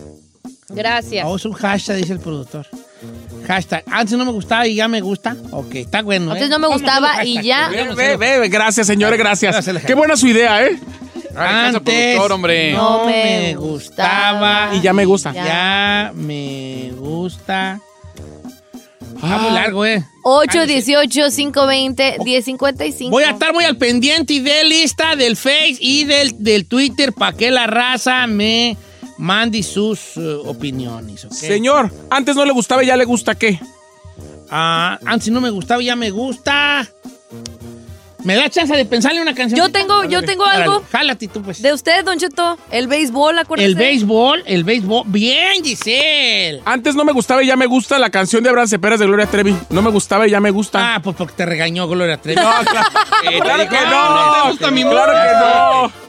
Gracias. Oh, es un hashtag, dice el productor. Hashtag. Antes no me gustaba y ya me gusta. Ok, está bueno. Antes ¿eh? no me Vamos gustaba y ya. Vamos Ve, ve, ve, gracias, señores, gracias. Gracias, Qué buena su idea, ¿eh? Antes productor, hombre. no No me gustaba. Y ya me gusta. Ya me gusta. Está muy largo, ¿eh? 818-520-1055. Voy a estar muy al pendiente de lista del Face y del, del Twitter para que la raza me mande sus eh, opiniones. ¿ok? Señor, antes no le gustaba y ya le gusta qué. Ah, antes no me gustaba, ya me gusta. ¿Me da chance de pensarle una canción? Yo tengo- yo tengo algo. Jálate tú, pues. De usted, Don Cheto, el béisbol, acuérdese. El béisbol, el béisbol. Bien, Giselle. Antes no me gustaba y ya me gusta la canción de Abraham Ceperas de Gloria Trevi. No me gustaba y ya me gusta. Ah, pues porque te regañó Gloria Trevi. No, claro, (laughs) claro que no. No te gusta mi claro que no.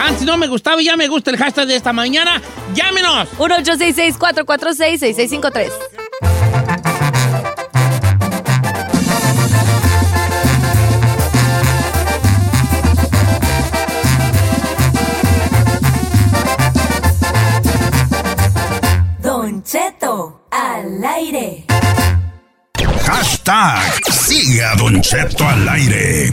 Antes no me gustaba y ya me gusta el hashtag de esta mañana. Llámenos. 1-866-446-6653. Don Cheto al aire. Hashtag Sigue a Don Cheto al aire.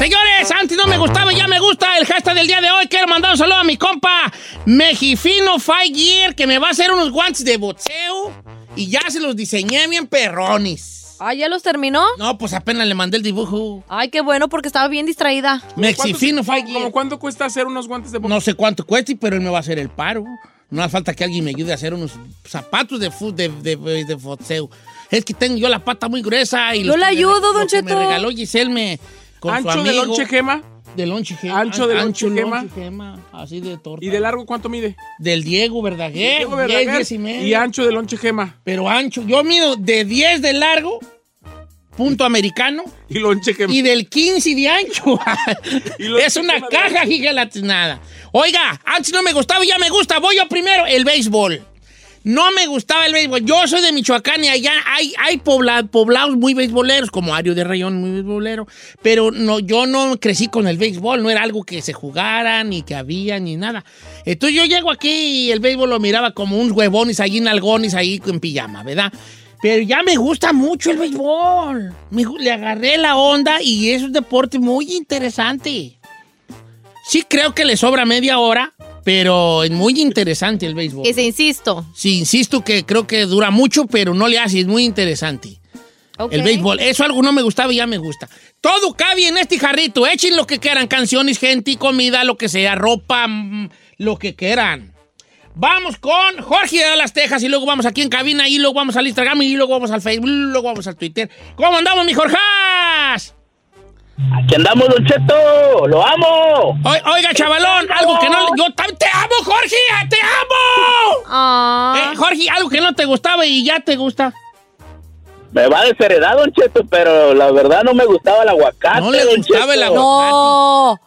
Señores, antes no me gustaba y ya me gusta el hashtag del día de hoy. Quiero mandar un saludo a mi compa Mejifino Year que me va a hacer unos guantes de boxeo y ya se los diseñé bien perrones. Ah, ¿ya los terminó? No, pues apenas le mandé el dibujo. Ay, qué bueno, porque estaba bien distraída. Mexifino Five ¿Cómo cuánto cuesta hacer unos guantes de box? No sé cuánto cueste, pero él me va a hacer el paro. No hace falta que alguien me ayude a hacer unos zapatos de, de, de, de boxeo. Es que tengo yo la pata muy gruesa y Yo le me- ayudo, lo don Cheto. Me regaló Giselle me con su ¿Ancho de amigo. lonche gema? De lonche gema. Ancho de lonche gema. gema, Así de torta. ¿Y de largo cuánto mide? Del Diego Verdaguer. Diego 10, Verdaguer. 10 y medio. Y ancho de lonche gema. Pero ancho. Yo mido de 10 de largo, punto americano, Y lonche gema. y del 15 de ancho. (laughs) Es una caja gigalatinada. Oiga, antes no me gustaba y ya me gusta. Voy yo primero, el béisbol. No me gustaba el béisbol. Yo soy de Michoacán y allá hay, pobla- poblados muy beisboleros, como Ario de Rayón, muy beisbolero. Pero no, yo no crecí con el béisbol, no era algo que se jugara, ni que había, ni nada. Entonces yo llego aquí y el béisbol lo miraba como unos huevones ahí, nalgones ahí en pijama, ¿verdad? Pero ya me gusta mucho el béisbol. Le agarré la onda y es un deporte muy interesante. Sí creo que le sobra media hora, pero es muy interesante el béisbol. Que se insisto. Sí, insisto que creo que dura mucho, pero no le hace, es muy interesante. Ok. El béisbol. Eso algo no me gustaba y ya me gusta. Todo cabe en este jarrito. Echen lo que quieran. Canciones, gente, comida, lo que sea. Ropa, mm, lo que quieran. Vamos con Jorge de las Tejas y luego vamos aquí en cabina y luego vamos al Instagram y luego vamos al Facebook y luego vamos al Twitter. ¿Cómo andamos, mi Jorjas? Aquí andamos, Don Cheto. Lo amo. Oi- Oiga, chavalón, algo que no... Yo te amo, Jorge, te amo. (laughs) Eh, Jorge, algo que no te gustaba y ya te gusta. Me va a desheredar, Don Cheto, pero la verdad no me gustaba el aguacate. No le Don gustaba el aguacate.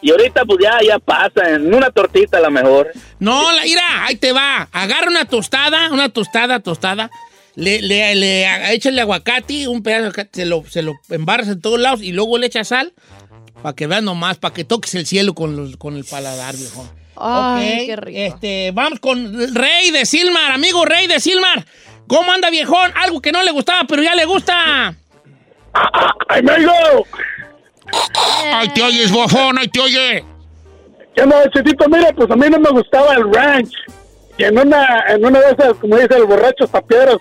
Y ahorita pues ya, ya pasa, en una tortita a lo mejor. No, la, mira, ahí te va. Agarra una tostada, una tostada, tostada. Le, le, le échale aguacate, un pedazo de aguacate, se lo, se lo embarras en todos lados y luego le echas sal para que veas nomás, para que toques el cielo con, los- con el paladar, viejo. Ay, Ok, qué rico. Este, vamos con Rey de Silmar, amigo Rey de Silmar. ¿Cómo anda, viejón? Algo que no le gustaba, pero ya le gusta. ¡Ay, me ¡Ay, te oyes, bofón! ¡Ay, te oye! ¿Qué onda, Chetito? Mira, pues a mí no me gustaba el ranch. Y en una, en una de esas, como dice el borracho taperos,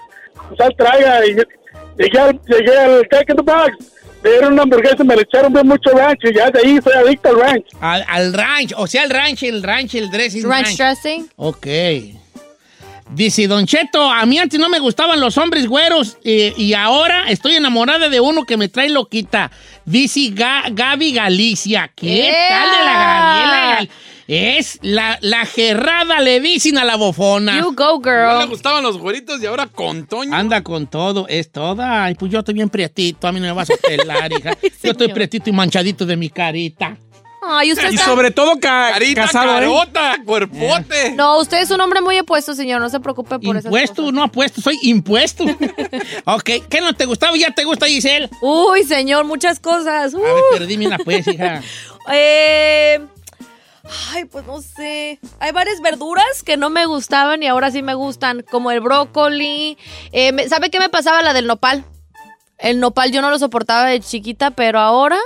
sal traga y llegué al, llegué al Jack in the Box. Me dieron una hamburguesa y me le echaron bien mucho ranch y ya de ahí soy adicto al ranch. Al, al ranch, o sea, el ranch, el ranch, el dressing Ranch dressing. Ok. Dice Don Cheto, a mí antes no me gustaban los hombres güeros eh, y ahora estoy enamorada de uno que me trae loquita. Dice Ga- Gaby Galicia. ¿Qué ¡Ea! tal de la Gabriela? Es la, la gerrada, le dicen a la bofona. You go, No le girl. gustaban los güeritos y ahora con Toño. Anda con todo, es toda. Ay, pues yo estoy bien prietito, a mí no me vas a pelar, (laughs) hija. Yo estoy prietito y manchadito de mi carita. Ay, usted Y está... sobre todo ca- Carita, casado, ¿eh? carota, cuerpote. No, usted es un hombre muy opuesto, señor. No se preocupe por esas Impuesto, cosas. no apuesto, soy impuesto. (laughs) ok, ¿qué no te gustaba ya te gusta, Giselle? Uy, señor, muchas cosas. A ver, Uh. pero dime una pues, hija. (laughs) Eh, ay, pues no sé. Hay varias verduras que no me gustaban y ahora sí me gustan, como el brócoli. Eh, ¿Sabe qué me pasaba la del nopal? El nopal yo no lo soportaba de chiquita, pero ahora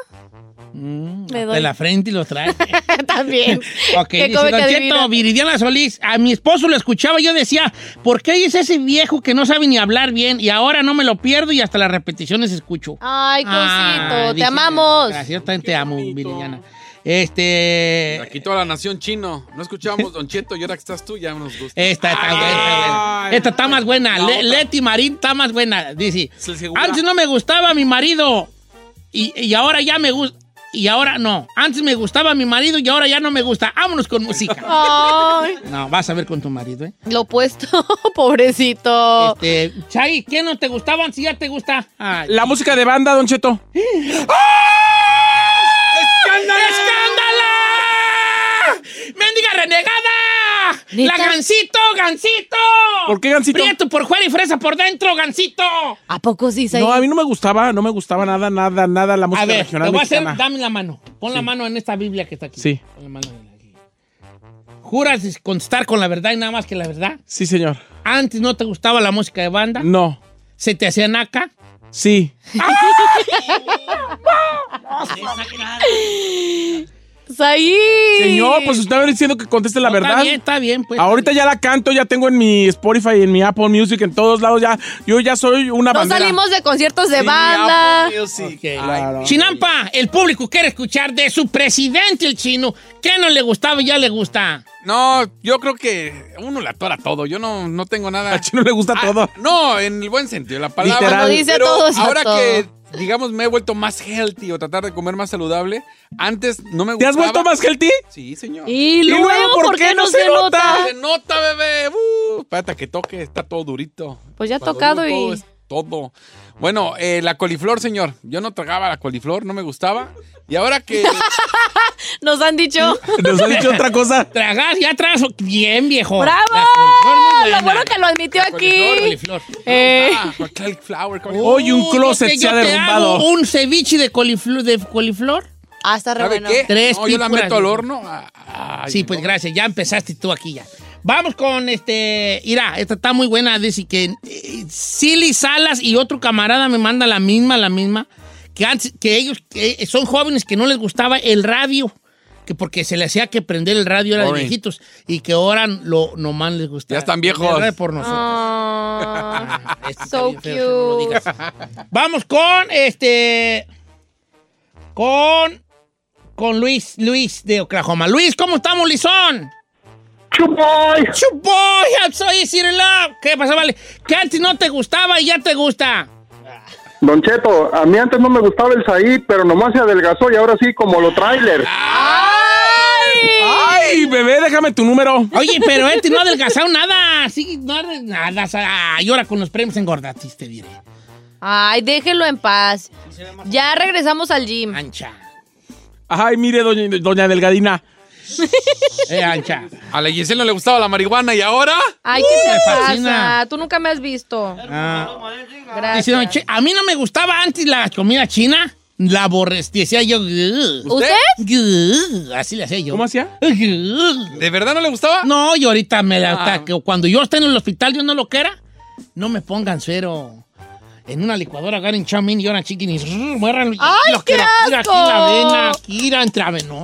me doy. De la frente y lo trae. (laughs) también. (laughs) Ok, ¿Qué dice Don Cheto? Viridiana Solís, a mi esposo lo escuchaba y yo decía, ¿por qué es ese viejo que no sabe ni hablar bien? Y ahora no me lo pierdo y hasta las repeticiones escucho. Ay, cosito, Ah, te dice- amamos. Gracias, yo también te amo, Viridiana. Este... Aquí toda la nación chino. No escuchábamos Don Cheto y ahora que estás tú ya nos gusta. Esta está buena, está buena. Esta está más buena. Le-. Leti Marín está más buena. Dice, antes no me gustaba mi marido y, y ahora ya me gusta. Y ahora no. Antes me gustaba mi marido y ahora ya no me gusta. Vámonos con música. Ay, No, vas a ver con tu marido, ¿eh? lo opuesto, (laughs) pobrecito. Este, Chay, ¿qué no te gustaba antes ya te gusta? Ay. La música de banda, Don Cheto. ¡Escándala! (gasps) ¡Mendiga renegada! ¡La. Gancito, Gancito! ¿Por qué Gansito? Prieto por fuera y fresa por dentro, Gancito. ¿A poco sí, No, a mí no me gustaba, no me gustaba nada, nada, nada la música A ver, te regional voy a hacer, dame la mano. Pon la mano en esta Biblia que está aquí. Sí. Pon la mano aquí. ¿Juras contestar con la verdad y nada más que la verdad? Sí, señor. ¿Antes no te gustaba la música de banda? No. ¿Se te hacía naca? Sí. Saí. Señor, pues usted va diciendo que conteste la No, verdad. Está bien, está bien. Pues, Ahorita ya la canto, ya tengo en mi Spotify, en mi Apple Music, en todos lados ya. Yo ya soy una No bandera. salimos de conciertos de banda. Ok. Claro. Chinampa, el público quiere escuchar de su presidente, el chino. ¿Qué no le gustaba y ya le gusta? No, yo creo que uno le atora todo. Yo no, no tengo nada. (laughs) A Chino le gusta Ah, todo. No, en el buen sentido, la palabra. Literal. Dice a ahora todo. que, digamos, me he vuelto más healthy o tratar de comer más saludable, antes no me ¿Te gustaba. has vuelto más healthy? Sí, señor. Y luego, luego, ¿por qué no se nota? Se nota, bebé. Uh, espérate que toque, está todo durito. Pues ya ha tocado digo todo, y- es todo. Bueno, eh, la coliflor, señor. Yo no tragaba la coliflor, no me gustaba. Y ahora que. (laughs) Nos han dicho. Nos ha dicho otra cosa. Tragas, ya tragas bien, viejo. ¡Bravo! Coliflor Lo bueno que lo admitió aquí. Coliflor. Eh, ah, cauliflower, cauliflower. Hoy un closet se ha derrumbado. hago un ceviche de coliflor. De coliflor. ah, está re ¿Sabe bueno. qué? Tres no, yo la meto al horno. Ah, ay, sí, pues gracias. Ya empezaste tú aquí ya. Vamos con este. Mira, esta está muy buena. Dice que eh, Silly Salas y otro camarada me manda la misma, la misma. Que, antes, que ellos que son jóvenes que no les gustaba el radio. que porque se le hacía que prender el radio era de viejitos y que ahora lo nomás les gusta. Ya están viejos. por nosotros. Este so está bien feo, no lo cute. Vamos con este. Con. Con Luis, Luis de Oklahoma. Luis, ¿cómo estamos, Lizón? Chupoy. Chupoy, I'm so easy to love. ¿Qué pasa, vale? Que antes no te gustaba y ya te gusta. Don Cheto, a mí antes no me gustaba el Saí, pero nomás se adelgazó y ahora sí como lo trailer. ¡Ay, bebé, déjame tu número! Oye, pero (laughs) este no ha adelgazado nada. Sí, no nada. y ahora con los premios engordaste, te diré. Ay, déjenlo en paz. Ya regresamos al gym. Ancha. Ay, mire, doña, doña Delgadina. (laughs) Eh, ancha. A la Giselle no le gustaba la marihuana y ahora. Ay, ¿qué me te fascina. pasa? Tú nunca me has visto. Ah. Gracias. Dice, don Che, a mí no me gustaba antes la comida china. La aborrecía, decía yo. ¿Usted? Así le hacía yo. ¿Cómo hacía? ¿De verdad no le gustaba? No, y ahorita me la. Ah. cuando yo esté en el hospital, Dios no lo quiera, no me pongan cero. En una licuadora agarren chamin y ahora chicken y rrr, muérranlo. y- ¡Ay, lo qué quiero aquí, la vena, aquí la intraveno.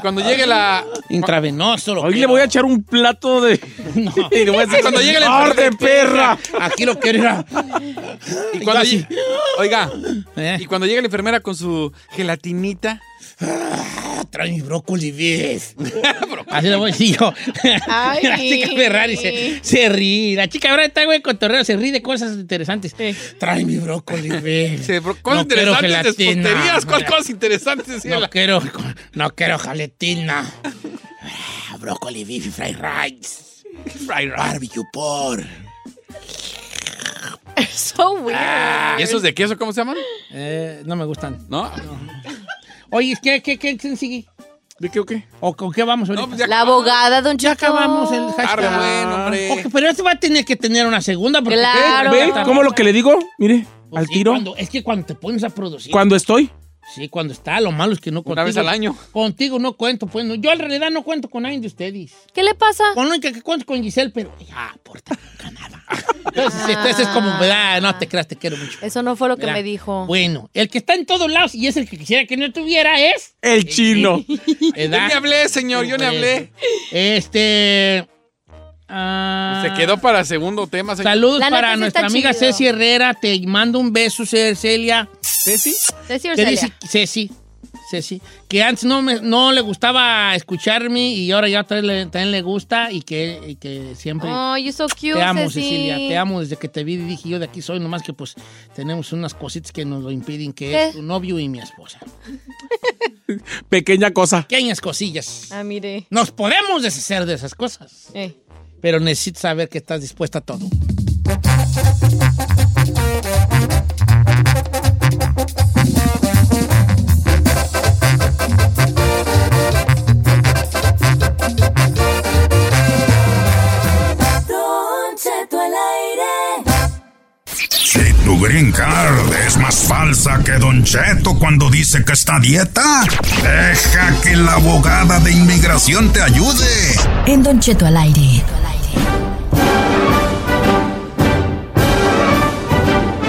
Cuando llegue la. Intravenoso. Hoy le quiero. voy a echar un plato de. (laughs) No. (laughs) y le voy a decir, Cuando llegue la ¡Arde, enfermera. perra! Aquí lo quiero ir a... Y cuando llegue- Oiga, ¿Eh? y cuando llegue la enfermera con su gelatinita. Ah, Trae mi brócoli, ves. (laughs) Así lo voy a decir yo. Ay. (laughs) la chica Ferrari se, se ríe. La chica Ferrari está, güey, cotorreo, se ríe de cosas interesantes. Trae mi brócoli, (laughs) ves. Cosas No interesantes espoterías. ¿Cuál cosas interesantes? No la- quiero, no quiero jaletina. Ah, Brócoli, beef y fried rice. Fried barbecue por. So weird. ¿Y esos de queso cómo se llaman? Eh, no me gustan. ¿No? Oye, ¿qué, qué, qué, quién sigue? ¿De qué o qué? ¿O con qué vamos ahorita? No, pues ya- La abogada, don Ya Cheto. acabamos el hashtag. Arre, bueno, hombre. Ok, pero este va a tener que tener una segunda. Porque Claro. ¿Ve cómo lo que le digo? Mire, Pues al sí, tiro. cuando- es que cuando te pones a producir. Cuando estoy. Sí, cuando está, lo malo es que no contigo. Una vez al año. Contigo no cuento, pues. no. Yo en realidad no cuento con nadie de ustedes. ¿Qué le pasa? Con única que cuento con Giselle, pero ya, aporta nunca (laughs) nada. Entonces, entonces es como, ¿verdad? No te creas, te quiero mucho. Eso no fue lo que ¿verdad? me dijo. Bueno, el que está en todos lados y es el que quisiera que no tuviera es. El chino. (laughs) Yo ni hablé, señor, yo ni hablé. Este. ah, Se quedó para segundo tema, señor. Saludos para nuestra amiga chido. Ceci Herrera. Te mando un beso, Ce- Celia. ¿Ceci? Ceci o ¿Qué Celia? dice Ceci? Ceci. Que antes no, me- no le gustaba escucharme y ahora ya también le, también le gusta y que, y que siempre. Oh, you're so cute, te amo, Ceci. Cecilia. Te amo desde que te vi y dije yo de aquí soy. Nomás que pues tenemos unas cositas que nos lo impiden, que ¿Qué? es tu novio y mi esposa. (laughs) Pequeña cosa. Pequeñas cosillas. Ah, mire. Nos podemos deshacer de esas cosas. Eh. Pero necesito saber que estás dispuesta a todo. Tu green card es más falsa que Don Cheto cuando dice que está a dieta, deja que la abogada de inmigración te ayude. En Don Cheto al aire.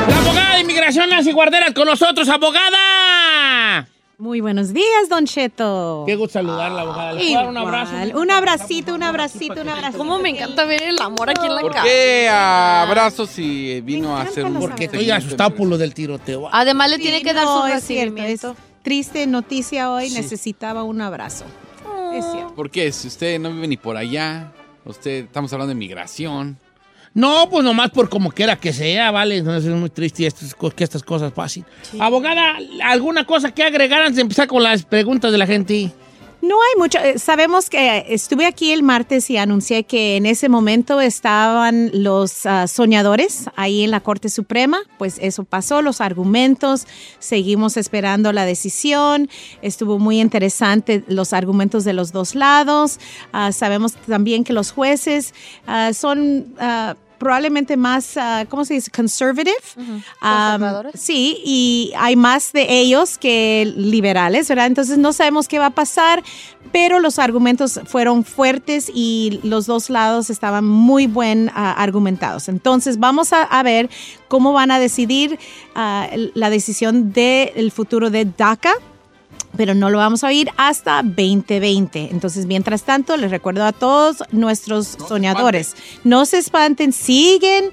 La abogada de inmigración Nancy Guarderas con nosotros, abogada. Muy buenos días, Don Cheto. Qué gusto saludarla, abogada. ¿Le puedo dar un abrazo? Un abracito, un abracito, un abracito. ¿Cómo me encanta ver el amor aquí en la ¿Por casa? qué abrazos si vino a hacer un Porque estoy asustado por lo del tiroteo. Además le Sí, tiene que dar no, su es cierto, recibimiento. es triste noticia hoy, necesitaba un abrazo. Es cierto. ¿Por qué? Si usted no vive ni por allá, usted, estamos hablando de migración. No, pues nomás por como quiera que sea, ¿vale? Entonces es muy triste estas que estas cosas pasen. Abogada, ¿alguna cosa que agregar antes de empezar con las preguntas de la gente? No hay mucho. eh, Sabemos que estuve aquí el martes y anuncié que en ese momento estaban los ah, soñadores ahí en la Corte Suprema. Pues eso pasó, los argumentos. Seguimos esperando la decisión. Estuvo muy interesante los argumentos de los dos lados. Ah, sabemos también que los jueces ah, son... probablemente más, ah, ¿cómo se dice? Conservative. Conservadores. sí, y hay más de ellos que liberales, ¿verdad? Entonces no sabemos qué va a pasar, pero los argumentos fueron fuertes y los dos lados estaban muy buen ah, argumentados. Entonces vamos a, a ver cómo van a decidir ah, la decisión del futuro de DACA pero no lo vamos a oír hasta 2020. Entonces, mientras tanto, les recuerdo a todos nuestros soñadores, no se espanten, siguen,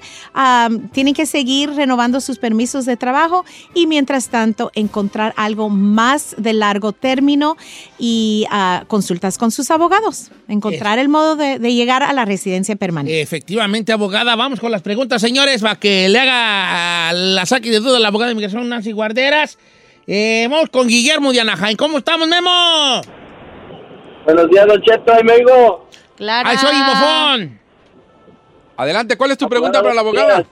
tienen que seguir renovando sus permisos de trabajo y mientras tanto encontrar algo más de largo término y ah, consultas con sus abogados, encontrar el modo de, de llegar a la residencia permanente. Efectivamente, abogada. Vamos con las preguntas, señores, para que le haga la saque de duda la abogada de inmigración Nancy Guarderas. Eh, vamos con Guillermo de Anaheim. ¿Cómo estamos, Memo? Buenos días, Don Cheto, ahí me oigo. Clara. ¡Ay, soy bofón! Adelante, ¿cuál es tu pregunta para la abogada?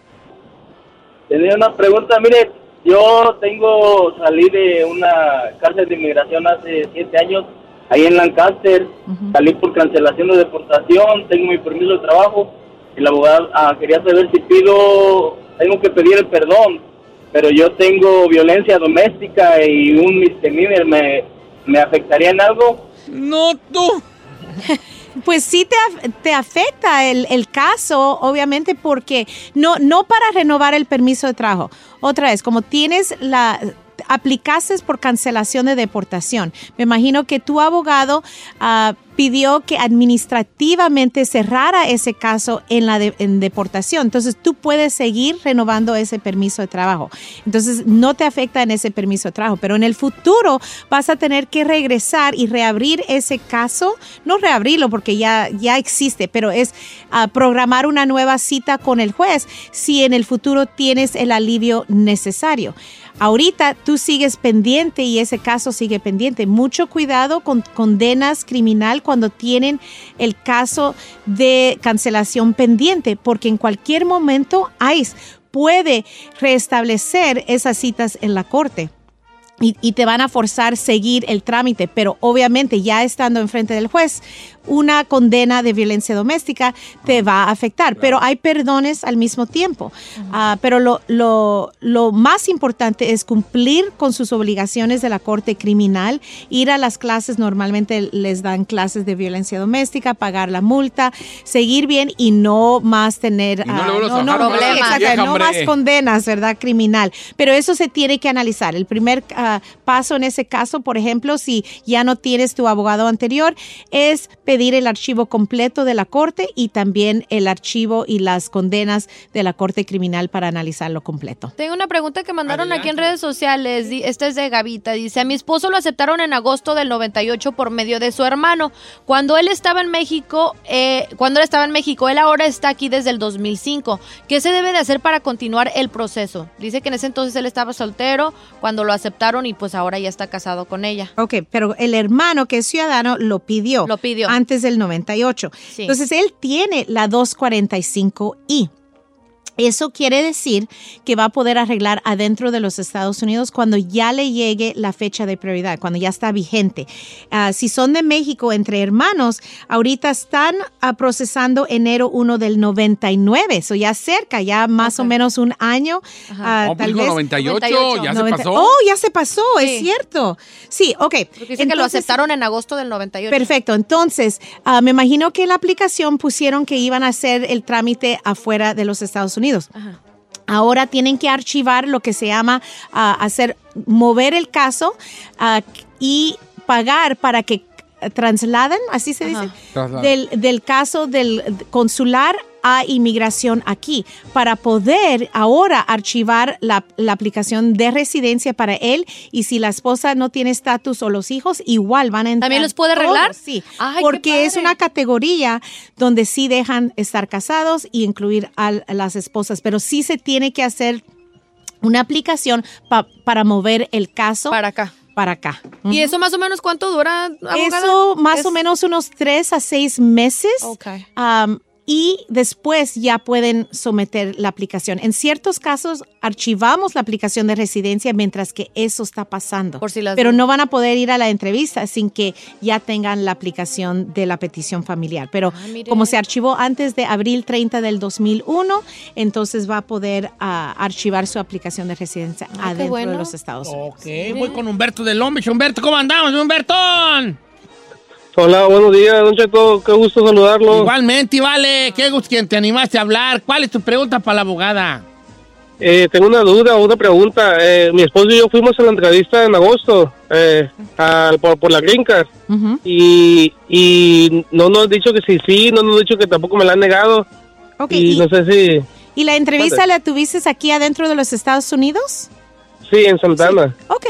Tenía una pregunta, mire, yo tengo, salí de una cárcel de inmigración hace siete años, ahí en Lancaster, salí por cancelación de deportación, tengo mi permiso de trabajo, y la abogada ah, quería saber si pido, tengo que pedir el perdón, pero yo tengo violencia doméstica y un misdemeanor, ¿me, me afectaría en algo? No, tú. (laughs) Pues sí te, te afecta el, el caso, obviamente, porque no, no para renovar el permiso de trabajo. Otra vez, como tienes la aplicaste por cancelación de deportación. Me imagino que tu abogado ah, pidió que administrativamente cerrara ese caso en la deportación. Entonces tú puedes seguir renovando ese permiso de trabajo. Entonces no te afecta en ese permiso de trabajo, pero en el futuro vas a tener que regresar y reabrir ese caso, no reabrirlo porque ya, ya existe, pero es ah, programar una nueva cita con el juez si en el futuro tienes el alivio necesario. Ahorita tú sigues pendiente y ese caso sigue pendiente. Mucho cuidado con condenas criminal cuando tienen el caso de cancelación pendiente, porque en cualquier momento ICE puede restablecer esas citas en la corte. Y, y te van a forzar seguir el trámite, pero obviamente ya estando enfrente del juez, una condena de violencia doméstica te va a afectar, pero hay perdones al mismo tiempo. Ah, pero lo, lo, lo más importante es cumplir con sus obligaciones de la corte criminal, ir a las clases, normalmente les dan clases de violencia doméstica, pagar la multa, seguir bien y no más tener Y no ah, no, no, Vieja, no más condenas, ¿verdad? Criminal. Pero eso se tiene que analizar. El primer paso en ese caso, por ejemplo, si ya no tienes tu abogado anterior, es pedir el archivo completo de la corte y también el archivo y las condenas de la corte criminal para analizarlo completo. Tengo una pregunta que mandaron aquí en redes sociales. Esta es de Gavita. Dice, a mi esposo lo aceptaron en agosto del 98 por medio de su hermano. Cuando él estaba en México, eh, cuando él estaba en México, él ahora está aquí desde el 2005. ¿Qué se debe de hacer para continuar el proceso? Dice que en ese entonces él estaba soltero cuando lo aceptaron y pues ahora ya está casado con ella. Ok, pero el hermano que es ciudadano lo pidió. Lo pidió. Antes del 98. Sí. Entonces él tiene la 245I. Eso quiere decir que va a poder arreglar adentro de los Estados Unidos cuando ya le llegue la fecha de prioridad, cuando ya está vigente. Ah, si son de México entre hermanos, ahorita están ah, procesando enero 1 del 99, eso ya cerca, ya más o menos un año. ah, Oh, pues tal dijo vez. 98, ya se 90 pasó. Oh, ya se pasó, es cierto. Sí, ok. Porque dice que lo Entonces- aceptaron en agosto del 98. Perfecto. Entonces, me imagino que en la aplicación pusieron que iban a hacer el trámite afuera de los Estados Unidos. Ahora tienen que archivar lo que se llama ah, hacer, mover el caso ah, y pagar para que trasladen, así se dice, del, del caso del consular a inmigración aquí, para poder ahora archivar la, la aplicación de residencia para él y si la esposa no tiene estatus o los hijos, igual van a entrar. ¿También los puede todos, arreglar? Sí, Ay, porque es una categoría donde sí dejan estar casados y incluir a las esposas, pero sí se tiene que hacer una aplicación pa- para mover el caso para acá. Para acá. ¿Y eso más o menos cuánto dura, abogada? Eso más Es- o menos unos tres a seis meses. Ok. Um, y después ya pueden someter la aplicación. En ciertos casos archivamos la aplicación de residencia mientras que eso está pasando. Por si las pero no van a poder ir a la entrevista sin que ya tengan la aplicación de la petición familiar. Pero Ah, como se archivó antes de abril 30 del 2001, entonces va a poder ah, archivar su aplicación de residencia Ah, adentro bueno. de los Estados Unidos. Ok, voy con Humberto del Lombich. Humberto, ¿cómo andamos, Humbertón? Hola, buenos días, Don Cheto. Qué gusto saludarlo. Igualmente, vale. Qué gusto que te animaste a hablar. ¿Cuál es tu pregunta para la abogada? eh, tengo una duda una pregunta. Eh, mi esposo y yo fuimos a la entrevista en agosto eh, al- por, por la Green Card y, y no nos han dicho que sí, sí, no nos han dicho que tampoco me la han negado. Ok, y, y- no sé si... ¿Y la entrevista la tuviste aquí adentro de los Estados Unidos? Sí, en Santana. Ok.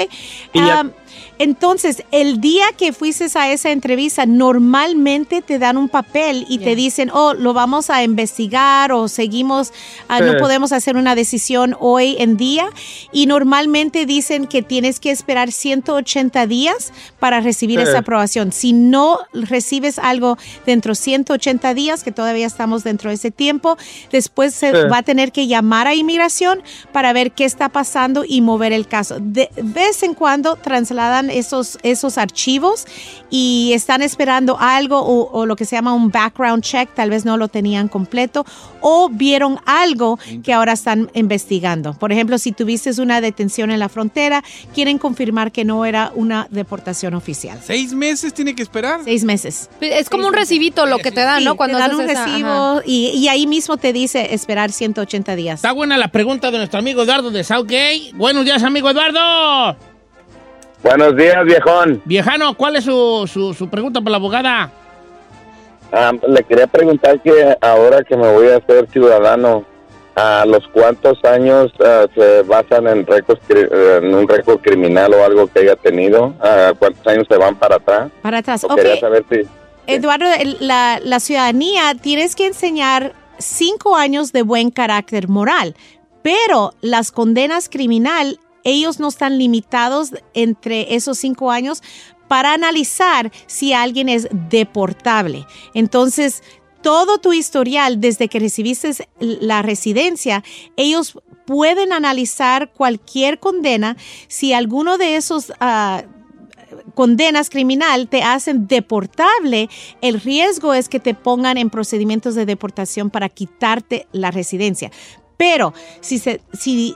Y ya- Am, entonces, el día que fuiste a esa entrevista, normalmente te dan un papel y te dicen, oh, lo vamos a investigar o seguimos, ah, no podemos hacer una decisión hoy en día. Y normalmente dicen que tienes que esperar 180 días para recibir Sí. esa aprobación. Si no recibes algo dentro de 180 días, que todavía estamos dentro de ese tiempo, después se Sí. va a tener que llamar a inmigración para ver qué está pasando y mover el caso. De vez en cuando trasladan esos, esos archivos y están esperando algo o, o lo que se llama un background check, tal vez no lo tenían completo o vieron algo que ahora están investigando. Por ejemplo, si tuviste una detención en la frontera, quieren confirmar que no era una deportación oficial. ¿Seis meses tiene que esperar? Seis meses. Es como un recibito lo que te dan, Sí, ¿no? Cuando te dan un esa- recibo y, y ahí mismo te dice esperar 180 días. Está buena la pregunta de nuestro amigo Eduardo de Southgate. Buenos días, amigo Eduardo. Buenos días, viejón. Viejano, ¿cuál es su, su, su pregunta para la abogada? Ah, le quería preguntar que ahora que me voy a hacer ciudadano, ¿a los cuántos años ah, se basan en, récords eh, en un récord criminal o algo que haya tenido? ¿A cuántos años se van para atrás? Para atrás. O Ok, Quería saber si... Eduardo, la, la ciudadanía tienes que enseñar cinco años de buen carácter moral, pero las condenas criminal, ellos no están limitados entre esos cinco años para analizar si alguien es deportable. Entonces, todo tu historial desde que recibiste la residencia, ellos pueden analizar cualquier condena si alguno de esos ah, condenas criminal te hacen deportable, el riesgo es que te pongan en procedimientos de deportación para quitarte la residencia. Pero si,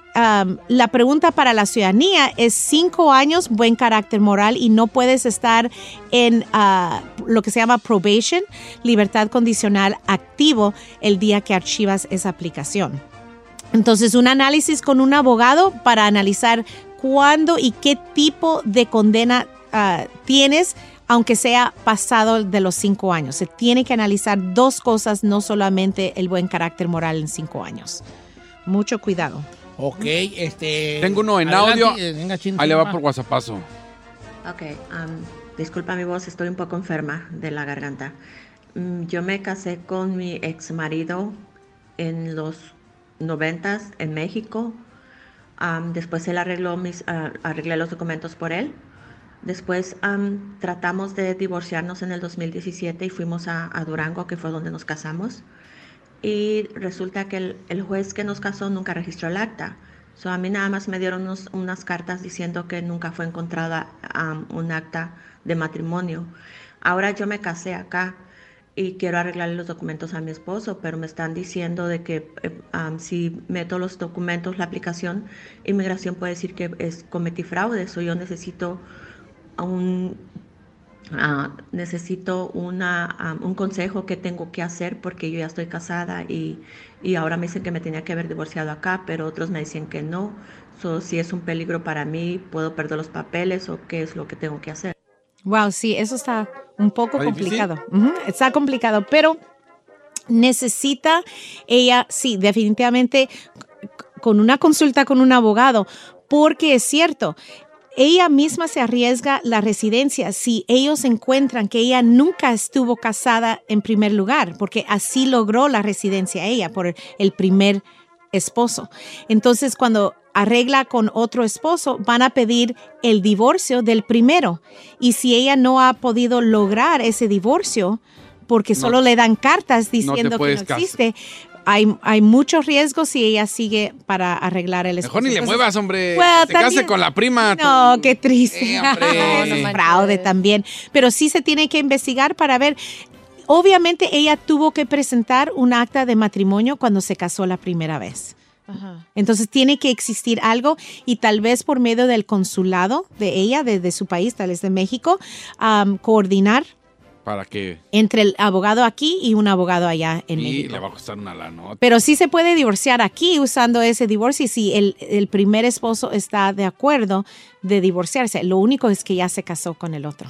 la pregunta para la ciudadanía es cinco años, buen carácter moral y no puedes estar en ah, lo que se llama probation, libertad condicional activo el día que archivas esa aplicación. Entonces, un análisis con un abogado para analizar cuándo y qué tipo de condena ah, tienes, aunque sea pasado de los cinco años. Se tiene que analizar dos cosas, no solamente el buen carácter moral en cinco años. Mucho cuidado. Ok, este... Tengo uno en Adelante, audio. eh, venga, Chin, Ahí le va por WhatsAppazo. Ok, am, disculpa mi voz, estoy un poco enferma de la garganta. Mm, Yo me casé con mi ex marido en los noventas en México. Am, después él arregló mis, ah, arreglé los documentos por él. Después am, tratamos de divorciarnos en el 2017 y fuimos a, a Durango, que fue donde nos casamos. Y resulta que el, el juez que nos casó nunca registró el acta. So, a mí nada más me dieron unos- unas cartas diciendo que nunca fue encontrada am, un acta de matrimonio. Ahora yo me casé acá y quiero arreglarle los documentos a mi esposo, pero me están diciendo de que am, si meto los documentos, la aplicación, inmigración puede decir que es, cometí fraude. So, yo necesito un, ah, necesito una, am, un consejo que tengo que hacer porque yo ya estoy casada y, y ahora me dicen que me tenía que haber divorciado acá, pero otros me dicen que no. So, si es un peligro para mí, puedo perder los papeles o qué es lo que tengo que hacer. Wow, sí, eso está un poco complicado. Ujú, está complicado, pero necesita ella, sí, definitivamente con una consulta con un abogado, porque es cierto, ella misma se arriesga la residencia si ellos encuentran que ella nunca estuvo casada en primer lugar, porque así logró la residencia ella por el primer esposo. Entonces, cuando arregla con otro esposo, van a pedir el divorcio del primero. Y si ella no ha podido lograr ese divorcio, porque No. solo le dan cartas diciendo que no existe, hay, hay muchos riesgos si ella sigue para arreglar el esposo. Mejor ni le Entonces, muevas, hombre. Well, Se case también- con la prima. no, qué triste. Eh. (laughs) No, no, fraude también. Pero sí se tiene que investigar para ver. Obviamente ella tuvo que presentar un acta de matrimonio cuando se casó la primera vez. Entonces tiene que existir algo y tal vez por medio del consulado de ella, de, de su país, tal vez de México, coordinar Para que. entre el abogado aquí y un abogado allá en Y México. le va a costar una lana. Pero sí se puede divorciar aquí usando ese divorcio y si el, el primer esposo está de acuerdo de divorciarse. Lo único es que ya se casó con el otro.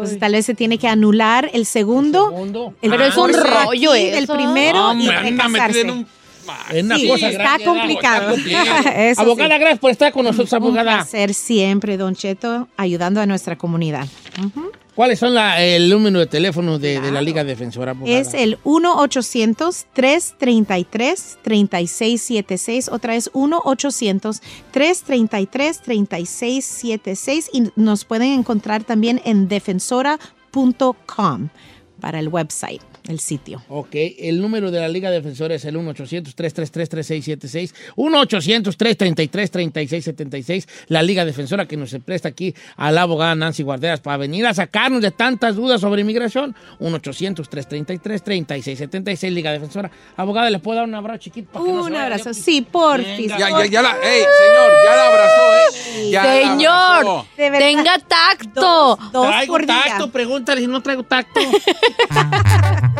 Entonces tal vez se tiene que anular el segundo. el Pero es un rollo eso. primero Hombre, y un- Es una Sí, cosa está grande, complicado. (laughs) Eso sí. abogada, gracias por estar con nosotros, Un abogada. placer siempre, Don Cheto, ayudando a nuestra comunidad. ¿Cuáles son la- el número de teléfono de, de la Liga Defensora? abogada? Es el 1-800-333-3676. Otra es 1-800-333-3676. Y nos pueden encontrar también en defensora.com para el website, el sitio. Ok, el número de la Liga Defensora es el 1-800-333-3676. 1-800-333-3676. La Liga Defensora que nos presta aquí a la abogada Nancy Guarderas para venir a sacarnos de tantas dudas sobre inmigración. 1-800-333-3676. Liga Defensora. Abogada, ¿le puedo dar un abrazo chiquito? Para que no Un vaya? abrazo. Sí, porfis. Ya, ya, ya la. ¡Ey, señor! Ya la abrazó, ¿eh? Ya la Señor, abrazó. tenga tacto. Traigo tacto, pregúntale si no traigo tacto. (laughs)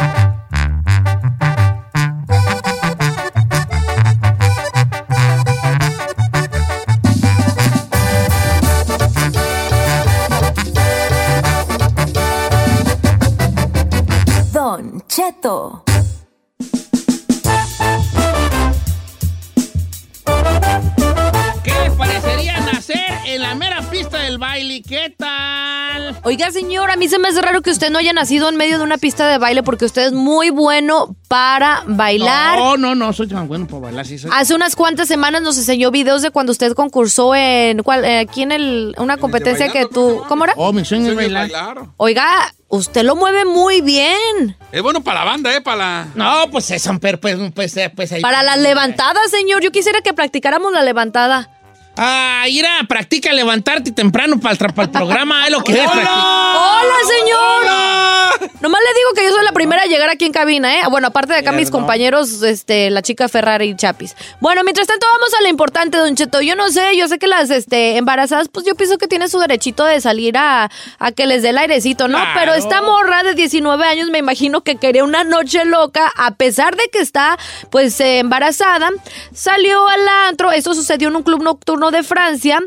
Don Cheto. ¿Qué parecería nacer en la mera pista del baile? ¿Qué tal? Oiga, señor, a mí se me hace raro que usted no haya nacido en medio de una pista de baile porque usted es muy bueno para bailar. No, no, no, soy tan bueno para bailar. Sí, soy... Hace unas cuantas semanas nos enseñó videos de cuando usted concursó en ¿cuál? Eh, aquí en el una competencia que tú ¿cómo era? Oh, mi sueño es bailar. bailar. Oiga, usted lo mueve muy bien. Es bueno para la banda, ¿eh? Para la. No, pues eso, pues, pues, pues ahí. Para las levantadas, señor. Yo quisiera que practicáramos la levantada. Ah, ir a practica levantarte temprano para el, para el programa, es lo que es. (laughs) practicar. ¡Hola, señor! Nomás le digo que yo soy la primera a llegar aquí en cabina, ¿eh? Bueno, aparte de acá mis compañeros, este, la chica Ferrari y Chapis. Bueno, mientras tanto vamos a lo importante, Don Cheto. Yo no sé, yo sé que las este, embarazadas, pues yo pienso que tienen su derechito de salir a, a que les dé el airecito, ¿no? Claro. Pero esta morra de 19 años me imagino que quería una noche loca, a pesar de que está, pues, eh, embarazada. Salió al antro, esto sucedió en un club nocturno de Francia.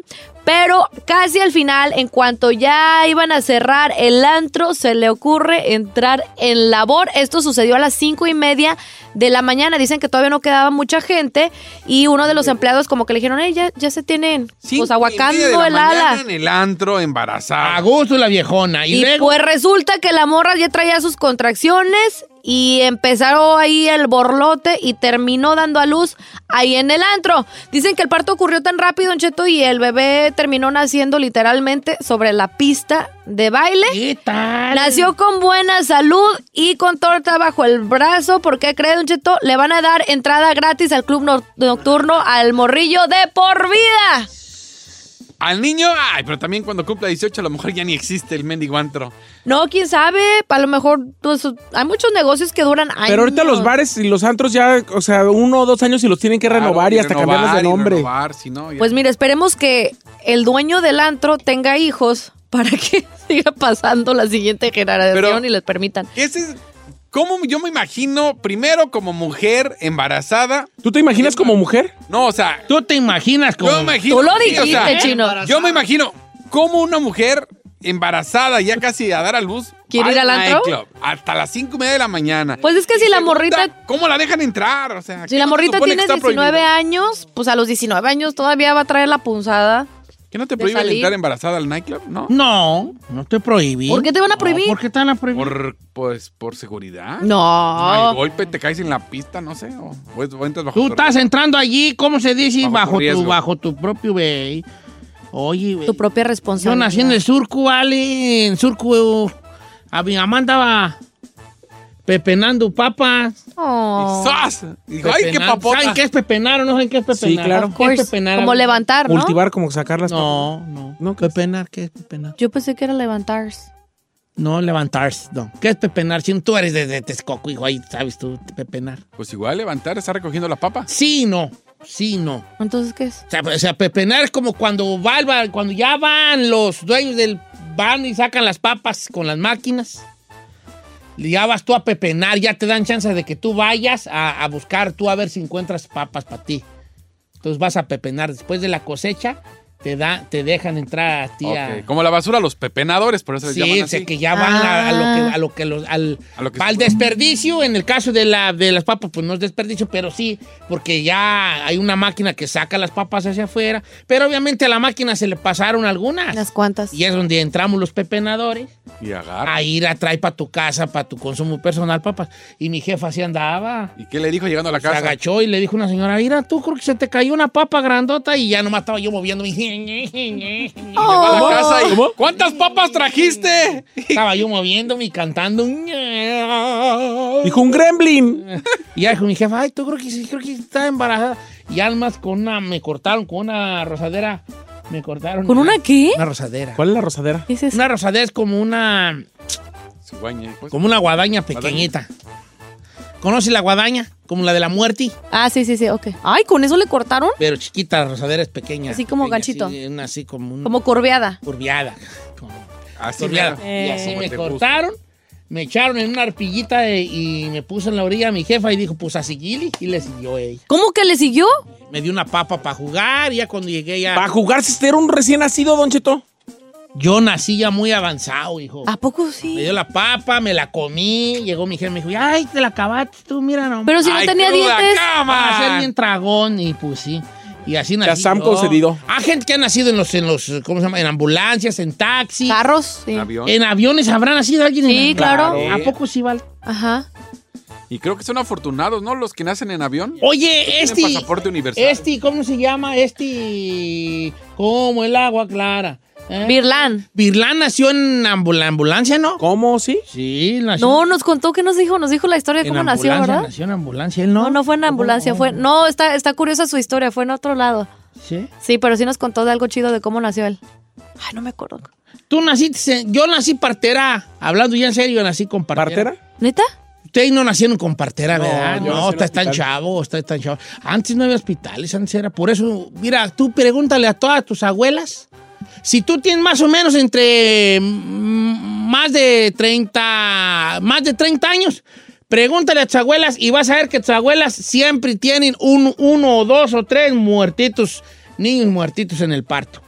Pero casi al final, en cuanto ya iban a cerrar el antro, se le ocurre entrar en labor. Esto sucedió a las cinco y media de la mañana. Dicen que todavía no quedaba mucha gente. Y uno de los empleados como que le dijeron, "Ey, ya, ya se tienen Cinco pues y aguacando media de la el mañana ala. En el antro, embarazada. A gusto la viejona. Y, Y luego. pues resulta que la morra ya traía sus contracciones y empezaron ahí el borlote y terminó dando a luz ahí en el antro. Dicen que el parto ocurrió tan rápido, Don Cheto, y el bebé terminó naciendo literalmente sobre la pista de baile. ¿Qué tal? Nació con buena salud y con torta bajo el brazo. ¿Por qué cree, Don Cheto? Le van a dar entrada gratis al club no- nocturno al morrillo de por vida. Al niño, ay, pero también cuando cumpla 18 a lo mejor ya ni existe el mendigo antro. No, quién sabe. A lo mejor pues, hay muchos negocios que duran años. Pero ahorita los bares y los antros ya, o sea, uno o dos años y los tienen que renovar y, hasta cambiarlos de nombre. si no, ya. Pues mira, esperemos que el dueño del antro tenga hijos para que (laughs) siga pasando la siguiente generación Pero- y les permitan. Ese es- ¿Cómo yo me imagino, primero como mujer embarazada? ¿Tú te imaginas como mujer? No, o sea, Tú te imaginas como. yo me imagino. Tú lo sí, o dijiste, sea, chino. Yo me imagino cómo una mujer embarazada, ya casi a dar a luz. ¿Quiere ir al antro? Hasta las cinco y media de la mañana. Pues es que Y si la morrita- ¿Cómo la dejan entrar? O sea, Si ¿qué la morrita tiene está 19 prohibido? años, pues a los 19 años todavía va a traer la punzada. ¿Que no te de prohíben entrar embarazada al nightclub? No. No, no te prohibí. ¿Por qué te van a No, prohibir? ¿Por qué te van a prohibir? Por, pues, por seguridad. No. Al golpe te caes en la pista, no sé. O, o- o entras bajo Tú estás entrando allí, ¿cómo se dice? Bajo tu Bajo, tu, riesgo. bajo tu propio güey. Oye, güey. Tu propia Yo responsabilidad. nací en el surco, ¿vale? En surco. A mi mamá andaba pepenando papas. Oh. ¡Y ¡zas! Dijo, ¡ay, qué papota! ¿Saben qué es pepenar o no saben qué es pepenar? Sí, claro. ¿Qué es pepenar? Como levantar, ¿no? Cultivar, como sacar las No, no. No, ¿Pepenar? ¿Qué es pepenar? Yo pensé que era levantarse. No, levantarse, no. ¿Qué es pepenar? Si tú eres de, de Texcoco, hijo, ahí sabes tú, pepenar. Pues igual levantar, está recogiendo la papa. Sí, no. Sí, no. Entonces, ¿qué es? O sea, o sea, pepenar es como cuando, va cuando ya van los dueños del van y sacan las papas con las máquinas. Ya vas tú a pepenar, ya te dan chance de que tú vayas a, buscar tú a ver si encuentras papas para ti. Entonces vas a pepenar. Después de la cosecha, te, da, te dejan entrar a ti a- Ok, Como la basura, los pepenadores, por eso les Sí, llaman o sea, así. que ya van a, a lo que, a lo que los, al, lo que al se- desperdicio. En el caso de, la, de las papas, pues no es desperdicio, pero sí, porque ya hay una máquina que saca las papas hacia afuera. Pero obviamente a la máquina se le pasaron algunas. Unas cuantas. Y es donde entramos los pepenadores Y agarra. a ir a traer para tu casa, para tu consumo personal, papas. Y mi jefa así andaba. ¿Y qué le dijo llegando a la Se casa? agachó y le dijo a una señora, mira, tú creo que se te cayó una papa grandota y ya nomás estaba yo moviendo. Llegó (laughs) a la casa y... ¿Cuántas papas trajiste? Estaba yo moviéndome y cantando. Dijo un gremlin. Y ya dijo mi jefa, ay, tú creo que sí, creo que está embarazada. Y además con una, me cortaron con una rosadera. Me cortaron. ¿Con una qué? Una rosadera. ¿Cuál es la rosadera? Una rosadera es como una, Cigüeña, pues. como una guadaña pequeñita. ¿Conoces la guadaña? Como la de la muerte. Ah, sí, sí, sí, ok. Ay, ¿con eso le cortaron? Pero chiquita, la rosadera es pequeña. Así como pequeña, ganchito. Así, una- así como un- Como curveada. curviada. Como Así curviada. mero. Y así Eh. me cortaron, me echaron en una arpillita de- y me puso en la orilla a mi jefa y dijo, pues a seguirle. Y le siguió ella. ¿Cómo que le siguió? Me dio una papa para jugar y ya cuando llegué ya... Para jugar si usted era un recién nacido, Don Cheto. Yo nací ya muy avanzado, hijo. ¿A poco Me sí? dio la papa, me la comí, llegó mi jefe y me dijo, ay, te la acabaste tú, mira nomás. Pero si no Ay, tenía dientes. cama. Para ser bien tragón y pues sí. Y así nací. Sam yo. concedido. Hay gente que ha nacido en los, en los, ¿cómo se llama? En ambulancias, en taxis. Carros, sí. Avión. En aviones habrá nacido alguien Sí, en claro. ¿A poco sí vale? Ajá. Y creo que son afortunados, ¿no? Los que nacen en avión. Oye, este. pasaporte universal. Este, ¿cómo se llama? Este. Como el agua clara. ¿Eh? Birlán. Birlán nació en ambul- la ambulancia, ¿no? ¿Cómo, sí? Sí, nació. No, nos contó que nos dijo, nos dijo la historia de cómo nació, ¿verdad? Nació en ambulancia, él no. No, no fue en la ambulancia, fue. No, está, está curiosa su historia, fue en otro lado. ¿Sí? Sí, pero sí nos contó de algo chido de cómo nació él. Ay, no me acuerdo. Tú naciste, yo nací partera. Hablando ya en serio, nací con partera. ¿Partera? ¿Neta? Ustedes no nacieron con partera, No, ¿verdad? No, está tan chavo, está tan chavo. Antes no había hospitales, antes era. Por eso, mira, tú pregúntale a todas tus abuelas. Si tú tienes más o menos entre mm, más de 30, más de 30 años, pregúntale a tus abuelas y vas a ver que tus abuelas siempre tienen un, uno o dos o tres muertitos, niños muertitos en el parto.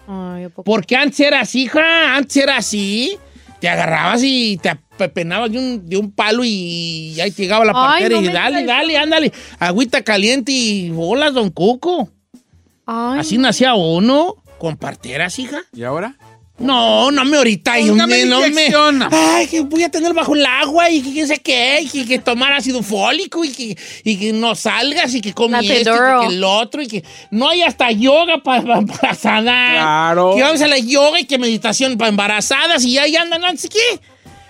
Porque antes era así, hija, antes era así. Te agarrabas y te apepenabas de un, de un palo y ahí llegaba la Ay, partera no y dale, dale, ándale. Agüita caliente y bolas, don Cuco. Ay, Así nacía uno con parteras, hija. ¿Y ahora? No, no me ahorita. y no me. Ay, que voy a tener bajo el agua y que quién sé qué, y que, que tomar ácido fólico y que, y que no salgas y que La comes esto y que, el otro y que no hay hasta yoga para embarazadas. Claro. Que vamos a la yoga y que meditación para embarazadas y ahí andan, antes qué.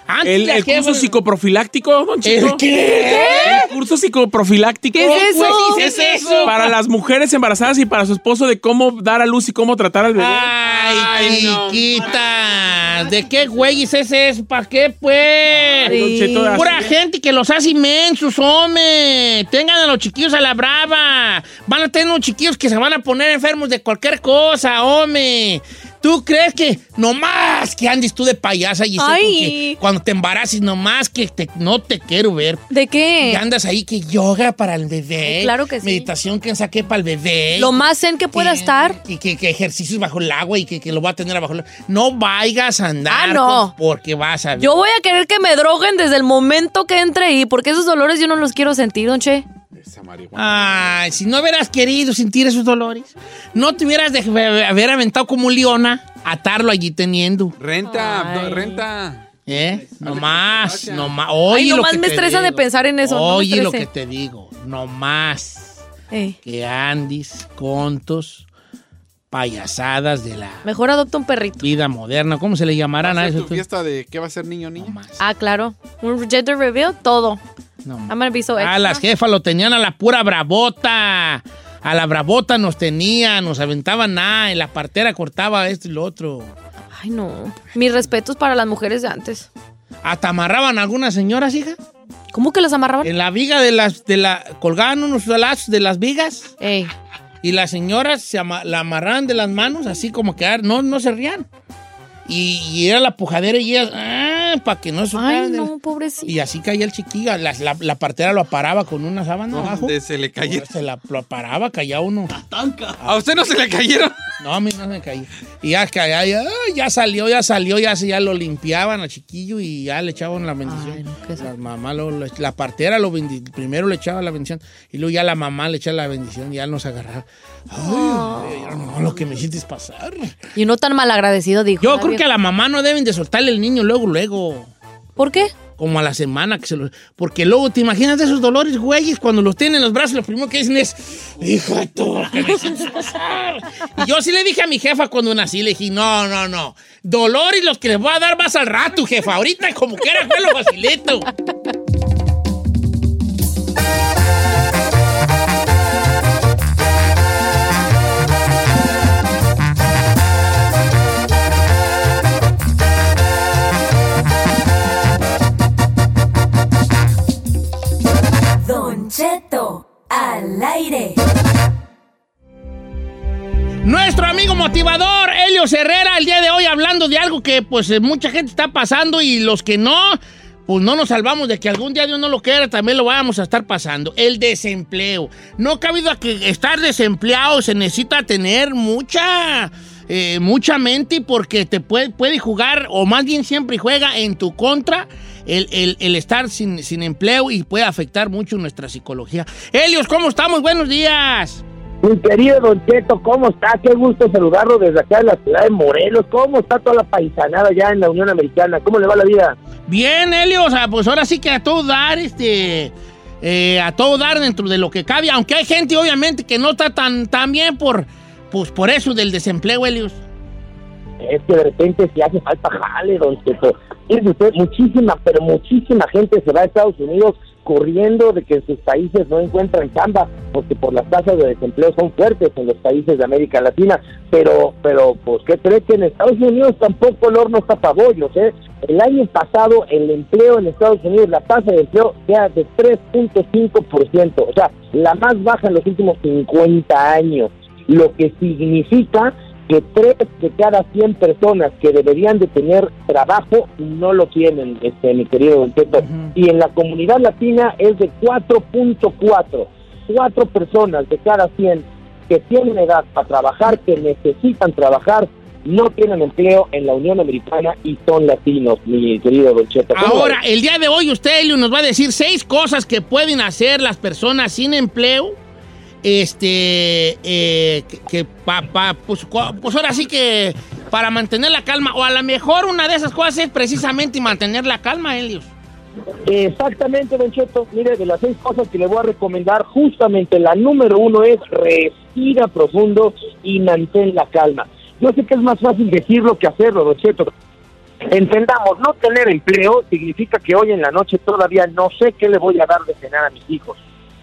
Antes El, curso psicoprofiláctico, Don Cheto. ¿El qué? El curso psicoprofiláctico. ¿Qué es eso? ¿Qué es eso? Para las mujeres embarazadas y para su esposo de cómo dar a luz y cómo tratar al bebé. Ay, Ay, no. chiquita. ¿De qué güeyes es eso? ¿Para qué, pues? Don Cheto, así- Pura gente que los hace inmensos, hombre. Tengan a los chiquillos a la brava. Van a tener unos chiquillos que se van a poner enfermos de cualquier cosa, hombre. ¿Tú crees que nomás que andes tú de payasa y cuando te embaraces, nomás que te- no te quiero ver? ¿De qué? Y andas ahí que yoga para el bebé. Claro que sí. Meditación que saqué para el bebé. Lo más zen que pueda estar. Y que, que ejercicios bajo el agua y que, que lo va a tener bajo el agua. No vayas a andar Ah, no. porque vas a ver. Yo voy a querer que me droguen desde el momento que entre ahí, porque esos dolores yo no los quiero sentir, don Che. Esa marihuana. Ay, si no hubieras querido sentir esos dolores, no te hubieras de haber aventado como un leona, atarlo allí teniendo. Renta, no, renta. ¿Eh? No más, no más. Oye, Ay, lo nomás que me te estresa de digo. pensar en eso, no me Oye, lo que te digo. No más Eh, que andes con tus payasadas de la mejor adopta un perrito. vida moderna. ¿Cómo se le llamarán ¿Va a eso? tu tú? fiesta de qué va a ser niño o No niña? más. Ah, claro. Un gender reveal, todo. No I'm más. gonna be so Ah, las jefas lo tenían a la pura bravota. A la bravota nos tenían, nos aventaban nada. En la partera cortaba esto y lo otro. Ay, no. Mis respetos para las mujeres de antes. Hasta amarraban algunas señoras, hija. ¿Cómo que las amarraban? En la viga de las, de la, colgaban unos lazos de las vigas Ey. y las señoras se ama- la amarraban de las manos, así como que ah, no, no se rían. Y, y era la pujadera y ella, ah, para que no se Ay, no, pobrecito. Y así caía el chiquillo. La, la, la partera lo aparaba con una sábana abajo. ¿Dónde se le cayó? Se la lo aparaba, caía uno. ¿A usted no se le cayeron? No, a mí no me caía. Y ya, ya, ya, ya salió, ya salió, ya, se- ya lo limpiaban al chiquillo y ya le echaban la bendición. la mamá, lo- lo- la partera lo bendi- primero le echaba la bendición y luego ya la mamá le echaba la bendición y ya nos agarraba. Ay, ay, no, lo que me hiciste pasar. Y no tan malagradecido, dijo. Yo creo que a la mamá no deben de soltarle el niño luego, luego. ¿Por qué? Como a la semana que se lo... Porque luego te imaginas de esos dolores, güeyes, cuando los tienen en los brazos, lo primero que dicen es, hijo de tu, (laughs) ¿qué me hiciste pasar? Y yo sí le dije a mi jefa cuando nací, le dije, no, no, no, dolores los que les voy a dar más al rato, jefa, ahorita como quiera fue lo facilito. Al aire. Nuestro amigo motivador, Helio Herrera, el día de hoy hablando de algo que pues eh, mucha gente está pasando y los que no, pues no nos salvamos de que algún día Dios no lo quiera, también lo vamos a estar pasando. El desempleo. No cabido a que estar desempleado se necesita tener mucha, eh, mucha mente porque te puede jugar, o más bien siempre juega en tu contra el, el- el estar sin, sin empleo y puede afectar mucho nuestra psicología. Helios, ¿cómo estamos? Buenos días. Mi querido Don Cheto, ¿cómo está? Qué gusto saludarlo desde acá de la ciudad de Morelos. ¿Cómo está toda la paisanada ya en la Unión Americana? ¿Cómo le va la vida? Bien, Helio, o sea, pues ahora sí que a todo dar, este, eh, a todo dar dentro de lo que cabe, aunque hay gente obviamente que no está tan, tan bien por, pues por eso del desempleo, Helios. Es que de repente si hace falta jale, Don Cheto. Fíjese usted, muchísima, pero muchísima gente se va a Estados Unidos corriendo de que sus países no encuentran chamba, porque por las tasas de desempleo son fuertes en los países de América Latina, pero, pero, pues, ¿qué cree que en Estados Unidos tampoco el horno está para bollos, eh? El año pasado el empleo en Estados Unidos, la tasa de empleo era de 3.5%, o sea, la más baja en los últimos 50 años, lo que significa que tres de cada 100 personas que deberían de tener trabajo no lo tienen, este, mi querido Don Cheto. Y en la comunidad latina es de 4.4. Cuatro personas de cada 100 que tienen edad para trabajar, que necesitan trabajar, no tienen empleo en la Unión Americana y son latinos, mi querido Don Cheto. ¿Cómo Ahora, el día de hoy usted, Helio, nos va a decir seis cosas que pueden hacer las personas sin empleo, este, eh, que, que pa- pa- pues, pues ahora sí que para mantener la calma, o a lo mejor una de esas cosas es precisamente mantener la calma, Helios. Exactamente, Don Cheto. Mire, de las seis cosas que le voy a recomendar, justamente la número uno es respira profundo y mantén la calma. Yo sé que es más fácil decirlo que hacerlo, Don Cheto. Entendamos, no tener empleo significa que hoy en la noche todavía no sé qué le voy a dar de cenar a mis hijos.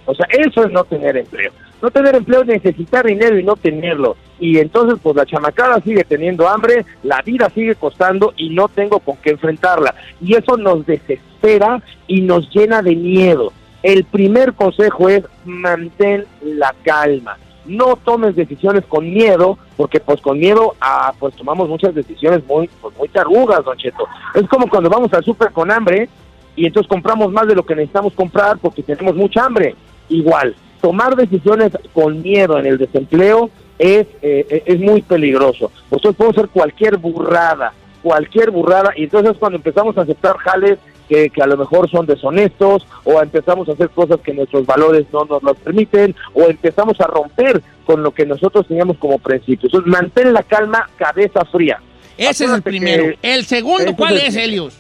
O sea, eso es no tener empleo. No tener empleo es necesitar dinero y no tenerlo. Y entonces, pues la chamacada sigue teniendo hambre, la vida sigue costando y no tengo con qué enfrentarla. Y eso nos desespera y nos llena de miedo. El primer consejo es mantén la calma. No tomes decisiones con miedo, porque pues con miedo ah, pues tomamos muchas decisiones muy, pues, muy tarugas, Don Cheto. Es como cuando vamos al súper con hambre y entonces compramos más de lo que necesitamos comprar porque tenemos mucha hambre. Igual, tomar decisiones con miedo en el desempleo es, eh, es muy peligroso. Nosotros podemos hacer cualquier burrada, cualquier burrada, y entonces cuando empezamos a aceptar jales que, que a lo mejor son deshonestos, o empezamos a hacer cosas que nuestros valores no nos lo permiten, o empezamos a romper con lo que nosotros teníamos como principios. Entonces, mantén la calma, cabeza fría. Ese es el primero. El segundo, ¿cuál es, Helios?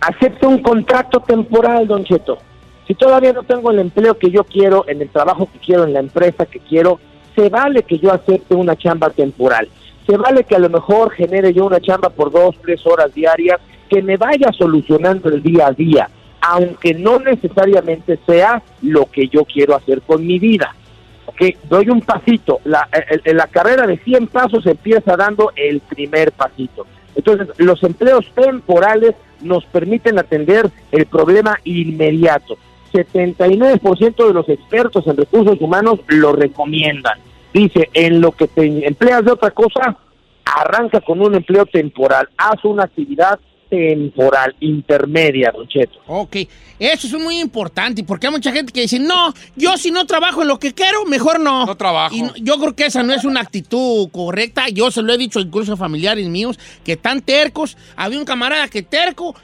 acepta un contrato temporal, Don Cheto. Si todavía no tengo el empleo que yo quiero, en el trabajo que quiero, en la empresa que quiero, se vale que yo acepte una chamba temporal. Se vale que a lo mejor genere yo una chamba por dos, tres horas diarias, que me vaya solucionando el día a día, aunque no necesariamente sea lo que yo quiero hacer con mi vida. Ok, doy un pasito. La, el- el- la carrera de 100 pasos empieza dando el primer pasito. Entonces, los empleos temporales nos permiten atender el problema inmediato. 79% de los expertos en recursos humanos lo recomiendan. Dice, en lo que te empleas de otra cosa, arranca con un empleo temporal, haz una actividad temporal, intermedia, Don Cheto. Ok, eso es muy importante porque hay mucha gente que dice, no, yo si no trabajo en lo que quiero, mejor no. No trabajo. Y no- yo creo que esa no es una actitud correcta. Yo se lo he dicho incluso a familiares míos que están tercos. Había un camarada que terco,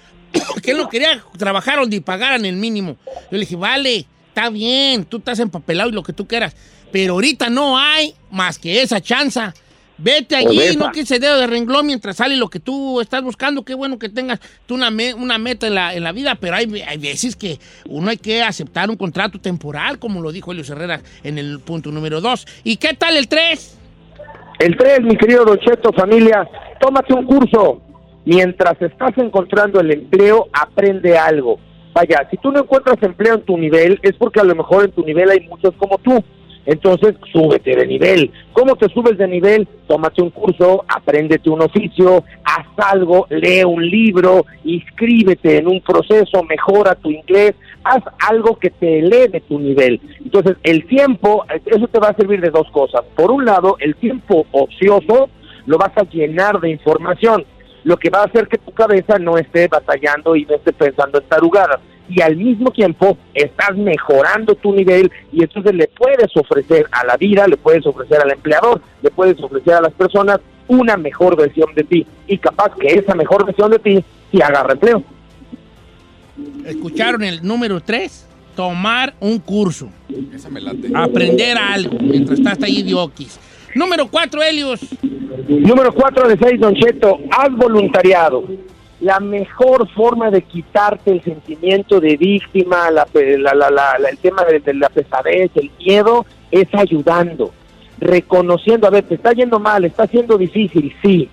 (coughs) que él no quería trabajar donde pagaran el mínimo. Yo le dije, vale, está bien, tú estás empapelado y lo que tú quieras. Pero ahorita no hay más que esa chanza. Vete allí, no quise dedo de renglón mientras sale lo que tú estás buscando. Qué bueno que tengas tú una, me- una meta en la, en la vida, pero hay, hay veces que uno hay que aceptar un contrato temporal, como lo dijo Elios Herrera en el punto número dos. ¿Y qué tal el 3? El 3, mi querido Don Cheto, familia, tómate un curso. Mientras estás encontrando el empleo, aprende algo. Vaya, si tú no encuentras empleo en tu nivel, es porque a lo mejor en tu nivel hay muchos como tú. Entonces, súbete de nivel. ¿Cómo te subes de nivel? Tómate un curso, apréndete un oficio, haz algo, lee un libro, inscríbete en un proceso, mejora tu inglés, haz algo que te eleve tu nivel. Entonces, el tiempo, eso te va a servir de dos cosas. Por un lado, el tiempo ocioso lo vas a llenar de información, lo que va a hacer que tu cabeza no esté batallando y no esté pensando en tarugadas. Y al mismo tiempo estás mejorando tu nivel y entonces le puedes ofrecer a la vida, le puedes ofrecer al empleador, le puedes ofrecer a las personas una mejor versión de ti. Y capaz que esa mejor versión de ti sí agarra empleo. ¿Escucharon el número 3? Tomar un curso. Esa me late. Aprender algo mientras estás ahí de. Número 4, Helios. Número 4 de 6, Don Cheto, haz voluntariado. La mejor forma de quitarte el sentimiento de víctima, la, la- la- el tema de, de la pesadez, el miedo, es ayudando, reconociendo, a ver, te está yendo mal, está siendo difícil, sí.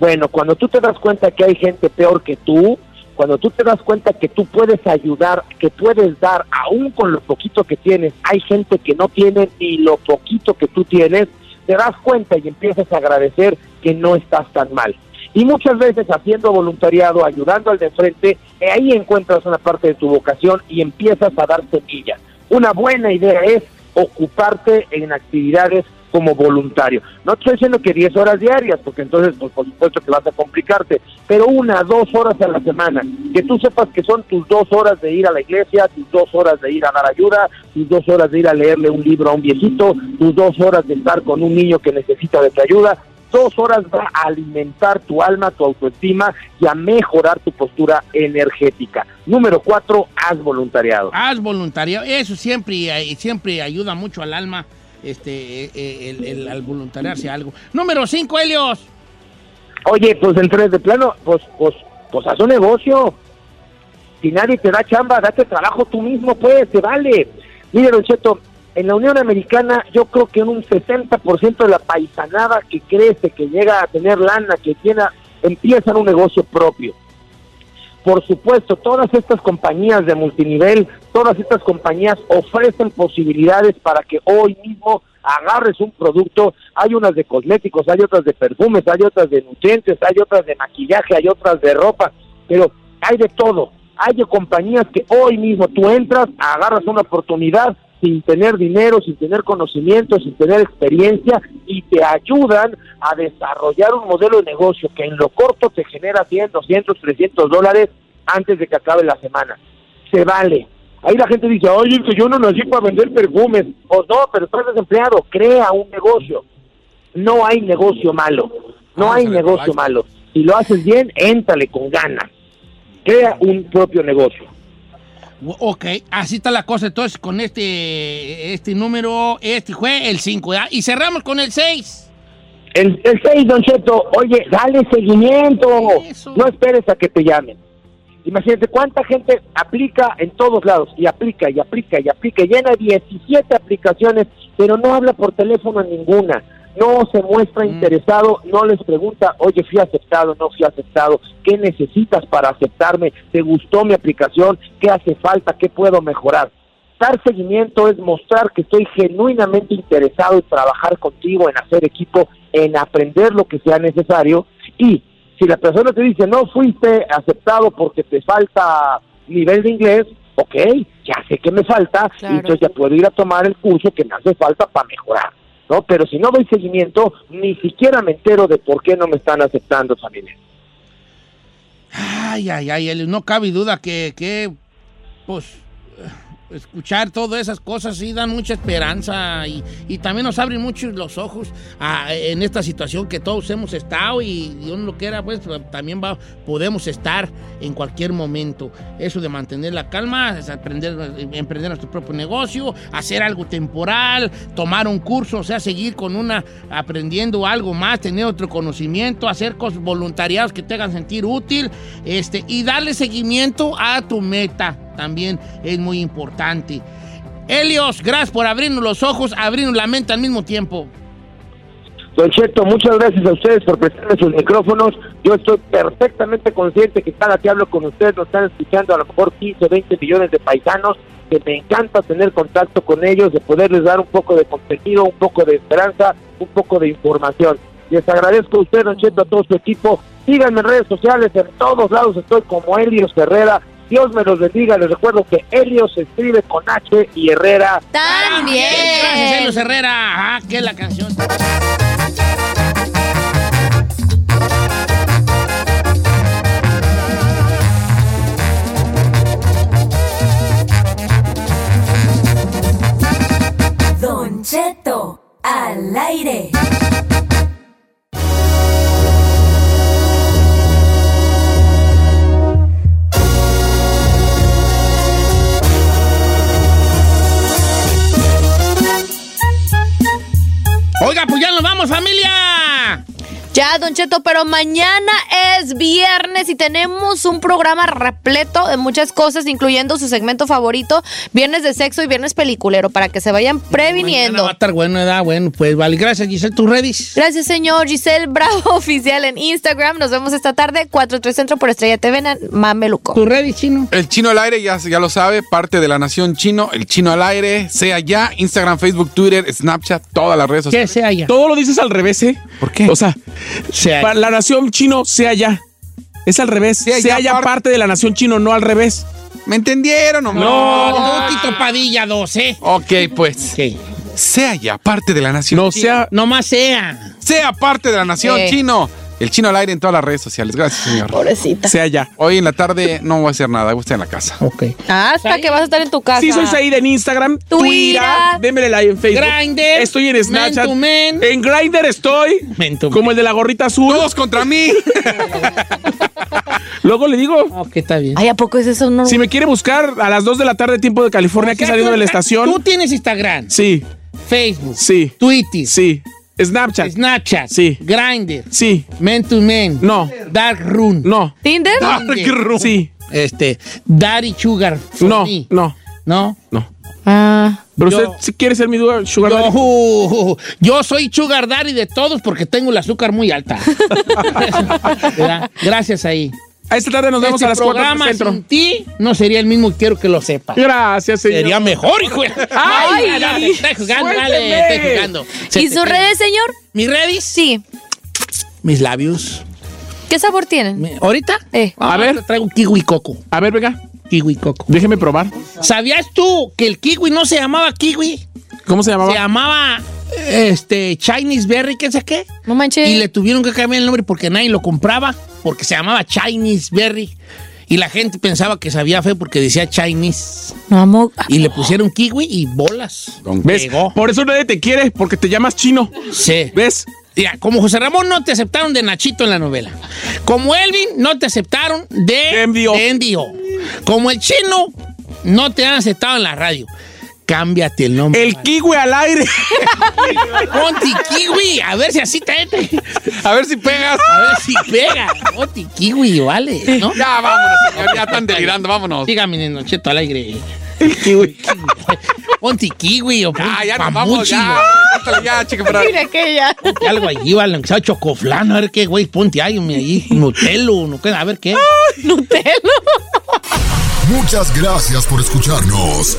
Bueno, cuando tú te das cuenta que hay gente peor que tú, cuando tú te das cuenta que tú puedes ayudar, que puedes dar, aún con lo poquito que tienes, hay gente que no tiene ni lo poquito que tú tienes, te das cuenta y empiezas a agradecer que no estás tan mal. Y muchas veces haciendo voluntariado, ayudando al de frente, eh, ahí encuentras una parte de tu vocación y empiezas a dar semillas. Una buena idea es ocuparte en actividades como voluntario. No estoy diciendo que 10 horas diarias, porque entonces, pues, por supuesto que vas a complicarte, pero una, dos horas a la semana. Que tú sepas que son tus dos horas de ir a la iglesia, tus dos horas de ir a dar ayuda, tus dos horas de ir a leerle un libro a un viejito, tus dos horas de estar con un niño que necesita de tu ayuda. Dos horas va a alimentar tu alma, tu autoestima y a mejorar tu postura energética. Número cuatro, haz voluntariado. Haz voluntariado. Eso siempre, eh, siempre ayuda mucho al alma este, eh, el, el- al voluntariarse algo. Número 5, Helios. Oye, pues entre de plano, pues, pues, pues haz un negocio. Si nadie te da chamba, date trabajo tú mismo, pues, te vale. Mire, Don Cheto, en la Unión Americana yo creo que en un 60% de la paisanada que crece, que llega a tener lana, que tiene, empiezan un negocio propio. Por supuesto, todas estas compañías de multinivel, todas estas compañías ofrecen posibilidades para que hoy mismo agarres un producto. Hay unas de cosméticos, hay otras de perfumes, hay otras de nutrientes, hay otras de maquillaje, hay otras de ropa, pero hay de todo. Hay de compañías que hoy mismo tú entras, agarras una oportunidad sin tener dinero, sin tener conocimiento, sin tener experiencia y te ayudan a desarrollar un modelo de negocio que en lo corto te genera 100, 200, 300 dólares antes de que acabe la semana. Se vale. Ahí la gente dice, oye, que yo no nací para vender perfumes. Pues no, pero estás desempleado, crea un negocio. No hay negocio malo. No hay negocio malo. Si lo haces bien, éntale con ganas. Crea un propio negocio. Ok, así está la cosa entonces con este, este número, este fue el 5, Y cerramos con el 6. El, el 6, Don Cheto, oye, dale seguimiento. No esperes a que te llamen. Imagínate cuánta gente aplica en todos lados y aplica y aplica y aplica. Llena 17 aplicaciones, pero no habla por teléfono en ninguna. No se muestra interesado, no les pregunta, oye, fui aceptado, no fui aceptado, ¿qué necesitas para aceptarme? ¿Te gustó mi aplicación? ¿Qué hace falta? ¿Qué puedo mejorar? Dar seguimiento es mostrar que estoy genuinamente interesado en trabajar contigo, en hacer equipo, en aprender lo que sea necesario. Y si la persona te dice, no fuiste aceptado porque te falta nivel de inglés, ok, ya sé que me falta, y entonces ya puedo ir a tomar el curso que me hace falta para mejorar. ¿No? Pero si no doy seguimiento, ni siquiera me entero de por qué no me están aceptando familia. Ay, ay, ay, no cabe duda que, que pues, escuchar todas esas cosas sí dan mucha esperanza y, y también nos abren mucho los ojos a- en esta situación que todos hemos estado y Dios no lo quiera, pues también va, podemos estar en cualquier momento. Eso de mantener la calma, es aprender, emprender nuestro propio negocio, hacer algo temporal, tomar un curso, o sea, seguir con una, aprendiendo algo más, tener otro conocimiento, hacer cosas voluntariados que te hagan sentir útil, este, y darle seguimiento a tu meta también es muy importante. Helios, gracias por abrirnos los ojos, abrirnos la mente al mismo tiempo. Don Cheto, muchas gracias a ustedes por prestarme sus micrófonos. Yo estoy perfectamente consciente que cada que hablo con ustedes nos están escuchando a lo mejor 15 o 20 millones de paisanos, que me encanta tener contacto con ellos, de poderles dar un poco de contenido, un poco de esperanza, un poco de información. Les agradezco a usted, Don Cheto, a todo su equipo. Síganme en redes sociales, en todos lados estoy como Helios Herrera. Dios me los bendiga. Les recuerdo que Helios se escribe con H y Herrera. También. Gracias, Helios Herrera. Ah, que la canción. Don Cheto, al aire. Oiga, pues ya nos vamos, familia. Ya, Don Cheto, pero mañana es viernes y tenemos un programa repleto de muchas cosas, incluyendo su segmento favorito, Viernes de Sexo y Viernes Peliculero, para que se vayan Mañana previniendo. va a estar bueno, ¿verdad? Bueno, pues vale. Gracias, Giselle. ¿Tus redes? Gracias, señor Giselle Bravo (laughs) Oficial en Instagram. Nos vemos esta tarde, 4-3 Centro por Estrella TV en Mameluco. ¿Tu redes, chino? El chino al aire, ya, ya lo sabe, parte de la nación chino. El chino al aire, sea ya. Instagram, Facebook, Twitter, Snapchat, todas las redes ¿Qué sociales. sea ya? Todo lo dices al revés, ¿eh? ¿Por qué? O sea, Sea para la nación chino, sea ya. Es al revés. Sea Sea, ya ya par- parte de la nación chino, no al revés. ¿Me entendieron o No, tú, Tito Padilla 12. Ok, pues. Sea ya parte de la nación No chino. sea. Nomás sea. Sea parte de la nación Eh. chino. El chino al aire en todas las redes sociales. Gracias, señor. Pobrecita. Sea ya. Hoy en la tarde no voy a hacer nada, voy a estar en la casa. Ok. Hasta que vas a estar en tu casa. Sí, soy Said en Instagram, Twitter. Démele like en Facebook. Grindr. Estoy en Snapchat. Man to man. En Grindr estoy. Man. Como el de la gorrita azul. Todos contra mí. (laughs) Luego le digo. Ok, está bien. Ay, ¿a poco es eso? No. Si me quiere buscar a las 2 de la tarde, tiempo de California, aquí O sea, saliendo tú- de la estación. Tú tienes Instagram, Sí, Facebook, sí, Twitter, sí. Snapchat. Snapchat, Sí. Grindr, Sí. Man to Man, No. Dark Room, No. ¿Tinder? Tinder. Sí. este, Daddy Sugar. No. me. No. No. No. Ah. Pero Yo- usted si quiere ser mi duda, Sugar Yo, Daddy. (laughs) uh, yo soy Sugar Daddy de todos porque tengo el azúcar muy alta. (laughs) (laughs) Gracias ahí. A esta tarde nos vemos este a las 4 programa del centro. sin ti no sería el mismo, quiero que lo sepas. Gracias, señor. Sería mejor, hijo. de- (laughs) Ay, dale, estoy jugando, dale, estoy jugando. Se ¿Y sus redes, señor? ¿Mis redes? Sí. Mis labios. ¿Qué sabor tienen? ¿Ahorita? Eh. Ah, A ver. Traigo kiwi coco. A ver, venga. Kiwi coco. Déjeme probar. ¿Sabías tú que el kiwi no se llamaba kiwi? ¿Cómo se llamaba? Se llamaba este Chinese Berry, ¿qué sé qué? No manches. Y le tuvieron que cambiar el nombre porque nadie lo compraba, porque se llamaba Chinese Berry. Y la gente pensaba que sabía feo porque decía Chinese. Vamos. Y le pusieron kiwi y bolas. ¿Ves? Pegó. Por eso nadie te quiere, porque te llamas chino. Sí. ¿Ves? Ya, como José Ramón no te aceptaron de Nachito en la novela. Como Elvin no te aceptaron de, De envío. Como el chino no te han aceptado en la radio. Cámbiate el nombre. El kiwi al aire. Ponte kiwi. A ver si así te. A ver si pegas. A ver si pega. Ponte kiwi, vale. ¿no? Ya, vámonos, señor. Ya están delirando, vámonos. Dígame, Neno Cheto al aire. El kiwi. Ponte kiwi o ponte Ah, ya nos vamos, ya. Ya, chica, para- Mira aquella. Ponte algo allí, vale, aunque sea chocoflano, a ver qué, güey, ponte ahí, allí, Nutelo, no, qué, a ver qué. Nutelo. Muchas gracias por escucharnos.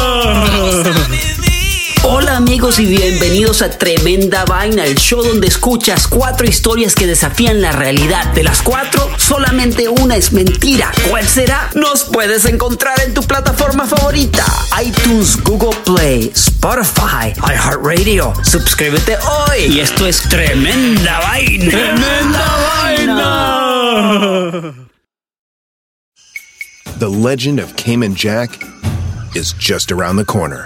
Amigos y bienvenidos a Tremenda Vaina, el show donde escuchas cuatro historias que desafían la realidad. De las cuatro, solamente una es mentira. ¿Cuál será? Nos puedes encontrar en tu plataforma favorita. iTunes, Google Play, Spotify, iHeartRadio. Suscríbete hoy. Y esto es Tremenda Vaina. ¡Tremenda vaina! The legend of Cayman Jack is just around the corner.